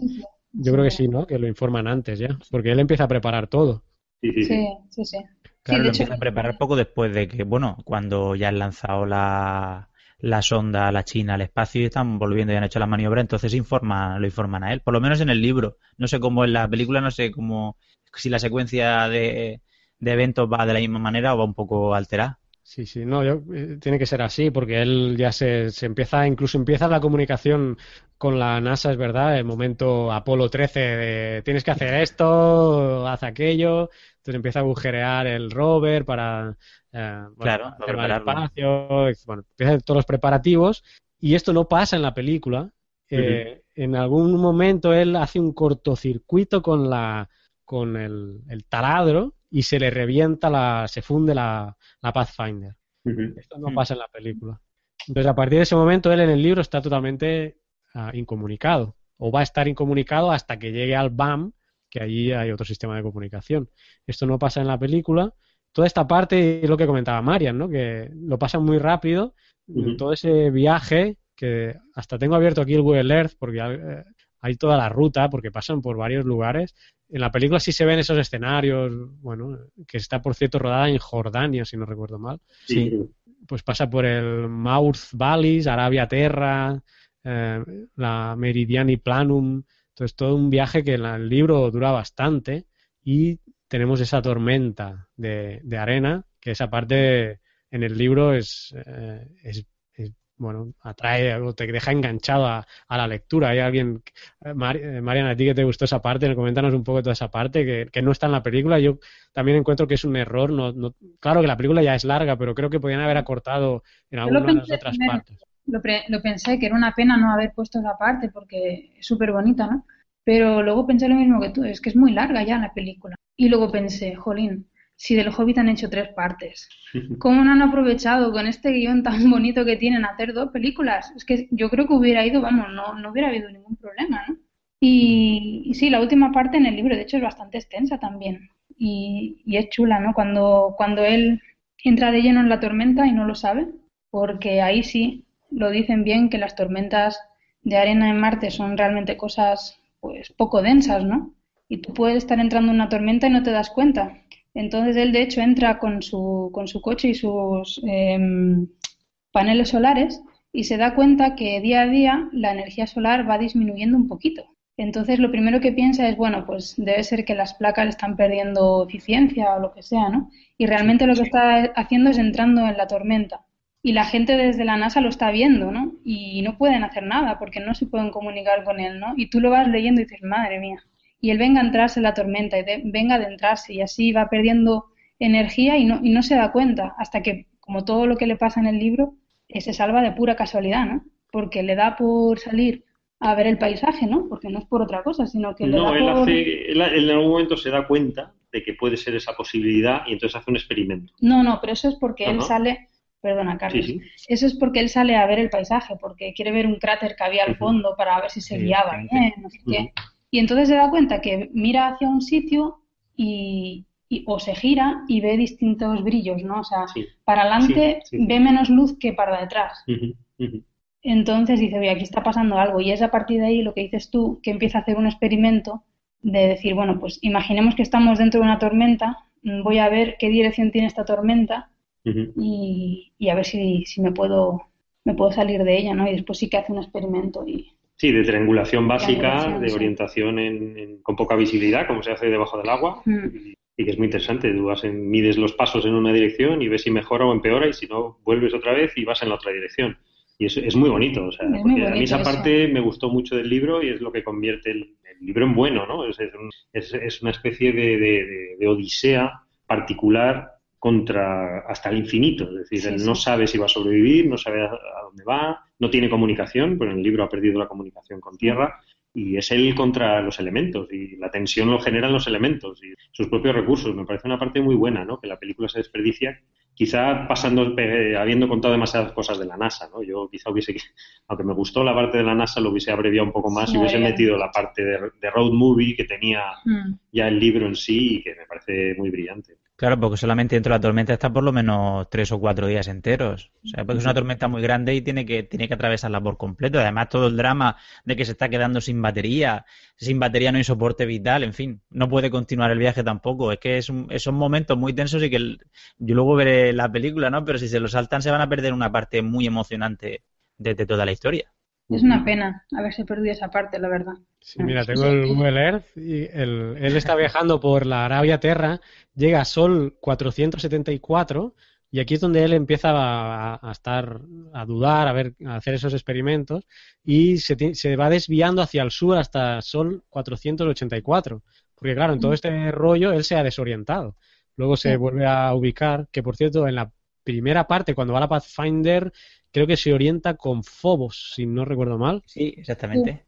yo creo que sí, ¿no? Que lo informan antes ya, porque él empieza a preparar todo. Sí, sí, sí. Claro, lo hecho- empieza a preparar poco después de que, bueno, cuando ya han lanzado la, la sonda a la China al espacio y están volviendo y han hecho la maniobra, entonces informa, lo informan a él. Por lo menos en el libro. No sé cómo en la película, no sé cómo, si la secuencia de, de eventos va de la misma manera o va un poco alterada. Sí, sí, no, yo, eh, tiene que ser así, porque él ya se, se empieza, incluso empieza la comunicación con la NASA, es verdad, el momento Apolo 13 de tienes que hacer esto, haz aquello, entonces empieza a agujerear el rover para eh, bueno, Claro, hacer para el prepararlo. espacio, bueno, empieza a hacer todos los preparativos y esto no pasa en la película. Eh, En algún momento él hace un cortocircuito con la con el, el taladro y se le revienta la, se funde la, la Pathfinder. Esto no pasa en la película. Entonces, a partir de ese momento, él en el libro está totalmente ah, incomunicado. O va a estar incomunicado hasta que llegue al BAM, que allí hay otro sistema de comunicación. Esto no pasa en la película. Toda esta parte es lo que comentaba Marian, ¿no? Que lo pasan muy rápido. Todo ese viaje, que hasta tengo abierto aquí el Google Earth, porque eh, hay toda la ruta, porque pasan por varios lugares. En la película sí se ven esos escenarios, bueno, que está, por cierto, rodada en Jordania, si no recuerdo mal Sí. pues pasa por el Mouth Valleys, Arabia Terra, eh, la Meridiani Planum, entonces todo un viaje que en el libro dura bastante y tenemos esa tormenta de, de arena, que esa parte en el libro es, eh, es- bueno, atrae o te deja enganchado a, a la lectura. Hay alguien, eh, Mar- eh, Mariana, a ti que te gustó esa parte, coméntanos un poco toda esa parte que, que no está en la película. Yo también encuentro que es un error. No, no- claro que la película ya es larga, pero creo que podían haber acortado en algunas de las otras primero. partes. Lo, pre- lo pensé que era una pena no haber puesto esa parte porque es súper bonita, ¿no? Pero luego pensé lo mismo que tú, es que es muy larga ya la película. Y luego pensé, jolín, si del Hobbit han hecho tres partes, ¿cómo no han aprovechado con este guion tan bonito que tienen hacer dos películas? Es que yo creo que hubiera ido, vamos, no, no hubiera habido ningún problema, ¿no? Y, y sí, la última parte en el libro, de hecho, es bastante extensa también. Y, y es chula, ¿no? Cuando, cuando él entra de lleno en la tormenta y no lo sabe, porque ahí sí lo dicen bien que las tormentas de arena en Marte son realmente cosas pues poco densas, ¿no? Y tú puedes estar entrando en una tormenta y no te das cuenta. Entonces él de hecho entra con su, con su coche y sus em, paneles solares y se da cuenta que día a día la energía solar va disminuyendo un poquito. Entonces lo primero que piensa es, bueno, pues debe ser que las placas están perdiendo eficiencia o lo que sea, ¿no? Y realmente lo que está haciendo es entrando en la tormenta. Y la gente desde la NASA lo está viendo, ¿no? Y no pueden hacer nada porque no se pueden comunicar con él, ¿no? Y tú lo vas leyendo y dices, madre mía. Y él venga a entrarse en la tormenta y de- venga a adentrarse y así va perdiendo energía y no, y no se da cuenta hasta que, como todo lo que le pasa en el libro, eh, se salva de pura casualidad, ¿no? Porque le da por salir a ver el paisaje, ¿no? Porque no es por otra cosa, sino que le No, da él, por... hace, él, él en algún momento se da cuenta de que puede ser esa posibilidad y entonces hace un experimento. No, no, pero eso es porque él sale, perdona, Carlos, Sí, eso es porque él sale a ver el paisaje, porque quiere ver un cráter que había al fondo para ver si se guiaba bien, no sé qué. Y entonces se da cuenta que mira hacia un sitio y, y- o se gira y ve distintos brillos, ¿no? O sea, Sí. para adelante Sí, sí. ve menos luz que para detrás. Entonces dice, oye, aquí está pasando algo. Y es a partir de ahí lo que dices tú, que empieza a hacer un experimento de decir, bueno, pues imaginemos que estamos dentro de una tormenta, mm, voy a ver qué dirección tiene esta tormenta y, y a ver si, si me puedo, me puedo salir de ella, ¿no? Y después sí que hace un experimento y Sí, de triangulación básica, Triangulación, de sí. orientación en- en- con poca visibilidad, como se hace debajo del agua, Mm. y, y que es muy interesante. Tú vas en- mides los pasos en una dirección y ves si mejora o empeora, y si no, vuelves otra vez y vas en la otra dirección. Y es, es muy bonito, o sea, porque a mí esa eso. parte me gustó mucho del libro y es lo que convierte el, el libro en bueno, ¿no? Es, es un- es- es una especie de, de- de- de odisea particular contra hasta el infinito. Es decir, Sí, él sí. no sabe si va a sobrevivir, no sabe a, a dónde va, no tiene comunicación, pero en el libro ha perdido la comunicación con tierra y es él contra los elementos y la tensión lo generan los elementos y sus propios recursos. Me parece una parte muy buena, ¿no? Que la película se desperdicia, quizá pasando, eh, habiendo contado demasiadas cosas de la NASA, ¿no? Yo quizá hubiese, aunque me gustó la parte de la NASA, lo hubiese abreviado un poco más Sí, y hubiese bien. metido la parte de, de road movie que tenía Mm. ya el libro en sí y que me parece muy brillante. Claro, porque solamente dentro de la tormenta está por lo menos tres o cuatro días enteros. O sea, porque es una tormenta muy grande y tiene que, tiene que atravesarla por completo. Además, todo el drama de que se está quedando sin batería, sin batería no hay soporte vital, en fin, no puede continuar el viaje tampoco. Es que es un- son momentos muy tensos y que yo luego veré la película, ¿no? Pero si se lo saltan se van a perder una parte muy emocionante de toda la historia. Es una pena haberse perdido esa parte, la verdad. Sí, mira, tengo el Google Earth y el- él está viajando por la Arabia Terra, llega a Sol 474, Y aquí es donde él empieza a, a estar, a dudar, a ver, a hacer esos experimentos y se, se va desviando hacia el sur hasta Sol 484. Porque claro, en todo este rollo él se ha desorientado. Luego se Sí. vuelve a ubicar, que por cierto, en la primera parte, cuando va a la Pathfinder, creo que se orienta con Phobos, si no recuerdo mal. Sí, exactamente.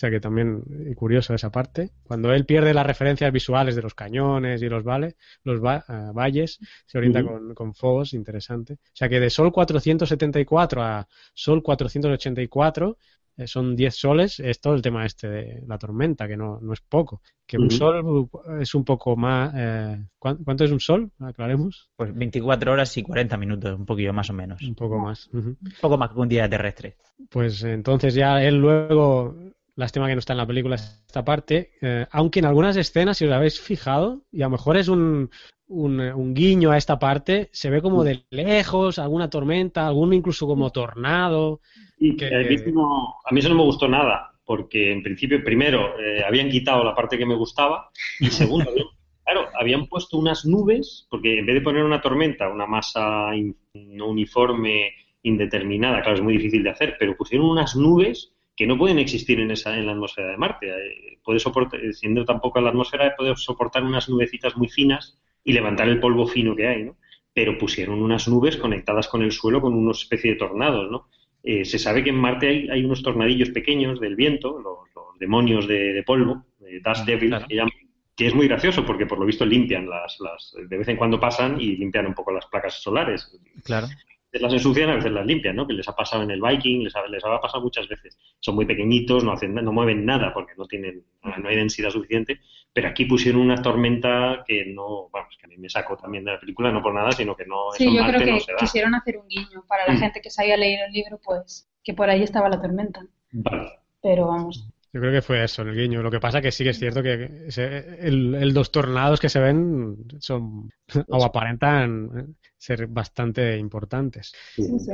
Sea que también eh, curioso esa parte. Cuando él pierde las referencias visuales de los cañones y los, vales, los va- eh, valles, se orienta con, con Phobos, interesante. O sea que de Sol 474 a Sol 484 eh, son 10 soles, es todo el tema este de la tormenta, que no, no es poco. Que un sol es un poco más... eh, ¿cuán- ¿Cuánto es un sol? Aclaremos. Pues 24 horas y 40 minutos, un poquillo más o menos. Un poco más. Un poco más que un día terrestre. Pues entonces ya él luego, lástima que no está en la película esta parte, eh, aunque en algunas escenas, si os habéis fijado, y a lo mejor es un, un, un guiño a esta parte, se ve como de lejos, alguna tormenta, algún incluso como tornado. Y que- a, mí eso no, a mí eso no me gustó nada, porque en principio, primero, eh, habían quitado la parte que me gustaba, y segundo, claro, habían puesto unas nubes, porque en vez de poner una tormenta, una masa in- no uniforme, indeterminada, claro, es muy difícil de hacer, pero pusieron unas nubes que no pueden existir en esa en la atmósfera de Marte. Eh, puede soportar, siendo tampoco la atmósfera, puede soportar unas nubecitas muy finas y levantar el polvo fino que hay, ¿no? Pero pusieron unas nubes conectadas con el suelo con una especie de tornados, ¿no? Eh, se sabe que en Marte hay, hay unos tornadillos pequeños del viento, los, los demonios de, de polvo, de Dust Devils, Claro. que llaman, que es muy gracioso porque por lo visto limpian las, las, de vez en cuando pasan y limpian un poco las placas solares. Claro. Veces las ensucian, a veces las limpian, ¿no? Que les ha pasado en el Viking, les ha, les ha pasado muchas veces. Son muy pequeñitos, no hacen, no mueven nada porque no tienen, no hay densidad suficiente. Pero aquí pusieron una tormenta que no, vamos, que a mí me sacó también de la película, no por nada, sino que no, Sí, yo Marte creo que no se da. quisieron hacer un guiño para la Mm. gente que se había leído el libro, pues que por ahí estaba la tormenta. Vale. Pero vamos, Yo creo que fue eso, el guiño. Lo que pasa que sí que es cierto que ese- el, el dos tornados que se ven son o aparentan eh, ser bastante importantes. sí, sí.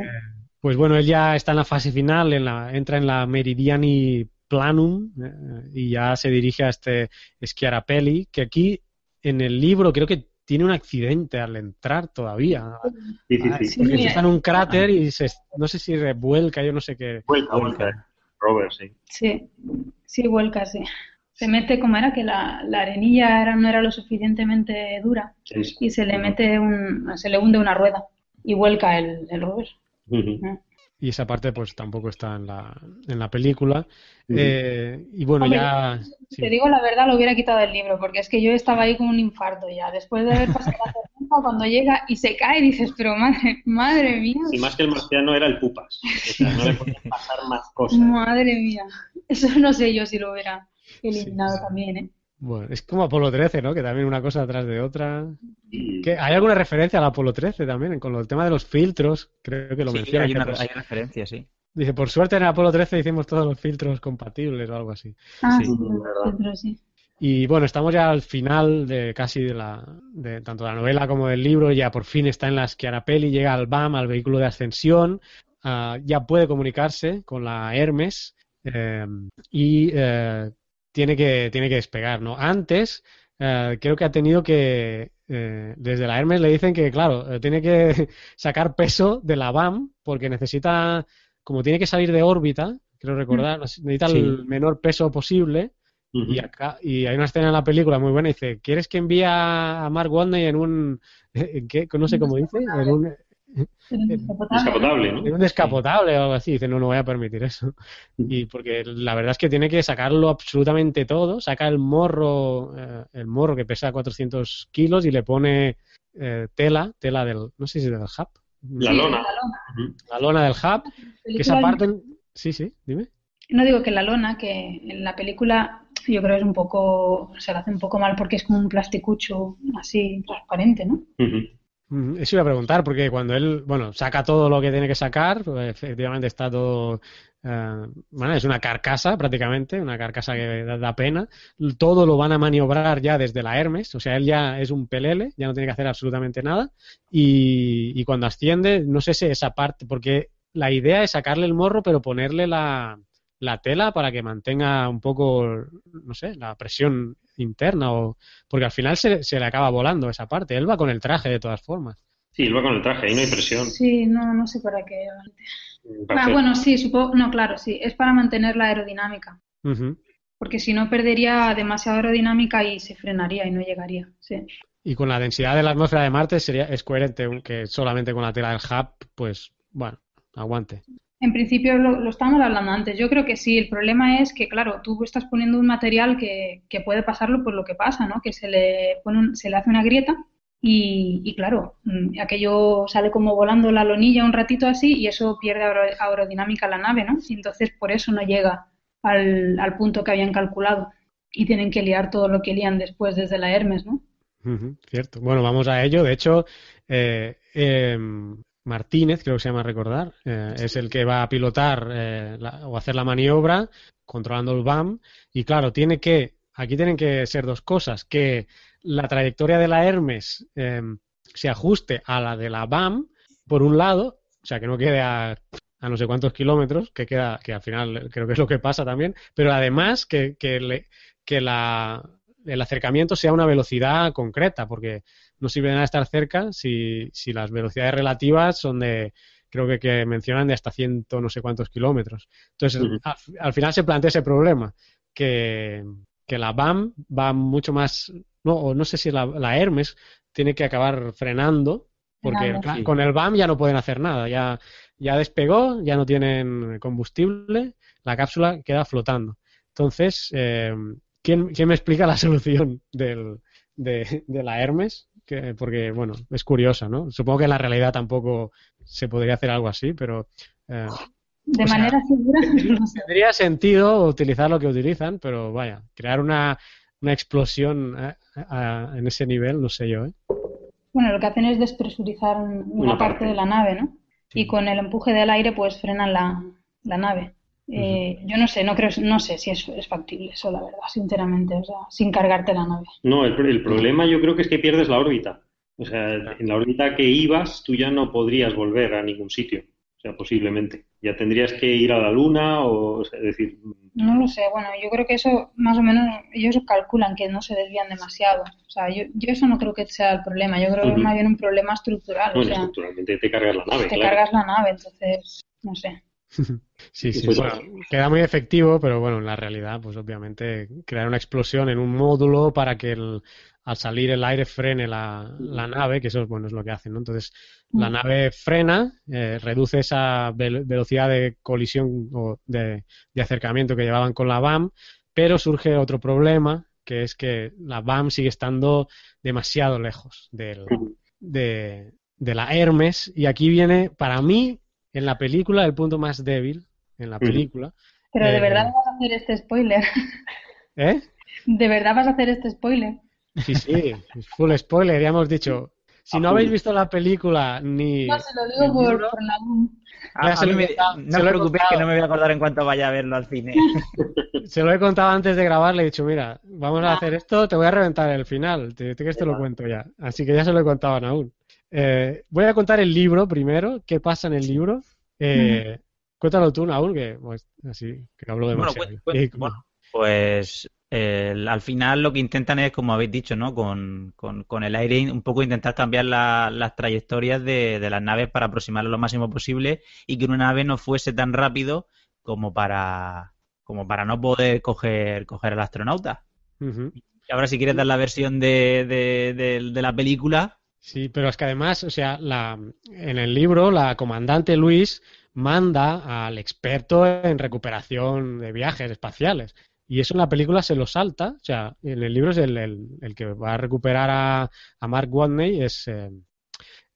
Pues bueno, él ya está en la fase final, en la, entra en la Meridiani Planum eh, y ya se dirige a este Schiarapelli, que aquí en el libro creo que tiene un accidente al entrar todavía. Sí, sí, Ah, sí. Porque Sí. está en un cráter y se, no sé si revuelca, yo no sé qué. Vuelta, vuelta. Robert, sí. Sí, sí, vuelca, sí. Se mete, como era que la, la arenilla era, no era lo suficientemente dura Sí, sí. y se le mete un, se le hunde una rueda y vuelca el, el rover. Ujú. Y esa parte pues tampoco está en la, en la película. Eh, y bueno, Hombre, ya... sí. Te digo la verdad, lo hubiera quitado del libro, porque es que yo estaba ahí con un infarto ya. Después de haber pasado cuando llega y se cae, dices, pero madre, madre mía, Y más que el marciano era el pupas. O sea, no le podían pasar más cosas. madre mía. Eso no sé yo si lo hubiera eliminado también, ¿eh? Bueno, es como Apolo 13, ¿no? Que también una cosa detrás de otra. ¿Qué? ¿Hay alguna referencia al Apolo 13 también? Con el tema de los filtros, creo que lo Sí, menciona. hay una, referencia, sí. Dice, por suerte en el Apolo 13 hicimos todos los filtros compatibles o algo así. Ah, Sí, sí, verdad. sí. Y bueno, estamos ya al final de casi de la de tanto de la novela como del libro, ya por fin está en la Schiarapelli, llega al BAM, al vehículo de ascensión, ah, ya puede comunicarse con la Hermes eh, y eh, tiene que tiene que despegar, ¿no? Antes eh, creo que ha tenido que eh, desde la Hermes le dicen que claro, tiene que sacar peso de la BAM porque necesita como tiene que salir de órbita, creo recordar, necesita Sí. el menor peso posible Y acá y hay una escena en la película muy buena. Dice, ¿quieres que envíe a Mark Watney en un en qué? no sé cómo dice, en un, es descapotable, en un descapotable o algo así? Dice, no, no voy a permitir eso. Y porque la verdad es que tiene que sacarlo absolutamente todo. Saca el morro, eh, el morro que pesa 400 kilos y le pone eh, tela, tela del, no sé si del hub, La Sí, lona. la lona. Ujú. la lona del hub, que esa parte, sí, sí, dime. No digo que la lona, que en la película yo creo que es un poco, se la hace un poco mal porque es como un plasticucho así transparente, ¿no? Mm, Eso iba a preguntar, porque cuando él, bueno, saca todo lo que tiene que sacar, pues, efectivamente está todo, eh, bueno, es una carcasa prácticamente, una carcasa que da, da pena. Todo lo van a maniobrar ya desde la Hermes, o sea, él ya es un pelele, ya no tiene que hacer absolutamente nada. Y, y cuando asciende, no sé si esa parte, porque la idea es sacarle el morro, pero ponerle la, la tela para que mantenga un poco, no sé, la presión interna o porque al final se, se le acaba volando esa parte. Él va con el traje de todas formas. Sí, él va con el traje, ahí no hay presión. Sí, no, no sé para qué. Para Ah, hacer- bueno, sí, supongo, no, claro, sí, es para mantener la aerodinámica, porque si no perdería demasiada aerodinámica y se frenaría y no llegaría, sí. Y con la densidad de la atmósfera de Marte sería, es coherente aunque solamente con la tela del hub, pues bueno, aguante. En principio lo, lo estábamos hablando antes. Yo creo que sí. El problema es que, claro, tú estás poniendo un material que, que puede pasarlo por lo que pasa, ¿no? Que se le pone un- se le hace una grieta y, y, claro, mm, aquello sale como volando la lonilla un ratito así y eso pierde aero- aerodinámica la nave, ¿no? Y entonces por eso no llega al, al punto que habían calculado y tienen que liar todo lo que lían después desde la Hermes, ¿no? Cierto. Bueno, vamos a ello. De hecho, eh, em, Martínez, creo que se llama recordar, eh, es el que va a pilotar eh, la- o hacer la maniobra controlando el BAM. Y claro, tiene que, aquí tienen que ser dos cosas, que la trayectoria de la Hermes em, se ajuste a la de la BAM, por un lado, o sea, que no quede a, a no sé cuántos kilómetros, que queda, que al final creo que es lo que pasa también, pero además que, que, le- que la, el acercamiento sea a una velocidad concreta, porque no sirve de nada estar cerca si, si las velocidades relativas son de, creo que, que mencionan de hasta ciento no sé cuántos kilómetros. Entonces, al, al final se plantea ese problema, que, que la BAM va mucho más, no, o no sé si la, la Hermes tiene que acabar frenando, porque sí. con el BAM ya no pueden hacer nada, ya, ya despegó, ya no tienen combustible, la cápsula queda flotando. Entonces, eh, ¿quién, quién me explica la solución del, de, de la Hermes? Que, porque, bueno, es curiosa, ¿no? Supongo que en la realidad tampoco se podría hacer algo así, pero eh, De sea, manera segura, tendría sentido utilizar lo que utilizan, pero vaya, crear una, una explosión eh, a- en ese nivel, no sé yo, ¿eh? Bueno, lo que hacen es despresurizar un- una, Una parte. parte. de la nave, ¿no? Y con el empuje del aire, pues frenan la, la nave. Eh, Yo no sé, no creo, no sé si es, es factible eso, la verdad, sinceramente, o sea, sin cargarte la nave. No, el, el problema yo creo que es que pierdes la órbita. O sea, en la órbita que ibas, tú ya no podrías volver a ningún sitio. O sea, posiblemente. Ya tendrías que ir a la Luna o, o sea, decir, No lo sé, bueno, yo creo que eso más o menos ellos calculan que no se desvían demasiado. O sea, yo, yo eso no creo que sea el problema, yo creo que es más bien un problema estructural, o bueno, sea, estructuralmente te cargas la nave, te claro. cargas la nave, entonces, no sé. Sí, sí, Pues- bueno, queda muy efectivo, pero bueno, en la realidad, pues obviamente crear una explosión en un módulo para que el- al salir el aire frene la, la nave, que eso es, bueno, es lo que hacen, ¿no? Entonces, la Mm. nave frena, eh, reduce esa vel- velocidad de colisión o de, de acercamiento que llevaban con la BAM, pero surge otro problema, que es que la BAM sigue estando demasiado lejos del, de, de la Hermes, y aquí viene, para mí, en la película, el punto más débil, en la película. Pero de Eh, verdad vas a hacer este spoiler. ¿Eh? ¿De verdad vas a hacer este spoiler? Sí, sí, full spoiler, ya hemos dicho. Si no habéis visto la película ni... No, se lo digo por, libro, por la... A, Ya a se mí lo he me- contado, no se os preocupéis que no me voy a acordar en cuanto vaya a verlo al cine. Se lo he contado antes de grabar, le he dicho, mira, vamos a Ah. hacer esto, te voy a reventar el final, te, te, que te lo cuento ya. Así que ya se lo he contado a Naúl. Eh, voy a contar el libro primero, qué pasa en el libro. Eh, Cuéntalo tú, Naúl, que pues, así, que hablo Bueno, demasiado. cuen- Y- bueno, Pues eh, al final lo que intentan es, como habéis dicho, ¿no? Con, con- con el aire in- un poco intentar cambiar la- las trayectorias de, de las naves para aproximarlo lo máximo posible y que una nave no fuese tan rápido como para como para no poder coger, coger al astronauta. Y ahora si quieres dar la versión de, de- de- de la película, Sí, pero es que además, o sea, la, en el libro la comandante Luis manda al experto en recuperación de viajes espaciales. Y eso en la película se lo salta. O sea, en el libro es el, el- el que va a recuperar a, a Mark Watney, es, eh,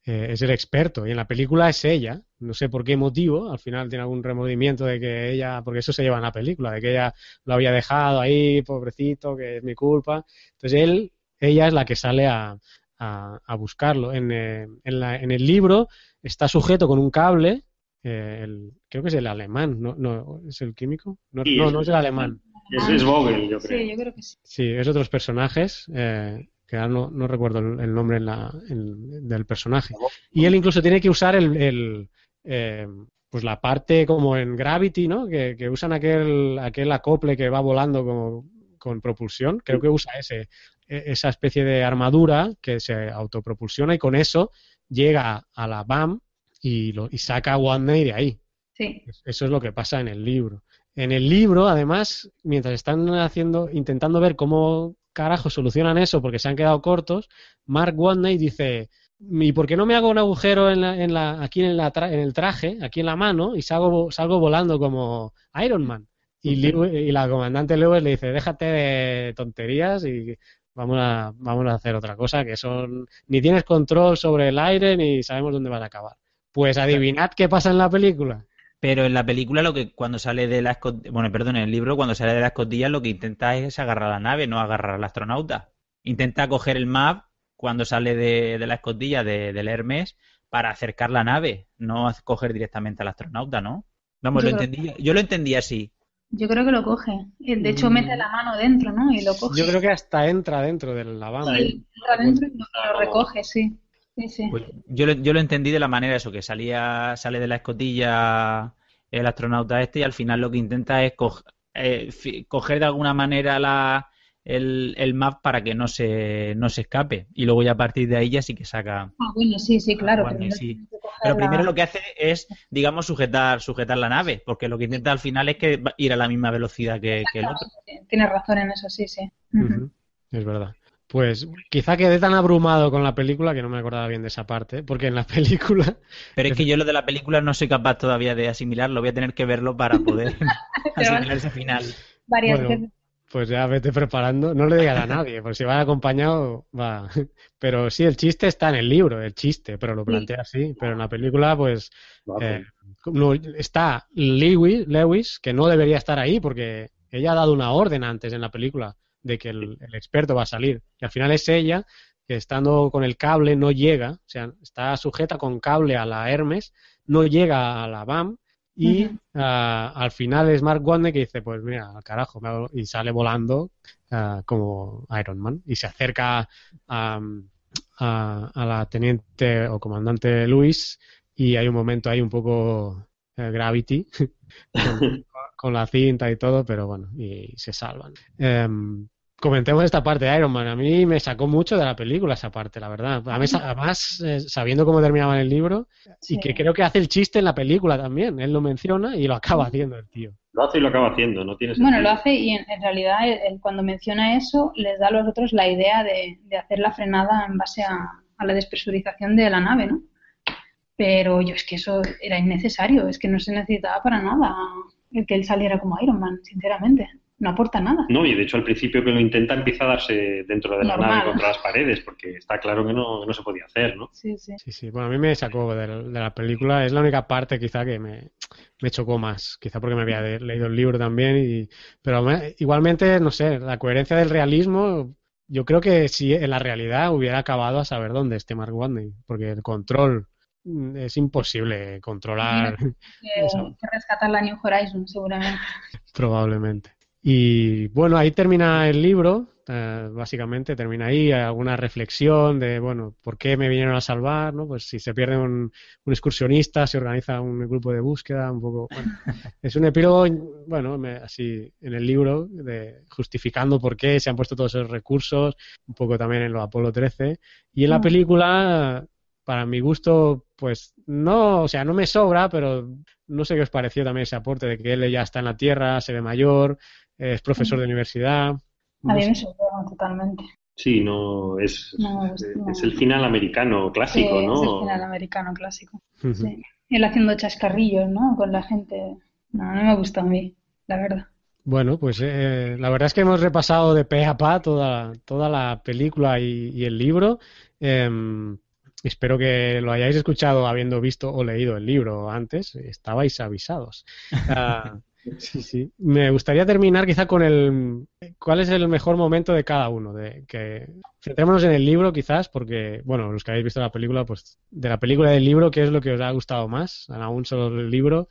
eh, es el experto. Y en la película es ella. No sé por qué motivo. Al final tiene algún remordimiento de que ella, porque eso se lleva en la película, de que ella lo había dejado ahí, pobrecito, que es mi culpa. Entonces él, ella es la que sale a, a, a buscarlo. En, eh, en, la- en el libro está sujeto con un cable, eh, el- creo que es el alemán, ¿no? no ¿Es el químico? No, Sí, no, es- no es el alemán. Es, es Vogel, yo creo. Sí, yo creo que sí. Sí, es otros personajes, eh, que ahora no, no recuerdo el, el nombre en la- en- del personaje. Y él incluso tiene que usar el, el, eh, pues la parte como en Gravity, ¿no? Que, que usan aquel, aquel acople que va volando como con propulsión. Creo que usa ese, esa especie de armadura que se autopropulsiona y con eso llega a la BAM y, lo, y saca a Watney de ahí. Sí. Eso es lo que pasa en el libro. En el libro, además, mientras están haciendo, intentando ver cómo carajo solucionan eso porque se han quedado cortos, Mark Watney dice, ¿y por qué no me hago un agujero en la, en la, aquí en, la tra- en el traje, aquí en la mano, y salgo, salgo volando como Iron Man? Y, Lew- y la comandante Lewis le dice, déjate de tonterías y vamos a, vamos a hacer otra cosa, que son ni tienes control sobre el aire ni sabemos dónde vas a acabar. Pues adivinad qué pasa en la película. Pero en la película lo que cuando sale de la escotilla, bueno, perdón, en el libro cuando sale de la escotilla lo que intenta es agarrar a la nave, no agarrar al astronauta. Intenta coger el map cuando sale de, de la escotilla de- del Hermes para acercar la nave, no coger directamente al astronauta, ¿no? Vamos, Yo lo entendí, yo lo entendí así. Yo creo que lo coge. Eh, De hecho, Mm. mete la mano dentro, ¿no? Y lo coge. Yo creo que hasta entra dentro de la banda. Sí, entra dentro y lo, recoge, sí. Sí, sí. Pues yo, lo, yo lo entendí de la manera eso, que salía, sale de la escotilla el astronauta este y al final lo que intenta es co- eh, fi- coger de alguna manera la, el, el map para que no se, no se escape. Y luego ya a partir de ahí ya sí que saca. Ah, bueno, sí, sí, claro. Sí. Pero la- primero lo que hace es, digamos, sujetar, sujetar la nave, porque lo que intenta al final es que va- ir a la misma velocidad que, que el otro. Tienes razón en eso, sí, sí. Es verdad. Pues quizá quedé tan abrumado con la película que no me acordaba bien de esa parte, porque en la película Pero es que yo lo de la película no soy capaz todavía de asimilarlo, voy a tener que verlo para poder asimilar ese final. Varias Bueno, veces. Pues ya vete preparando, no le digas a nadie, porque si va acompañado, va. Pero sí, el chiste está en el libro, el chiste, pero lo plantea así. Pero en la película, pues, eh, no- está Lewis, Lewis, que no debería estar ahí, porque ella ha dado una orden antes en la película de que el, el experto va a salir. Y al final es ella que estando con el cable no llega, o sea, está sujeta con cable a la Hermes, no llega a la BAM y ah, al final es Mark Watney que dice, pues mira, al carajo, y sale volando ah, como Iron Man y se acerca a, a- a la teniente o comandante Luis y hay un momento ahí un poco eh, Gravity con, con la cinta y todo, pero bueno, y se salvan. Em, comentemos esta parte de Iron Man. A mí me sacó mucho de la película esa parte, la verdad. A mí, además, eh, sabiendo cómo terminaba en el libro, Sí. y que creo que hace el chiste en la película también. Él lo menciona y lo acaba haciendo el tío. Lo hace y lo acaba haciendo, no tiene sentido. Bueno, lo hace y en, en realidad él- él cuando menciona eso les da a los otros la idea de, de hacer la frenada en base a, a la despresurización de la nave, ¿no? Pero yo es que eso era innecesario, es que no se necesitaba para nada el que él saliera como Iron Man, sinceramente. No aporta nada. No, y de hecho al principio que lo intenta empieza a darse dentro de la Normal. nave contra las paredes, porque está claro que no, no se podía hacer, ¿no? Sí, sí. Sí, sí. Bueno, a mí me sacó de, la- de la película. Es la única parte quizá que me, me chocó más. Quizá porque me había de- leído el libro también. Y, pero me- igualmente, no sé, la coherencia del realismo, yo creo que si en la realidad hubiera acabado a saber dónde esté Mark Watney. Porque el control mm, es imposible controlar. Que, que rescatar la New Horizon, seguramente. Probablemente. Y bueno, ahí termina el libro, eh, básicamente termina ahí, alguna reflexión de, bueno, ¿por qué me vinieron a salvar? ¿no? Pues si se pierde un, un excursionista, se organiza un grupo de búsqueda, un poco, bueno, es un epílogo, bueno, me- así en el libro, de, justificando por qué se han puesto todos esos recursos, un poco también en lo Apolo 13, y en la Mm. película, para mi gusto, pues no, o sea, no me sobra, pero no sé qué os pareció también ese aporte de que él ya está en la Tierra, se ve mayor, es profesor de universidad. A No mí me sorprendió totalmente. Sí, no, es, No me gusta, no. es el final americano clásico, Sí, ¿no? Es el final americano clásico. Sí. Él haciendo chascarrillos, ¿no? Con la gente. No, no me gusta a mí, la verdad. Bueno, pues eh, la verdad es que hemos repasado de pe a pa toda, toda la película y, y el libro. Em, espero que lo hayáis escuchado habiendo visto o leído el libro antes. Estabais avisados. Ah, sí, sí. Me gustaría terminar quizá con el cuál es el mejor momento de cada uno. De que centrémonos en el libro quizás, porque bueno, los que habéis visto la película, pues de la película y del libro, ¿qué es lo que os ha gustado más? Aún solo el libro.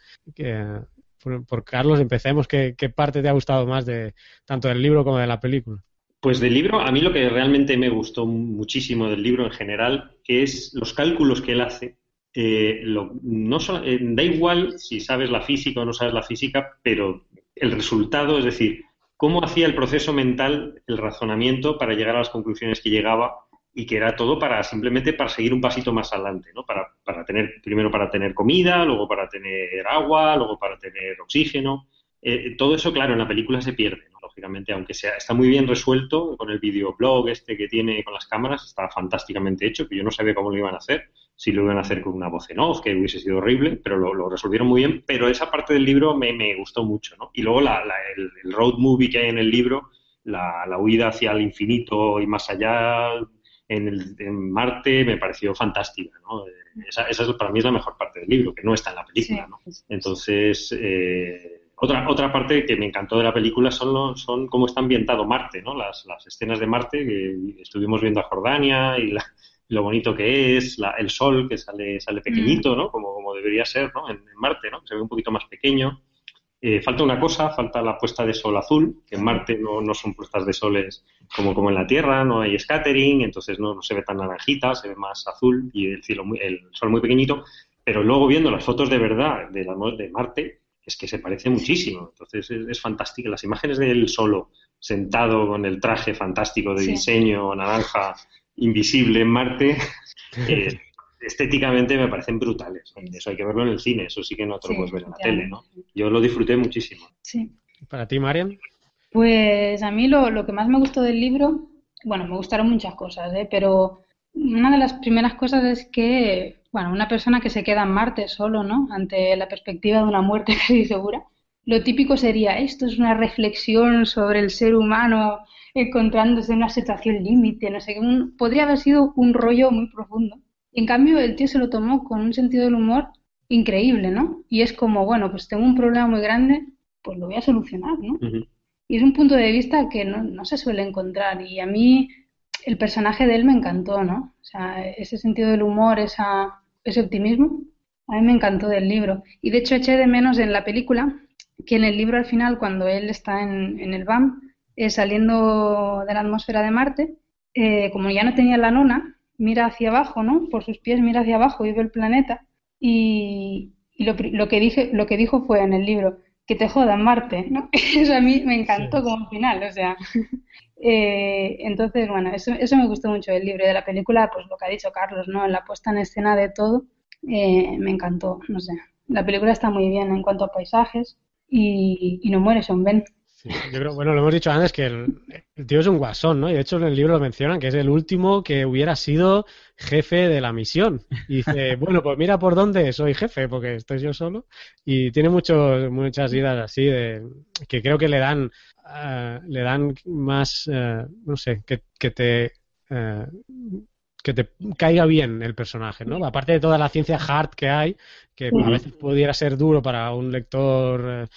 Por, por Carlos, empecemos. ¿Qué, ¿Qué parte te ha gustado más de tanto del libro como de la película? Pues del libro, a mí lo que realmente me gustó muchísimo del libro en general es los cálculos que él hace. Eh, lo- no so- eh, da igual si sabes la física o no sabes la física, pero el resultado, es decir, cómo hacía el proceso mental, el razonamiento para llegar a las conclusiones que llegaba, y que era todo para simplemente para seguir un pasito más adelante, ¿no? Para, para tener, primero para tener comida, luego para tener agua, luego para tener oxígeno. Eh, todo eso, claro, en la película se pierde, lógicamente, aunque sea, está muy bien resuelto con el videoblog este que tiene con las cámaras, está fantásticamente hecho, que yo no sabía cómo lo iban a hacer, si lo iban a hacer con una voz en off, que hubiese sido horrible, pero lo, resolvieron muy bien, pero esa parte del libro me, me gustó mucho, ¿no? Y luego la, el, el, road movie que hay en el libro, la, la huida hacia el infinito y más allá, en, el, en Marte me pareció fantástica, ¿no? Esa, esa, es, para mí es la mejor parte del libro, que no está en la película, ¿no? Entonces, eh, otra, otra parte que me encantó de la película son, son cómo está ambientado Marte, ¿no? Las, las escenas de Marte, que estuvimos viendo a Jordania y lo bonito que es, la, el sol que sale, sale pequeñito, ¿no? Como, como debería ser, ¿no? En, en Marte, ¿no? Se ve un poquito más pequeño. Eh, falta una cosa, falta la puesta de sol azul, que en Marte no, no, son puestas de soles como, como en la Tierra, no hay scattering, entonces no, no se ve tan naranjita, se ve más azul y el cielo muy, el sol muy pequeñito, pero luego viendo las fotos de verdad de, la, de Marte, es que se parece muchísimo, entonces es, es fantástico. Las imágenes de él solo, sentado con el traje fantástico de sí. diseño naranja invisible en Marte, eh, estéticamente me parecen brutales. Eso hay que verlo en el cine, eso sí que no te lo sí, puedes ver en la tele, ¿no? Yo lo disfruté muchísimo. Sí. ¿Para ti, Marian? Pues a mí lo, lo, que más me gustó del libro, bueno, me gustaron muchas cosas, ¿eh? pero una de las primeras cosas es que, bueno, una persona que se queda en Marte solo, ¿no? Ante la perspectiva de una muerte casi segura, lo típico sería, esto es una reflexión sobre el ser humano encontrándose en una situación límite, no sé, un, podría haber sido un rollo muy profundo. En cambio, el tío se lo tomó con un sentido del humor increíble, ¿no? Y es como, bueno, pues tengo un problema muy grande, pues lo voy a solucionar, ¿no? Uh -huh. Y es un punto de vista que no, no, se suele encontrar. Y a mí el personaje de él me encantó, ¿no? O sea, ese sentido del humor, esa, ese optimismo, a mí me encantó del libro. Y de hecho eché de menos en la película que en el libro al final, cuando él está en, en el BAM, eh, saliendo de la atmósfera de Marte, eh, como ya no tenía la nona, mira hacia abajo, ¿no? Por sus pies mira hacia abajo y ve el planeta. Y, y lo, lo, que dije, lo que dijo fue en el libro, que te jodan Marte, ¿no? Eso a mí me encantó sí. como final, o sea. eh, entonces, bueno, eso, eso me gustó mucho del libro. De la película, pues lo que ha dicho Carlos, ¿no? La puesta en escena de todo, eh, me encantó, no sé. La película está muy bien en cuanto a paisajes y, y no muere Sean Ben. Sí, yo creo, bueno, lo hemos dicho antes que el, el, tío es un guasón, ¿no? Y de hecho en el libro lo mencionan que es el último que hubiera sido jefe de la misión. Y dice, bueno, pues mira por dónde soy jefe, porque estoy yo solo. Y tiene muchos, muchas ideas así de que creo que le dan, uh, le dan más, uh, no sé, que, que te uh, que te caiga bien el personaje, ¿no? Aparte de toda la ciencia hard que hay, que a veces pudiera ser duro para un lector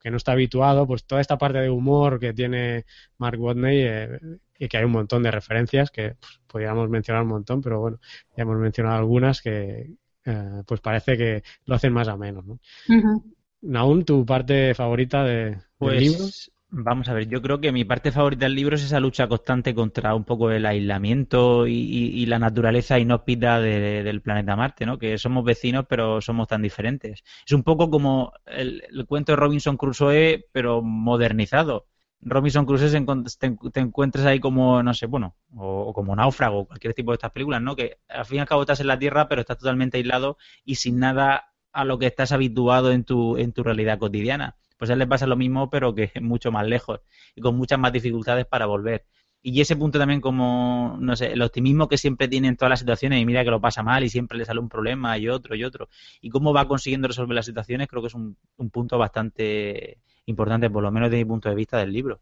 que no está habituado, pues toda esta parte de humor que tiene Mark Watney eh, y que hay un montón de referencias que pues, podríamos mencionar un montón, pero bueno, ya hemos mencionado algunas que eh, pues parece que lo hacen más a menos, ¿no? Uh -huh. Naun, ¿tu parte favorita de, pues, del libro? Vamos a ver, yo creo que mi parte favorita del libro es esa lucha constante contra un poco el aislamiento y, la naturaleza inhóspita de, de, del planeta Marte, ¿no? Que somos vecinos, pero somos tan diferentes. Es un poco como el, cuento de Robinson Crusoe, pero modernizado. Robinson Crusoe te, te, encuentras ahí como, no sé, bueno, o, o, como náufrago, cualquier tipo de estas películas, ¿no? Que al fin y al cabo estás en la Tierra, pero estás totalmente aislado y sin nada a lo que estás habituado en tu, en tu realidad cotidiana pues a él le pasa lo mismo, pero que mucho más lejos y con muchas más dificultades para volver. Y ese punto también como, no sé, el optimismo que siempre tiene en todas las situaciones y mira que lo pasa mal y siempre le sale un problema y otro y otro. Y cómo va consiguiendo resolver las situaciones creo que es un, un punto bastante importante, por lo menos desde mi punto de vista del libro.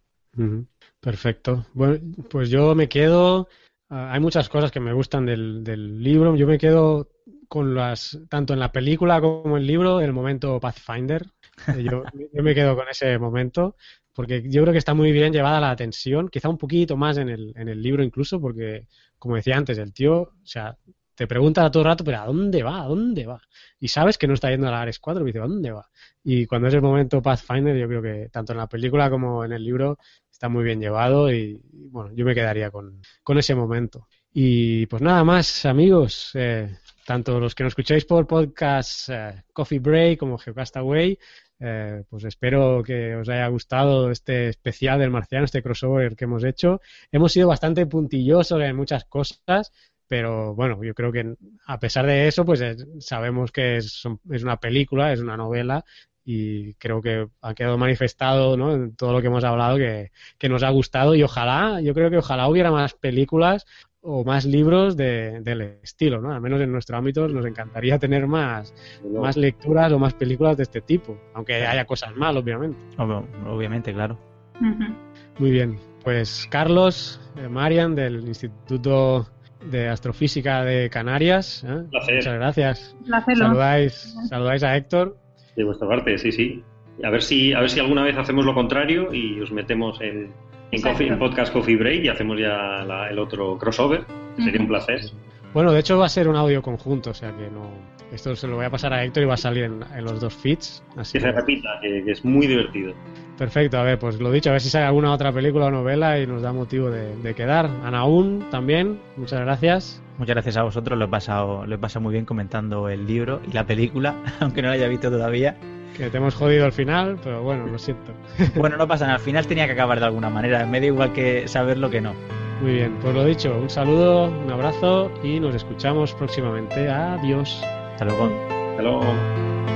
Perfecto. Bueno, pues yo me quedo... Uh, hay muchas cosas que me gustan del, del libro. Yo me quedo con las, tanto en la película como en el libro, el momento Pathfinder. Yo, yo, me quedo con ese momento porque yo creo que está muy bien llevada la tensión, quizá un poquito más en el, en el libro incluso, porque, como decía antes, el tío, o sea, te pregunta todo el rato, pero ¿a dónde va? ¿A dónde va? Y sabes que no está yendo a la Ares 4, y dice, ¿a dónde va? Y cuando es el momento Pathfinder, yo creo que tanto en la película como en el libro está muy bien llevado y, y bueno, yo me quedaría con, con ese momento. Y pues nada más, amigos, eh, tanto los que nos escucháis por podcast eh, Coffee Break como Geocastaway, eh, pues espero que os haya gustado este especial del marciano, este crossover que hemos hecho. Hemos sido bastante puntillosos en muchas cosas, pero bueno, yo creo que a pesar de eso, pues sabemos que es, es, una película, es una novela y creo que ha quedado manifestado ¿no? en todo lo que hemos hablado que, que, nos ha gustado y ojalá, yo creo que ojalá hubiera más películas o más libros de, del estilo, ¿no? Al menos en nuestro ámbito nos encantaría tener más, más lecturas o más películas de este tipo, aunque haya cosas mal, obviamente. obviamente, claro. Muy bien, pues Carlos, eh, Marian del Instituto de Astrofísica de Canarias, ¿eh? muchas gracias. Saludáis, saludáis a Héctor de vuestra parte, sí, sí. A ver si, a ver si alguna vez hacemos lo contrario y os metemos en, en, Podcast Coffee Break y hacemos ya el otro crossover. Sería un placer. Bueno, de hecho va a ser un audio conjunto, o sea que no. Esto se lo voy a pasar a Héctor y va a salir en, los dos feeds. Así que se repita, que, es muy divertido. Perfecto, a ver, pues lo dicho, a ver si sale alguna otra película o novela y nos da motivo de, de quedar. Anaún también, muchas gracias. Muchas gracias a vosotros, lo he pasado, lo he pasado muy bien comentando el libro y la película, aunque no la haya visto todavía. Que te hemos jodido al final, pero bueno, lo siento. bueno, no pasa nada, al final tenía que acabar de alguna manera, me da igual que saberlo que no. Muy bien, pues lo dicho, un saludo, un abrazo y nos escuchamos próximamente. Adiós. Hasta luego. Hasta luego.